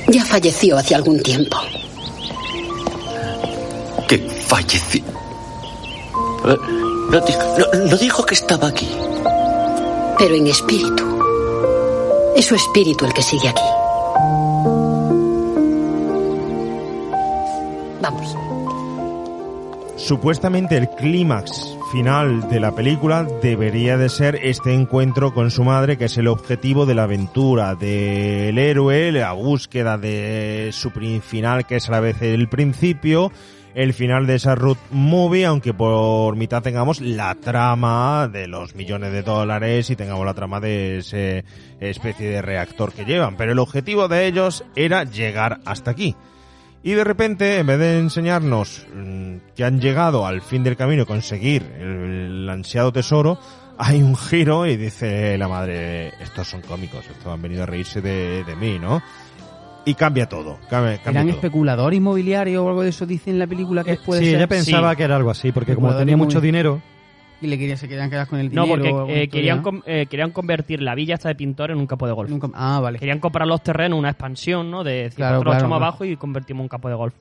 Ya falleció hace algún tiempo. Falleció. Eh, No dijo, no- no dijo que estaba aquí. Pero en espíritu. Es su espíritu el que sigue aquí. Vamos. Supuestamente el clímax final de la película debería de ser este encuentro con su madre, que es el objetivo de la aventura del héroe, la búsqueda de su final, que es a la vez el principio, el final de esa root movie, aunque por mitad tengamos la trama de los millones de dólares y tengamos la trama de ese especie de reactor que llevan. Pero el objetivo de ellos era llegar hasta aquí. Y de repente, en vez de enseñarnos mm, que han llegado al fin del camino y conseguir el, ansiado tesoro, hay un giro y dice la madre, estos son cómicos, estos han venido a reírse de mí, ¿no? Y cambia todo, cambia, cambia ¿Eran todo. especulador inmobiliario o algo de eso dice en la película que puede sí, ser? ella pensaba que era algo así, porque como tenía mucho dinero, Y le quería, se querían quedar con el No, dinero. porque o alguna eh, querían, ¿no? com- eh, querían convertir la villa esta de pintor en un campo de golf. Ah, vale. Querían comprar los terrenos, una expansión, ¿no? De decir, Claro, nosotros lo claro, claro. abajo y convertimos en un campo de golf.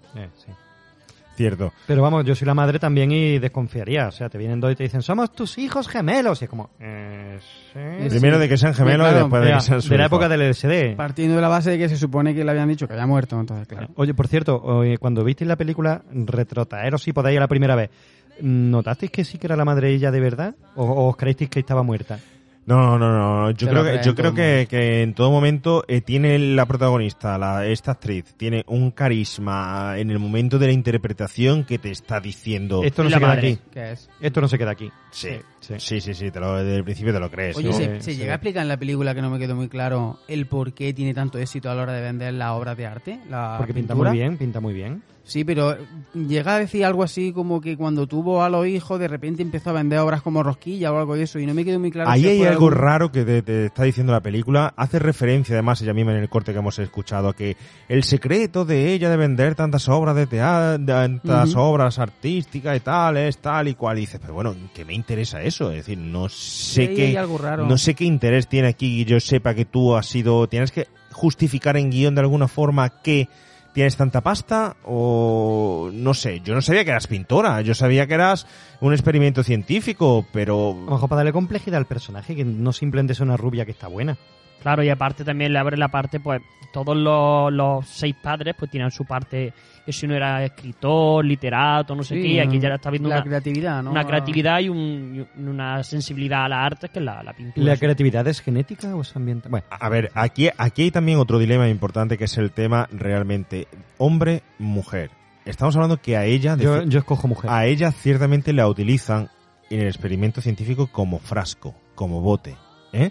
Cierto. Pero vamos, yo soy la madre también y desconfiaría. O sea, te vienen dos y te dicen, somos tus hijos gemelos. Y es como, eh, sí. Primero de que sean gemelos y después de que sean su De la hijo. época del LSD. Partiendo de la base de que se supone que le habían dicho que había muerto, entonces, claro. Oye, por cierto, cuando visteis la película, retrotraeros si podéis a la primera vez, ¿notasteis que sí que era la madre ella de verdad? ¿O, o os creísteis que estaba muerta? No, no, no. Yo creo que, yo creo que, que en todo momento eh, tiene la protagonista, la, esta actriz, tiene un carisma en el momento de la interpretación que te está diciendo. Esto no se queda aquí. ¿Qué es? Esto no se queda aquí. Sí, sí, sí, sí, te lo, desde el principio te lo crees. Oye, ¿no? se, se llega a explicar en la película que no me quedó muy claro el por qué tiene tanto éxito a la hora de vender las obras de arte. La Porque pinta pintura? muy bien, pinta muy bien. Sí, pero llega a decir algo así como que cuando tuvo a los hijos de repente empezó a vender obras como rosquilla o algo de eso y no me quedó muy claro. Ahí si hay algo algún- raro que te, te está diciendo la película. Hace referencia, además, ella misma en el corte que hemos escuchado, a que el secreto de ella de vender tantas obras de teatro, tantas obras artísticas y tal, es tal y cual. Y dices, pero bueno, ¿qué me interesa eso? Es decir, no sé qué, algo raro. no sé qué interés tiene aquí que yo sepa que tú has sido, tienes que justificar en guion de alguna forma que tienes tanta pasta o no sé, yo no sabía que eras pintora, yo sabía que eras un experimento científico, pero A lo mejor para darle complejidad al personaje, que no simplemente es una rubia que está buena. Claro, y aparte también le abre la parte, pues, todos los, los seis padres, pues, tienen su parte, que si uno era escritor, literato, no sé Sí, qué, y aquí ya está viendo la una creatividad, ¿no? Una creatividad y, un- y una sensibilidad a la arte que es la, la pintura. ¿La creatividad es genética o es ambiental? Bueno, A ver, aquí, aquí hay también otro dilema importante que es el tema realmente hombre-mujer. Estamos hablando que a ella... Yo- yo escojo mujer. A ella ciertamente la utilizan en el experimento científico como frasco, como bote. ¿eh?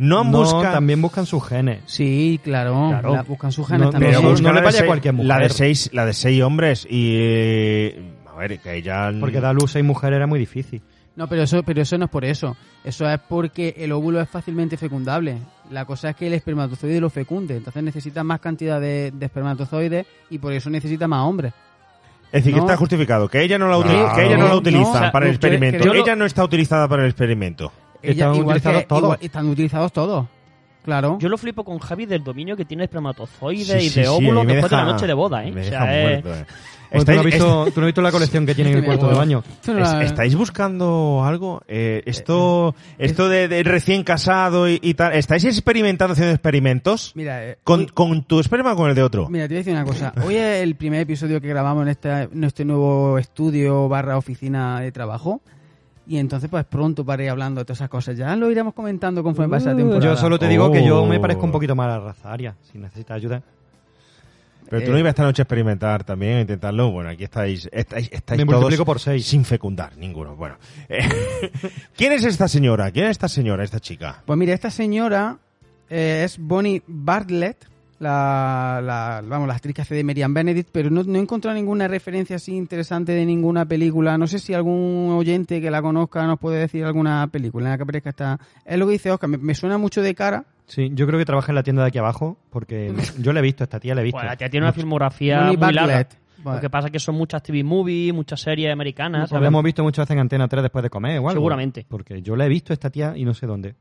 No han No, buscado... también buscan sus genes. Sí, claro, Claro. la- buscan sus genes No- también. Pero no buscan le la de vaya seis- cualquier La de mujer. seis, la de seis hombres y... eh, a ver, que ella... Porque dar luz a mujer era muy difícil. No, pero eso, pero eso no es por eso. Eso es porque el óvulo es fácilmente fecundable. La cosa es que el espermatozoide lo fecunde. Entonces necesita más cantidad de, de espermatozoides y por eso necesita más hombres. Es decir, que No. está justificado, que ella no la, Claro. que ella no la No, utilizan no, para el no, experimento. que yo lo- ella no está utilizada para el experimento. Ella- igual utilizados que- todos. igual- están utilizados todos. Claro. Yo lo flipo con Javi del dominio que tiene espermatozoides Sí, y de sí, óvulos después de deja- la noche de boda, ¿eh? me O deja sea, es- muerto, eh. ¿tú, no has Estáis- visto, <laughs> tú no has visto la colección que tiene en el <laughs> cuarto de baño. <laughs> Es- ¿Estáis buscando algo? Eh, esto esto de, de recién casado y, y tal, ¿estáis experimentando, haciendo experimentos? Mira, eh, ¿Con, ¿Con tu esperma o con el de otro? Mira, te voy a decir una cosa. Hoy es el primer episodio que grabamos en este, en este nuevo estudio barra oficina de trabajo. Y entonces, pues pronto para ir hablando de todas esas cosas. Ya lo iremos comentando conforme pase la temporada. Yo solo te digo que yo me Oh. parezco un poquito más a la raza aria. Si necesitas ayuda. Pero tú no ibas esta noche a experimentar también, a intentarlo. Bueno, aquí estáis, estáis, estáis Me todos multiplico por seis. sin fecundar, ninguno. Bueno, Eh, <laughs> ¿quién es esta señora? ¿Quién es esta señora, esta chica? Pues mira, esta señora eh, es Bonnie Bartlett, la, la, vamos, la actriz que hace de Merian Benedict, pero no, no he encontrado ninguna referencia así interesante de ninguna película. No sé si algún oyente que la conozca nos puede decir alguna película en la que aparezca esta... Es lo que dice Oscar, me, me suena mucho de cara. Sí, yo creo que trabaja en la tienda de aquí abajo porque <laughs> yo le he visto, esta tía la he visto. Pues la tía tiene una filmografía muy larga. Lo que pasa es que son muchas TV movies, muchas series americanas. La ¿sabes? hemos visto muchas veces en Antena 3 después de comer o algo. Seguramente. Porque yo la he visto esta tía y no sé dónde.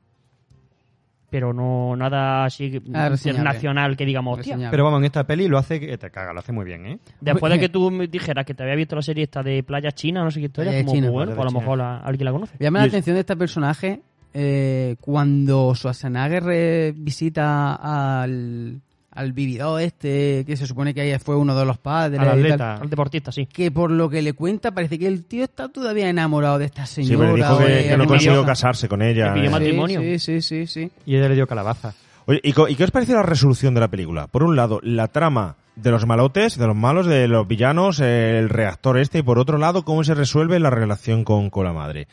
Pero no nada así Ah, internacional que digamos, hostia. Pero vamos, en esta peli lo hace que te caga, lo hace muy bien, ¿eh? Después de que tú me dijeras que te había visto la serie esta de Playa China, no sé qué historia, Playa como China. muy bueno, pues a lo mejor la- alguien la conoce. Llama la atención de este personaje eh, cuando Schwarzenegger eh, visita al, al vividor este, que se supone que ahí fue uno de los padres. Al y tal, atleta. Al deportista, sí. que por lo que le cuenta parece que el tío está todavía enamorado de esta Sí, señora. pero dijo que, de- que no consiguió casarse con ella. el video eh. matrimonio. Sí, sí, sí, sí. Y ella le dio calabaza. Oye, ¿y, co- y qué os parece la resolución de la película? Por un lado, la trama de los malotes, de los malos, de los villanos, el reactor este, y por otro lado, cómo se resuelve la relación con, con la madre.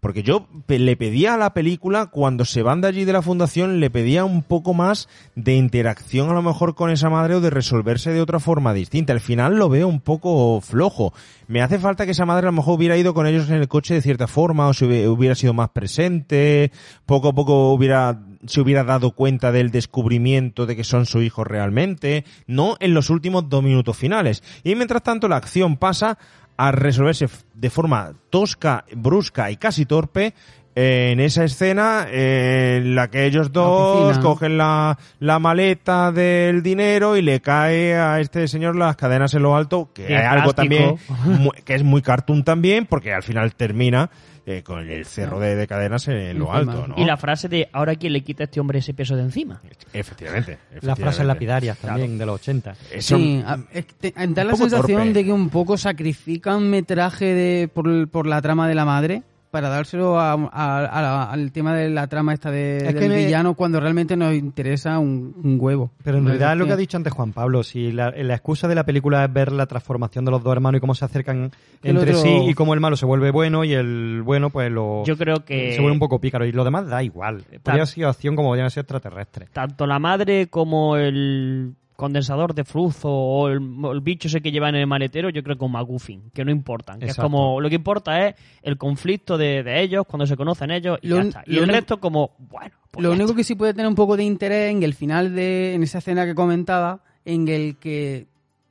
Porque yo le pedía a la película, cuando se van de allí de la fundación, le pedía un poco más de interacción a lo mejor con esa madre o de resolverse de otra forma distinta. Al final lo veo un poco flojo. Me hace falta que esa madre a lo mejor hubiera ido con ellos en el coche de cierta forma o se hubi- hubiera sido más presente, poco a poco hubiera se hubiera dado cuenta del descubrimiento de que son su hijo realmente, no en los últimos dos minutos finales. Y mientras tanto la acción pasa a resolverse de forma tosca, brusca y casi torpe en esa escena eh, en la que ellos dos oficina. cogen la, la maleta del dinero y le cae a este señor las cadenas en lo alto, que hay algo también <laughs> que es muy cartoon también, porque al final termina eh, con el cerro de, de cadenas en lo alto, ¿no? Y la frase de ahora quién le quita a este hombre ese peso de encima. Efectivamente. Las efectivamente. frases lapidarias también de los 80. Eso- Sí, a- es te- da la sensación torpe. de que un poco sacrifican metraje de, por, el- por la trama de la madre para dárselo a- a- a la- al tema de la trama esta de, Es que del me- villano cuando realmente nos interesa un, un huevo. Pero en realidad es lo que que- ha dicho antes Juan Pablo, si la, la excusa de la película es ver la transformación de los dos hermanos y cómo se acercan entre otro- sí y cómo el malo se vuelve bueno y el bueno pues lo Yo creo que- se vuelve un poco pícaro y lo demás da igual. Podría haber sido acción como podría sido extraterrestre. Tanto la madre como el condensador de flujo o el, bicho ese que lleva en el maletero, yo creo que como McGuffin, que no importan. Que es como, lo que importa es el conflicto de, de ellos, cuando se conocen ellos y Lo ya un- está. Y el único- resto como, bueno, pues Lo único está. que sí puede tener un poco de interés en el final de en esa escena que comentaba, en el que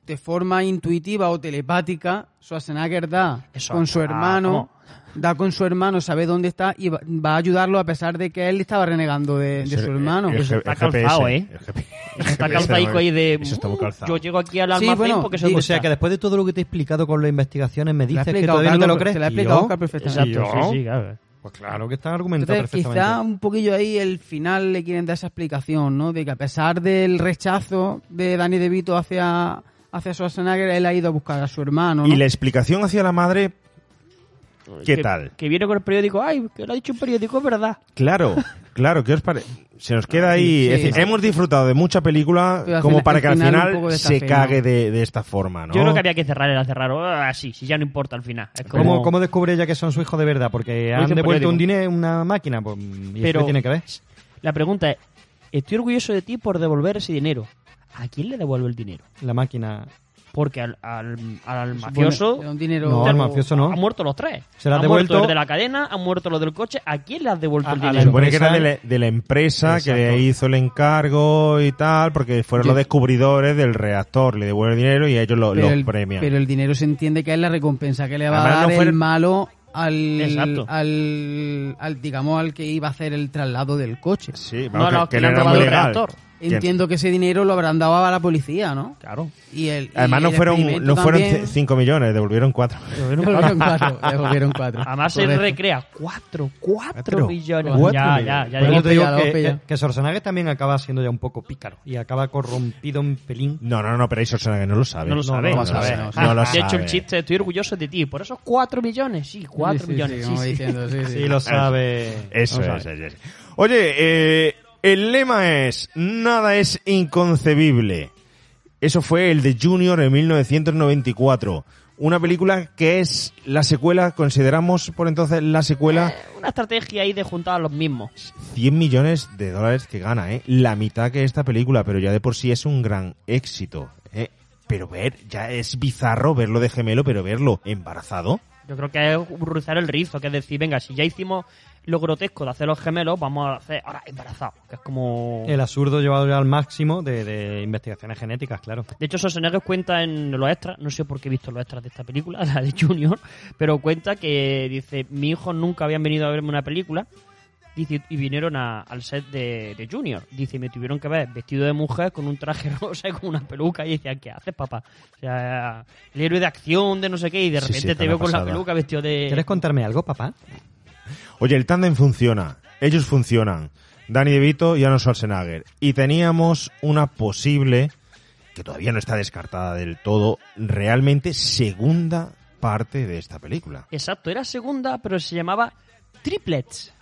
de forma intuitiva o telepática Schwarzenegger da Eso, con su ah, hermano, ¿cómo? da con su hermano, sabe dónde está y va, va a ayudarlo a pesar de que él estaba renegando de, su hermano. el está calzado, ¿eh? Está GPS, ahí de... Eso está muy "Uh, calzado. Yo llego aquí al Sí, almacén bueno, porque soy O sea que después de todo lo que te he explicado con las investigaciones me dices que todavía no te lo crees. te lo ha ¿Y explicado? Oscar perfectamente. Exacto, sí, sí, claro. Pues claro que están argumentados Entonces, quizá perfectamente. un poquillo ahí el final le quieren dar esa explicación, ¿no? De que a pesar del rechazo de Danny DeVito hacia, hacia Schwarzenegger, él ha ido a buscar a su hermano, ¿no? Y la explicación hacia la madre, ¿qué que, tal? Que viene con el periódico, ay, que lo ha dicho un periódico, es verdad. Claro, <laughs> claro, ¿qué os parece? Se nos queda ahí. Sí, es decir, sí. hemos disfrutado de mucha película como final- para que al final se cague de, de esta forma, ¿no? Yo creo que había que cerrar el cerrar así, si ya no importa al final. Es como... ¿Cómo, ¿Cómo descubre ella que son su hijo de verdad? Porque han devuelto un dinero una máquina. Pues, ¿Y Pero- tiene que ver? La pregunta es, estoy orgulloso de ti por devolver ese dinero. ¿A quién le devuelve el dinero? La máquina. Porque al, al, mafioso... un dinero- No, al mafioso no. Han muerto los tres. Se la ha han muerto devuelto- el de la cadena, han muerto los del coche. ¿A quién le has devuelto A- el la Se dinero? supone que era de la, de la empresa que Exacto. le hizo el encargo y tal, porque fueron Yo- los descubridores del reactor, le devuelven el dinero y ellos lo, pero, lo el, premian. pero el dinero se entiende que es la recompensa que le va Además, a dar no fue el malo al, Exacto. al, al, digamos, al que iba a hacer el traslado del coche. Sí, No, no, que le han robado el reactor. Entiendo que ese dinero lo habrán dado a la policía, ¿no? Claro. Y el, y Además no el fueron, no fueron también- 5 millones, devolvieron 4. <laughs> Devolvieron cuatro, <laughs> devolvieron cuatro. Además se recrea 4, 4 Cuatro. millones. Cuatro ya, millones. ya, ya. Te digo pillado, que, que, que Schwarzenegger también acaba siendo ya un poco pícaro y acaba corrompido un pelín. No, no, no, pero eso que no lo sabe. No lo sabe. No, No lo sabe. sabe. Ah, No lo de hecho, el chiste, estoy orgulloso de ti. Por esos 4 millones. Sí, 4 Sí, sí, millones. sí, Sí, como sí. diciendo, sí, sí. Sí, lo sabe. Eso es. Oye, eh, el lema es Nada es inconcebible. Eso fue el de Junior en 1994. Una película que es la secuela, consideramos por entonces la secuela, Una estrategia ahí de juntar a los mismos. 100 millones de dólares que gana, ¿eh? La mitad que esta película, pero ya de por sí es un gran éxito, ¿eh? Pero ver, ya es bizarro verlo de gemelo, pero verlo embarazado. Yo creo que es rizar el rizo, que es decir, venga, si ya hicimos lo grotesco de hacer los gemelos, vamos a hacer ahora embarazados, que es como... El absurdo llevado ya al máximo de, de investigaciones genéticas, claro. De hecho, Schwarzenegger cuenta en los extras, no sé por qué he visto los extras de esta película, <laughs> la de Junior, pero cuenta que dice, mi hijo nunca habían venido a verme una película dice, y vinieron a- al set de, de Junior. Dice, me tuvieron que ver vestido de mujer con un traje <laughs> rosa y con una peluca y decía, ¿qué haces, papá? O sea, el héroe de acción de no sé qué y de repente sí, te veo con la peluca vestido de... ¿Quieres contarme algo, papá? Oye, el tándem funciona, ellos funcionan, Danny DeVito y Arnold Schwarzenegger. Y teníamos una posible, que todavía no está descartada del todo, realmente segunda parte de esta película. Exacto, era segunda, pero se llamaba Triplets.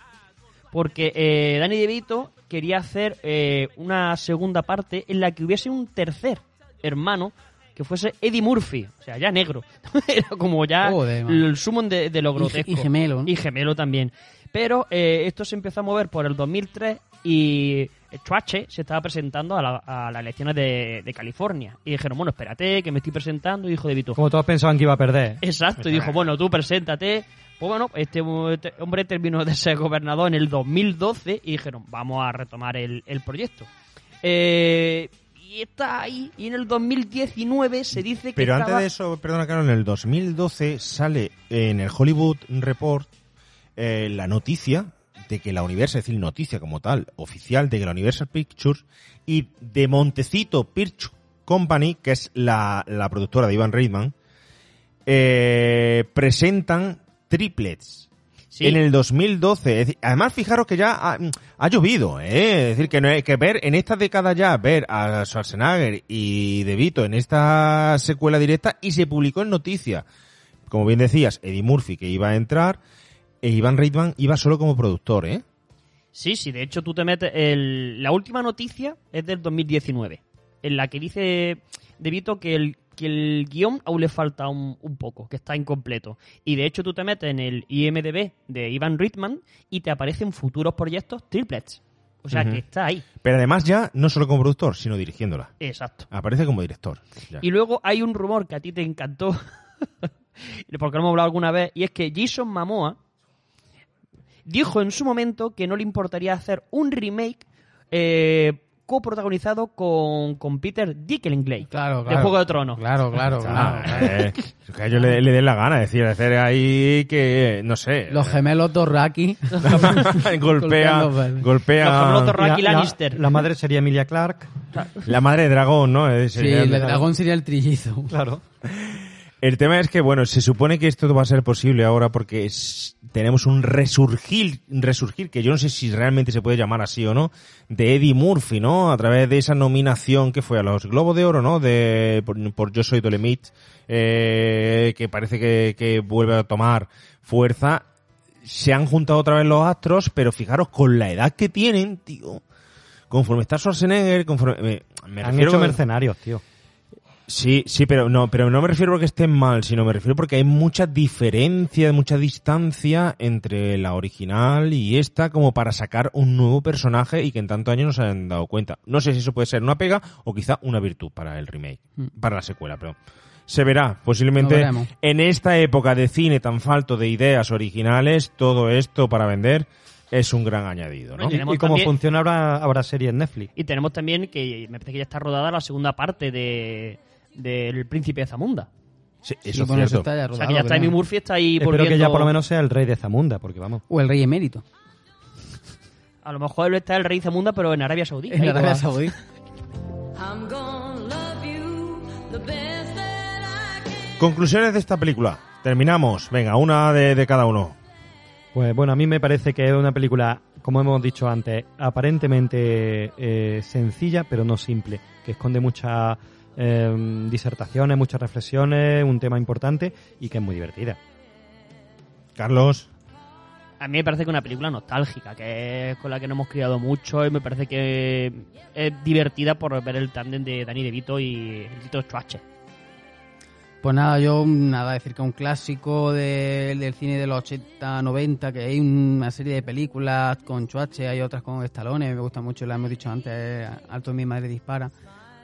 Porque eh, Danny DeVito quería hacer eh, una segunda parte en la que hubiese un tercer hermano que fuese Eddie Murphy, o sea, ya negro. <laughs> Era como ya Joder, el sumo de, de lo grotesco. y gemelo, ¿no? Y gemelo también. Pero eh, esto se empezó a mover por el 2003 y Schwarze se estaba presentando a, la- a las elecciones de, de California. Y dijeron, bueno, espérate, que me estoy presentando, hijo de Vito. Como todos pensaban que iba a perder. Exacto, y dijo, bueno, tú preséntate. Pues bueno, este, este hombre terminó de ser gobernador en el 2012 y dijeron, vamos a retomar el, el proyecto. Eh, y está ahí, y en el 2019 se dice que Pero antes estaba- de eso, perdona, Carlos, en el 2012 sale en el Hollywood Report eh, la noticia de que la Universal, es decir, noticia como tal, oficial, de que la Universal Pictures y de Montecito Picture Company, que es la, la productora de Ivan Reitman, eh, presentan triplets. Sí. En el 2012. Es decir, además, fijaros que ya ha, ha llovido, ¿eh? Es decir, que, no es, que ver en esta década ya, ver a Schwarzenegger y De Vito en esta secuela directa y se publicó en noticia. Como bien decías, Eddie Murphy que iba a entrar e Ivan Reitman iba solo como productor, ¿eh? Sí, sí, de hecho tú te metes... El, la última noticia es del 2019, en la que dice De Vito que el, que el guion aún le falta un, un poco, que está incompleto. Y de hecho tú te metes en el IMDB de Ivan Reitman y te aparecen futuros proyectos triplets. O sea que está ahí. Pero además ya no solo como productor, sino dirigiéndola. Exacto. Aparece como director. ya. Y luego hay un rumor que a ti te encantó, <laughs> porque lo hemos hablado alguna vez, y es que Jason Momoa dijo en su momento que no le importaría hacer un remake eh, coprotagonizado con, con Peter Dinklage Claro, de claro. Juego de Tronos. Claro, claro, Ah, claro. eh, que a ellos le, le den la gana, decir, hacer ahí que, no sé. Los gemelos Dorraki. <laughs> golpea, golpea. Los gemelos Dorraki La- la- Lannister. La, madre sería Emilia Clark. La madre de dragón, ¿no? Eh, Sí, el dragón sería el trillizo. Claro. El tema es que, bueno, se supone que esto va a ser posible ahora porque es- tenemos un resurgir, resurgir, que yo no sé si realmente se puede llamar así o no, de Eddie Murphy, ¿no? A través de esa nominación que fue a los Globos de Oro, ¿no? De, por, por Yo Soy Dolemite, eh, que parece que, que vuelve a tomar fuerza. Se han juntado otra vez los astros, pero fijaros, con la edad que tienen, tío, conforme está Schwarzenegger, conforme... Me, me Han refiero- hecho mercenarios, tío. Sí, sí, pero no, pero no me refiero porque estén mal, sino me refiero porque hay mucha diferencia, mucha distancia entre la original y esta como para sacar un nuevo personaje y que en tanto años no se han dado cuenta. No sé si eso puede ser una pega o quizá una virtud para el remake, para la secuela, pero se verá. Posiblemente en esta época de cine tan falto de ideas originales, todo esto para vender es un gran añadido, ¿no? Y como también- funciona ahora, ahora serie en Netflix. Y tenemos también que me parece que ya está rodada la segunda parte de del Príncipe de Zamunda. Sí, Sí, eso es bueno, eso cierto. está ya O sea, que ya está creo. Amy Murphy está ahí Espero volviendo... que ya por lo menos sea el rey de Zamunda, porque vamos. O el rey emérito. A lo mejor él está el rey Zamunda, pero en Arabia Saudí. En Ahí Arabia va. Saudí. Conclusiones de esta película. Terminamos. Venga, una de, de cada uno. Pues bueno, a mí me parece que es una película, como hemos dicho antes, aparentemente eh, sencilla, pero no simple, que esconde muchas eh, disertaciones, muchas reflexiones, un tema importante y que es muy divertida. Carlos. A mí me parece que es una película nostálgica, que es con la que nos hemos criado mucho y me parece que es divertida por ver el tándem de Danny DeVito y Tito Schwarzenegger. Pues nada, yo nada, decir que es un clásico de- del cine de los 80, 90, que hay una serie de películas con Chuache, hay otras con Stallone, me gusta mucho, la hemos dicho antes, Alto mi madre dispara.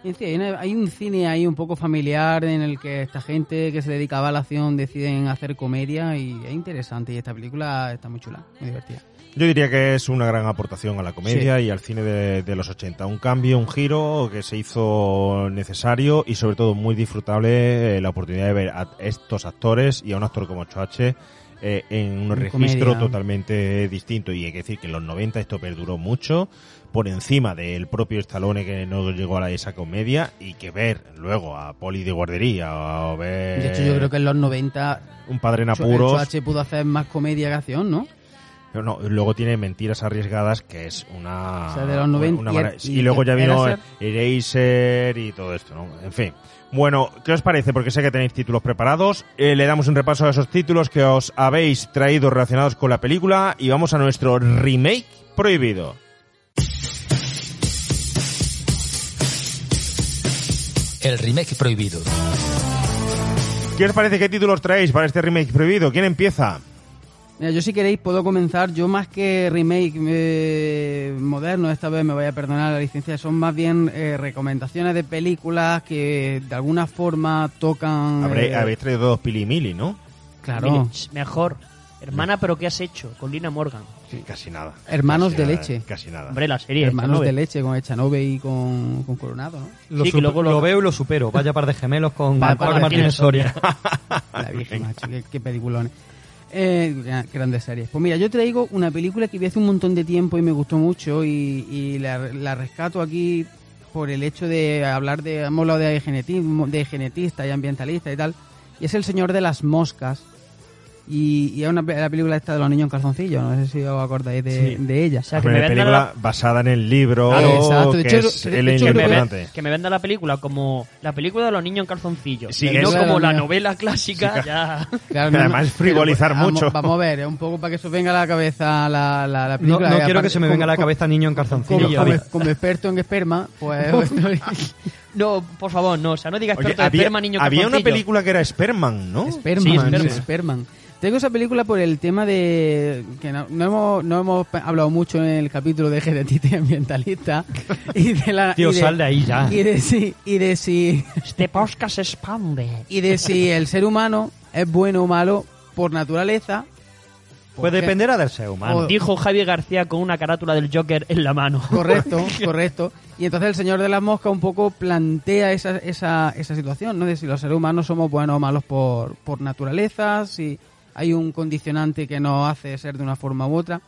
Hay, un cine ahí un poco familiar en el que esta gente que se dedicaba a la acción deciden hacer comedia y es interesante y esta película está muy chula, muy divertida. Yo diría que es una gran aportación a la comedia y al cine de, de los 80. Un cambio, un giro que se hizo necesario y sobre todo muy disfrutable eh, la oportunidad de ver a estos actores y a un actor como Choache eh, en un En registro comedia. totalmente distinto. Y hay que decir que en los 90 esto perduró mucho por encima del propio Stallone que no llegó a la- esa comedia y que ver luego a Poli de guardería o ver De hecho, yo creo que en los 90 un padre en apuros Chuache pudo hacer más comedia que acción, ¿no? Pero no, luego tiene Mentiras Arriesgadas, que es una... O sea, de los 90 una y- mara- y- y, luego ya vino. Eraser y todo esto, ¿no? En fin. Bueno, ¿qué os parece? Porque sé que tenéis títulos preparados. Eh, le damos un repaso a esos títulos que os habéis traído relacionados con la película y vamos a nuestro remake prohibido. El remake prohibido. ¿Qué os parece? ¿Qué títulos traéis para este remake prohibido? ¿Quién empieza? Mira, yo si queréis puedo comenzar. Yo más que remake eh, moderno, esta vez me voy a perdonar la licencia, son más bien eh, recomendaciones de películas que de alguna forma tocan... Habré- eh, habéis traído dos Pili Mili, ¿no? Claro. Mejor. Hermana, pero ¿qué has hecho? Con Lina Morgan. Casi nada. Hermanos Casi de nada, leche. Casi nada. Hombre, la serie. Hermanos Echanove. de leche con Echanove y con, con Coronado, ¿no? Lo, Sí, que supe- luego lo- lo veo y lo supero. Vaya par de gemelos con, pa- Martínez Soria. <laughs> La vieja, macho, qué, qué peliculones. Eh, gra- grandes series. Pues mira, yo traigo una película que vi hace un montón de tiempo y me gustó mucho y, y la, la rescato aquí por el hecho de hablar de, hemos hablado de, genetismo, de genetista y ambientalista y tal, y es El Señor de las Moscas. Y, y es una, la película esta de los niños en calzoncillo, no sé si os acordáis de, Sí. de ella. O sea, que Una me venda película la- basada en el libro, Claro, que hecho, es de- el de hecho, que, me, importante. ve- que me venda la película como la película de los niños en calzoncillo. Sí, y no como la novela clásica, Sí, ya. Claro, Que además frivolizar mucho. Vamos, a ver, un poco para que se venga a la cabeza la, la, la No, película. no quiero que se me venga a la cabeza niño en como, calzoncillo. como- experto en esperma, pues <laughs> No, por favor, no. O sea, no digas Oye, había, esperma, niño en había una película que era Sperman, ¿no? Sperman, Sí, sí, Sperman. Sperman. Tengo esa película por el tema de que no, no hemos, no hemos hablado mucho en el capítulo de genetista ambientalista <laughs> y de la Tío, y de- sal de ahí ya. y de si y de si Este podcast se expande. y de si el ser humano es bueno o malo por naturaleza Pues porque- dependerá del ser humano. O- Dijo Javier García con una carátula del Joker en la mano. Correcto, <laughs> correcto. Y entonces el señor de las moscas un poco plantea esa, esa, esa situación, ¿no? De si los seres humanos somos buenos o malos por, por naturaleza, si hay un condicionante que nos hace ser de una forma u otra.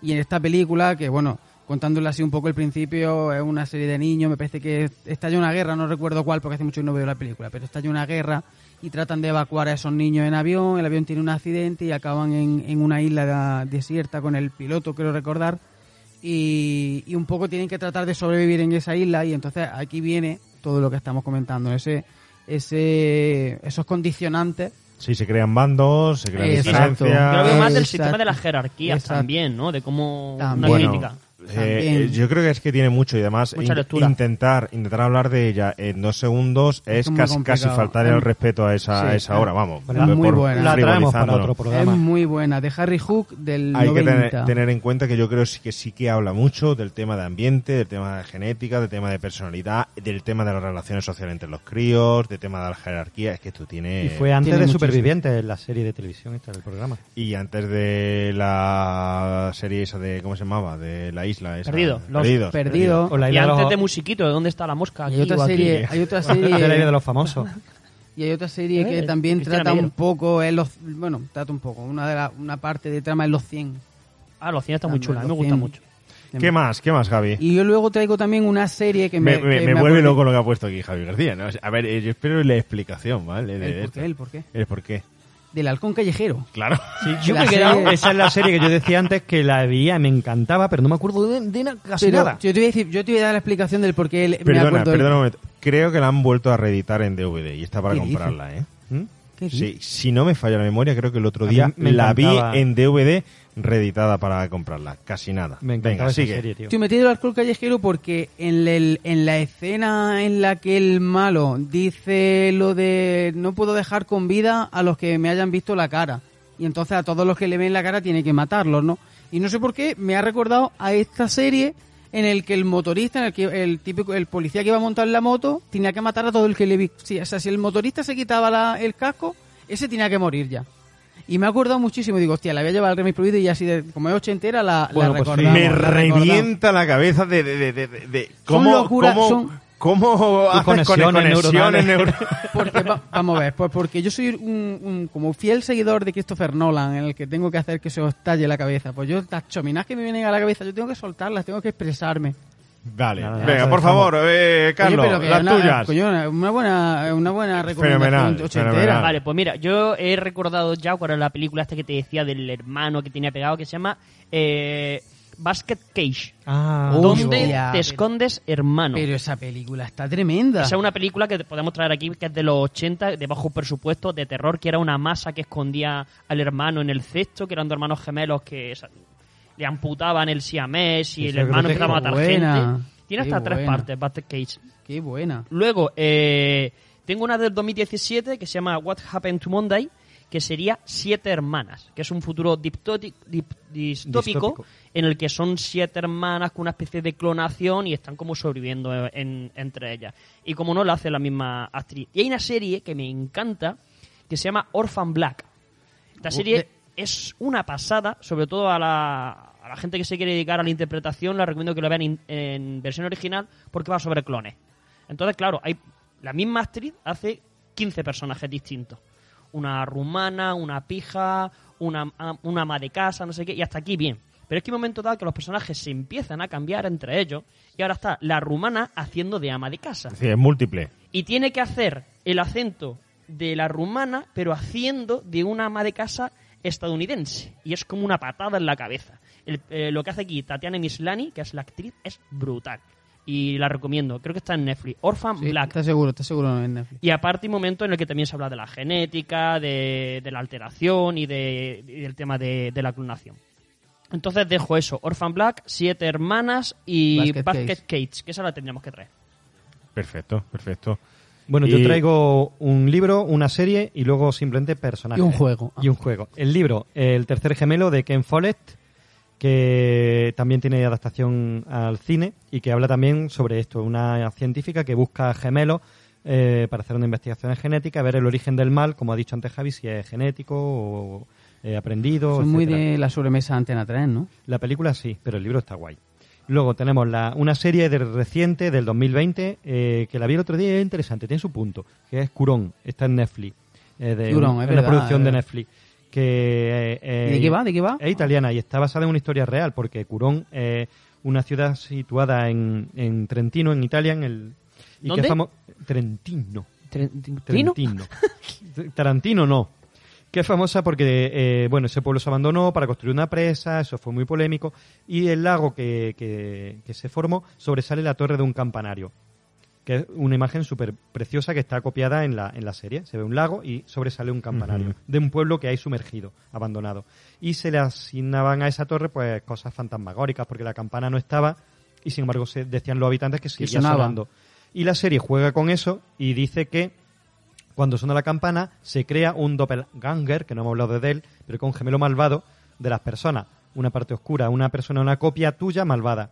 Y en esta película, que bueno, contándole así un poco el principio, es una serie de niños, me parece que estalla una guerra, no recuerdo cuál porque hace mucho que no veo la película, pero estalla una guerra y tratan de evacuar a esos niños en avión, el avión tiene un accidente y acaban en, una isla desierta con el piloto, creo recordar, y, y un poco tienen que tratar de sobrevivir en esa isla y entonces aquí viene todo lo que estamos comentando, ese, ese, esos condicionantes. Sí, se crean bandos, se crean Exacto. diferencias. Yo veo más del Exacto. sistema de las jerarquías Exacto. también, ¿no? De cómo También. una Bueno, crítica. Eh, También. yo creo que es que tiene mucho y además Mucha in- lectura. intentar intentar hablar de ella en dos segundos es, casi, casi faltar el Es- respeto a esa, sí, a esa hora, vamos. es muy buena. La traemos para otro programa. Es muy buena, de Harry Hook del Hay que 90. tener, tener en cuenta que yo creo sí que sí que habla mucho del tema de ambiente, del tema de genética, del tema de personalidad, del tema de las relaciones sociales entre los críos, del tema de la jerarquía. Es que esto tiene. Y fue antes Tiene de muchísimo. Supervivientes, la serie de televisión esta del programa. Y antes de la serie esa de. ¿Cómo se llamaba? De la isla. Esa, Perdido, los Perdidos. Perdido. O la Y isla de antes los- de Musiquito, ¿de dónde está la mosca? Hay otra o aquí. serie, hay otra <laughs> de la isla de serie, los famosos. <laughs> Y hay otra serie Eh, que también Cristina trata un poco, es los, bueno, trata un poco, una de la- una parte de trama es los 100. Ah, los 100 está muy También, chula, a mí me los gusta 100. mucho. ¿Qué más? ¿Qué más, Javi? Y yo luego traigo también una serie que me... me, me- que me me vuelve acordé- loco lo que ha puesto aquí Javi García. ¿no? A ver, eh, yo espero la explicación, ¿vale? de ¿El por esto. qué? ¿El por qué? ¿El por qué? Del halcón callejero. Claro. Sí, <laughs> yo La me he quedado- serie- esa es la serie que yo decía antes que la veía, me encantaba, pero no me acuerdo de, de casi Pero nada. yo te voy a decir, yo te voy a dar la explicación del por qué el- me Perdona, acuerdo del- perdona un momento. Creo que la han vuelto a reeditar en DVD y está para comprarla, ¿eh? ¿Mm? ¿Qué Sí, si no me falla la memoria, creo que el otro día me la vi en DVD reeditada para comprarla. Casi nada. Me Venga, esa sigue. serie, tío. Estoy metido al alcohol callejero porque en, el- en la escena en la que el malo dice lo de no puedo dejar con vida a los que me hayan visto la cara. Y entonces a todos los que le ven la cara tiene que matarlos, ¿no? Y no sé por qué me ha recordado a esta serie en el que el motorista, en el que el típico, el policía que iba a montar la moto, tenía que matar a todo el que le vi. Sí, o sea, si el motorista se quitaba la- el casco, ese tenía que morir ya. Y me ha acordado muchísimo, digo, hostia, la voy a llevar al remix prohibido y así de, como es ochentera, la, Bueno, la pues recordamos. me la revienta la cabeza de, de, de, de- Son cómo, locuras, cómo, son- cómo haces conexiones conexiones neuronales. neuro- <laughs> Porque, va- vamos a ver, pues porque yo soy un, un- como fiel seguidor de Christopher Nolan, en el que tengo que hacer que se os talle la cabeza. Pues yo, las chominas que me vienen a la cabeza, yo tengo que soltarlas, tengo que expresarme. Vale, Nada, venga, nada, por favor, eh, Carlos, Oye, pero que las una, tuyas. coño, una- buena, una buena recomendación Fenomenal. Vale, pues mira, yo he recordado ya cuál era la película esta que te decía del hermano que tenía pegado, que se llama eh, Basket Cage. Ah, ¿Dónde hostia, te pero- escondes, hermano? Pero esa película está tremenda. Esa es una película que podemos traer aquí, que es de los 80, de bajo presupuesto, de terror, que era una masa que escondía al hermano en el cesto, que eran dos hermanos gemelos que le amputaban el siamés y el hermano empezaba a matar buena, gente. Tiene qué hasta tres partes, Basket Cage. Qué buena. Luego, eh, tengo una del 2017 que se llama What Happened to Monday, que sería Siete Hermanas, que es un futuro dip- distópico, Distópico. en el que son siete hermanas con una especie de clonación y están como sobreviviendo en- entre ellas. Y como no, lo hace la misma actriz. Y hay una serie que me encanta que se llama Orphan Black. Esta serie de- es una pasada, sobre todo a la, a la gente que se quiere dedicar a la interpretación, la recomiendo que lo vean in- en versión original porque va sobre clones. Entonces, claro, hay la misma actriz hace 15 personajes distintos. Una rumana, una pija, una, una ama de casa, no sé qué, y hasta aquí bien. Pero es que hay un momento dado que los personajes se empiezan a cambiar entre ellos y ahora está la rumana haciendo de ama de casa. Sí, es múltiple. Y tiene que hacer el acento de la rumana, pero haciendo de una ama de casa estadounidense. Y es como una patada en la cabeza. El- eh, lo que hace aquí Tatiana Mislani, que es la actriz, es brutal. Y la recomiendo. Creo que está en Netflix. Orphan Sí, Black. está seguro, está seguro en Netflix. Y aparte hay un momento en el que también se habla de la genética, de, de la alteración y, de, y del tema de, de la clonación. Entonces dejo eso. Orphan Black, Siete Hermanas y Basket. Cage, que esa la tendríamos que traer. Perfecto, perfecto. Bueno, Y- yo traigo un libro, una serie y luego simplemente personajes. Y un juego. Y un juego. El libro, El tercer gemelo de Ken Follett, que también tiene adaptación al cine y que habla también sobre esto, una científica que busca gemelos eh, para hacer una investigación genética, ver el origen del mal, como ha dicho antes Javi, si es genético o eh, aprendido. Son muy de la sobremesa Antena 3, ¿no? La película sí, pero el libro está guay. Luego tenemos la, una serie de reciente del 2020 eh, que la vi el otro día y es interesante, tiene su punto, que es Curón, está en Netflix. eh, de Curón, un- es una verdad, producción es de. Netflix. Que, eh, ¿Y de qué va? ¿De qué va? Es italiana y está basada en una historia real, porque Curón es una ciudad situada en, en Trentino, en Italia, en el... Y que ¿Dónde? es Trentino. ¿Trentino? Trentino. <laughs> Tarantino no. Que es famosa porque, eh, bueno, ese pueblo se abandonó para construir una presa, eso fue muy polémico, y el lago que, que- que se formó sobresale la torre de un campanario, que es una imagen súper preciosa que está copiada en la, en la serie. Se ve un lago y sobresale un campanario de un pueblo que hay sumergido, abandonado. Y se le asignaban a esa torre pues cosas fantasmagóricas porque la campana no estaba y sin embargo se decían los habitantes que seguía sonando. Y la serie juega con eso y dice que cuando suena la campana se crea un doppelganger, que no hemos hablado de él, pero con un gemelo malvado de las personas. Una parte oscura, una persona, una copia tuya malvada.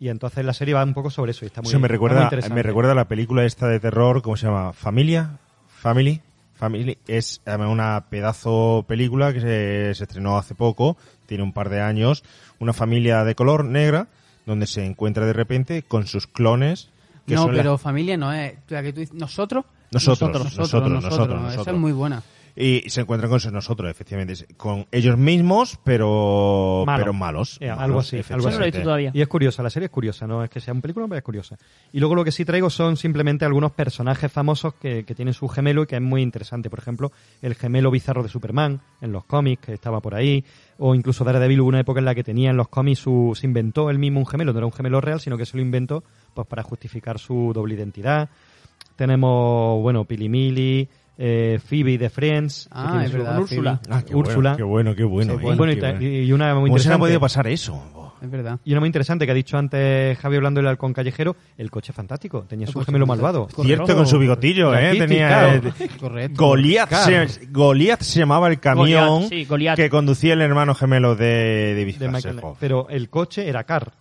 Y entonces la serie va un poco sobre eso y está muy Eso me muy recuerda, interesante. me recuerda a la película esta de terror, ¿cómo se llama? ¿Familia? ¿Family? Family. Es una pedazo película que se, se estrenó hace poco, tiene un par de años. Una familia de color negra, donde se encuentra de repente con sus clones. Que no, son la- pero familia no es. La que tú dices, nosotros. Nosotros, Nosotros, nosotros, nosotros, nosotros, esa nosotros. es muy buena. Y se encuentran con nosotros, efectivamente, con ellos mismos, pero Malo. pero malos. Eh, malos, algo así, algo así. efectivamente. Y es curiosa, la serie es curiosa, no es que sea un película, pero es curiosa. Y luego lo que sí traigo son simplemente algunos personajes famosos que, que tienen su gemelo y que es muy interesante. Por ejemplo, el gemelo bizarro de Superman en los cómics, que estaba por ahí, o incluso Daredevil hubo una época en la que tenía en los cómics su, se inventó él mismo un gemelo, no era un gemelo real, sino que se lo inventó pues para justificar su doble identidad. Tenemos, bueno, Pilimili, eh, Phoebe de Friends, Ah, tiene es su- verdad, Úrsula. Ah, qué Úrsula. bueno, qué bueno, qué bueno. Sí, eh, bueno, y, qué ta- bueno. y una muy ¿Cómo se le ha interesante. podido pasar eso? Es verdad. Y una muy interesante que ha dicho antes Javi hablando del halcón callejero, el coche fantástico. Tenía su gemelo malvado. Cierto, con su bigotillo, ¿eh? Tenía, claro. eh, Correcto. Goliath, Claro. se, Goliath se llamaba el camión Goliath, sí, Goliath. que conducía el hermano gemelo de David de Michael-. Pero el coche era Car,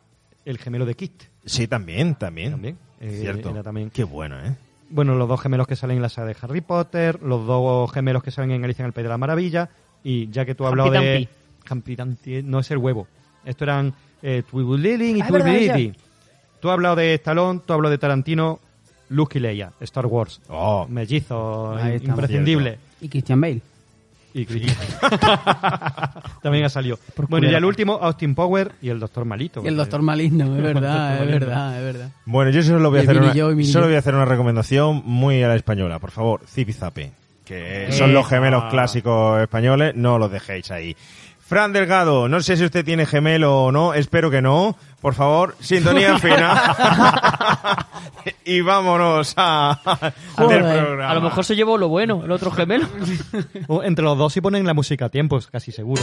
el gemelo de Kit. Sí, también, también. También. eh, Cierto. era también. Qué bueno, ¿eh? Bueno, los dos gemelos que salen en la saga de Harry Potter, los dos gemelos que salen en Alicia en el País de la Maravilla, y ya que tú has hablado de... Humpty Dumpty, no es el huevo. Esto eran eh, Twibulilin y Ah, Twibulili. Tú has hablado de Stallone, tú has hablado de Tarantino, Luke y Leia, Star Wars. Oh, Mellizo, imprescindible. Y Christian Bale. Y Chris- <laughs> También ha salido. Por Bueno, y el último, Austin Power y el Doctor Malito. Y el Doctor Maligno, es <laughs> verdad, es verdad, es verdad. Bueno, yo solo voy a hacer una, solo voy a hacer una recomendación muy a la española, por favor, Zip y Zape, que son los gemelos ah. clásicos españoles, no los dejéis ahí. Fran Delgado, no sé si usted tiene gemelo o no, espero que no. Por favor, sintonía <laughs> fina. <laughs> y vámonos a, programa. A lo mejor se llevó lo bueno, el otro gemelo. <laughs> Entre los dos si ponen la música a tiempo, es casi seguro.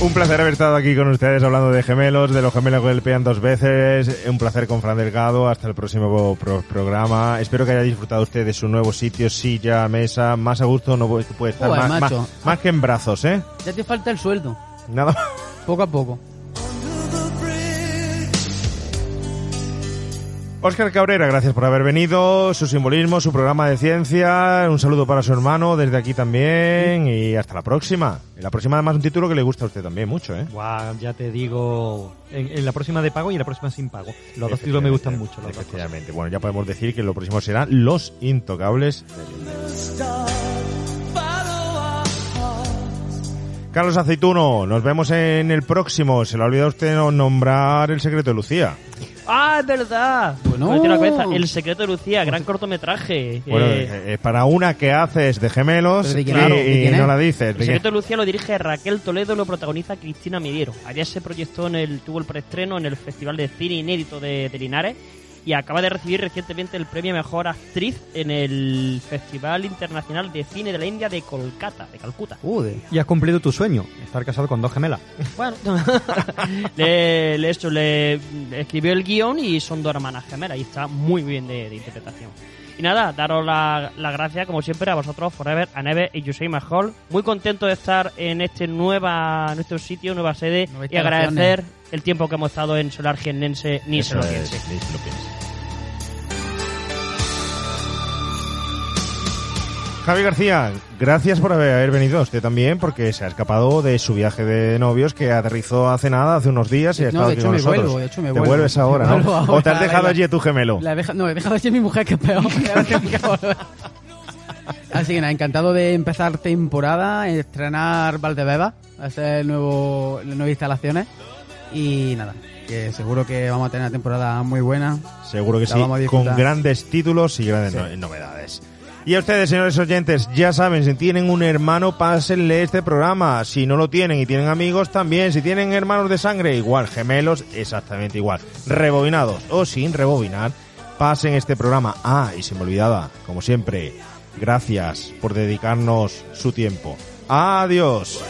Un placer haber estado aquí con ustedes hablando de gemelos, de los gemelos que golpean dos veces. Un placer con Fran Delgado. Hasta el próximo pro- programa. Espero que haya disfrutado usted de su nuevo sitio, silla, mesa. Más a gusto no puede estar. Joder, más, más- más que en brazos, ¿eh? Ya te falta el sueldo. Nada más. Poco a poco. Óscar Cabrera, gracias por haber venido. Su simbolismo, su programa de ciencia. Un saludo para su hermano desde aquí también. Y hasta la próxima. Y la próxima, además, un título que le gusta a usted también mucho, ¿eh? Guau, ya te digo. En, en la próxima de pago y en la próxima sin pago. Los dos títulos me gustan mucho. Los dos. Efectivamente. Bueno, ya podemos decir que lo próximo serán Los Intocables. Carlos Aceituno, nos vemos en el próximo. Se le ha olvidado a usted no- nombrar El secreto de Lucía. ¡Ah, es verdad! Bueno. Me tiro la cabeza. El secreto de Lucía, gran cortometraje. Bueno, Eh, eh, eh, para una que haces de gemelos ¿Pero de quién y, es? ¿De y quién no la dices. El secreto de Lucía lo dirige Raquel Toledo y lo protagoniza Cristina Midiero. Ayer se proyectó en el, tuvo el preestreno en el Festival de Cine Inédito de, de Linares y acaba de recibir recientemente el premio Mejor Actriz en el Festival Internacional de Cine de la India de Kolkata, de Calcuta. Joder. Y has cumplido tu sueño, estar casado con dos gemelas. <laughs> Bueno, <laughs> le, le- esto, le, le escribió el guion y son dos hermanas gemelas y está muy bien de, de interpretación. Y nada, daros la, la gracia, como siempre, a vosotros, Forever, a y Yusei Mahol. Muy contento de estar en este nueva nuestro sitio, nueva sede y agradecer instalaciones. el tiempo que hemos estado en Solar Giennense, ni se lo Eso piense. es, Javi García, gracias por haber, venido usted también, porque se ha escapado de su viaje de novios que aterrizó hace nada, hace unos días y ha No, estado de aquí hecho con me nosotros. vuelvo, de hecho me Te vuelvo. vuelves ahora, Me ¿no? ahora, o te has dejado allí a tu gemelo. La deja- no, he dejado allí a mi mujer que es peor. <laughs> Así que nada, encantado de empezar temporada, estrenar Valdebeba, hacer nuevo, las nuevas instalaciones. Y nada, que seguro que vamos a tener una temporada muy buena. Seguro que La sí, con grandes títulos y grandes Sí. no- novedades. Y a ustedes, señores oyentes, ya saben, si tienen un hermano, pásenle este programa. Si no lo tienen y tienen amigos, también. Si tienen hermanos de sangre, igual. Gemelos, exactamente igual. Rebobinados o sin rebobinar, pasen este programa. Ah, y se me olvidaba, como siempre, gracias por dedicarnos su tiempo. Adiós.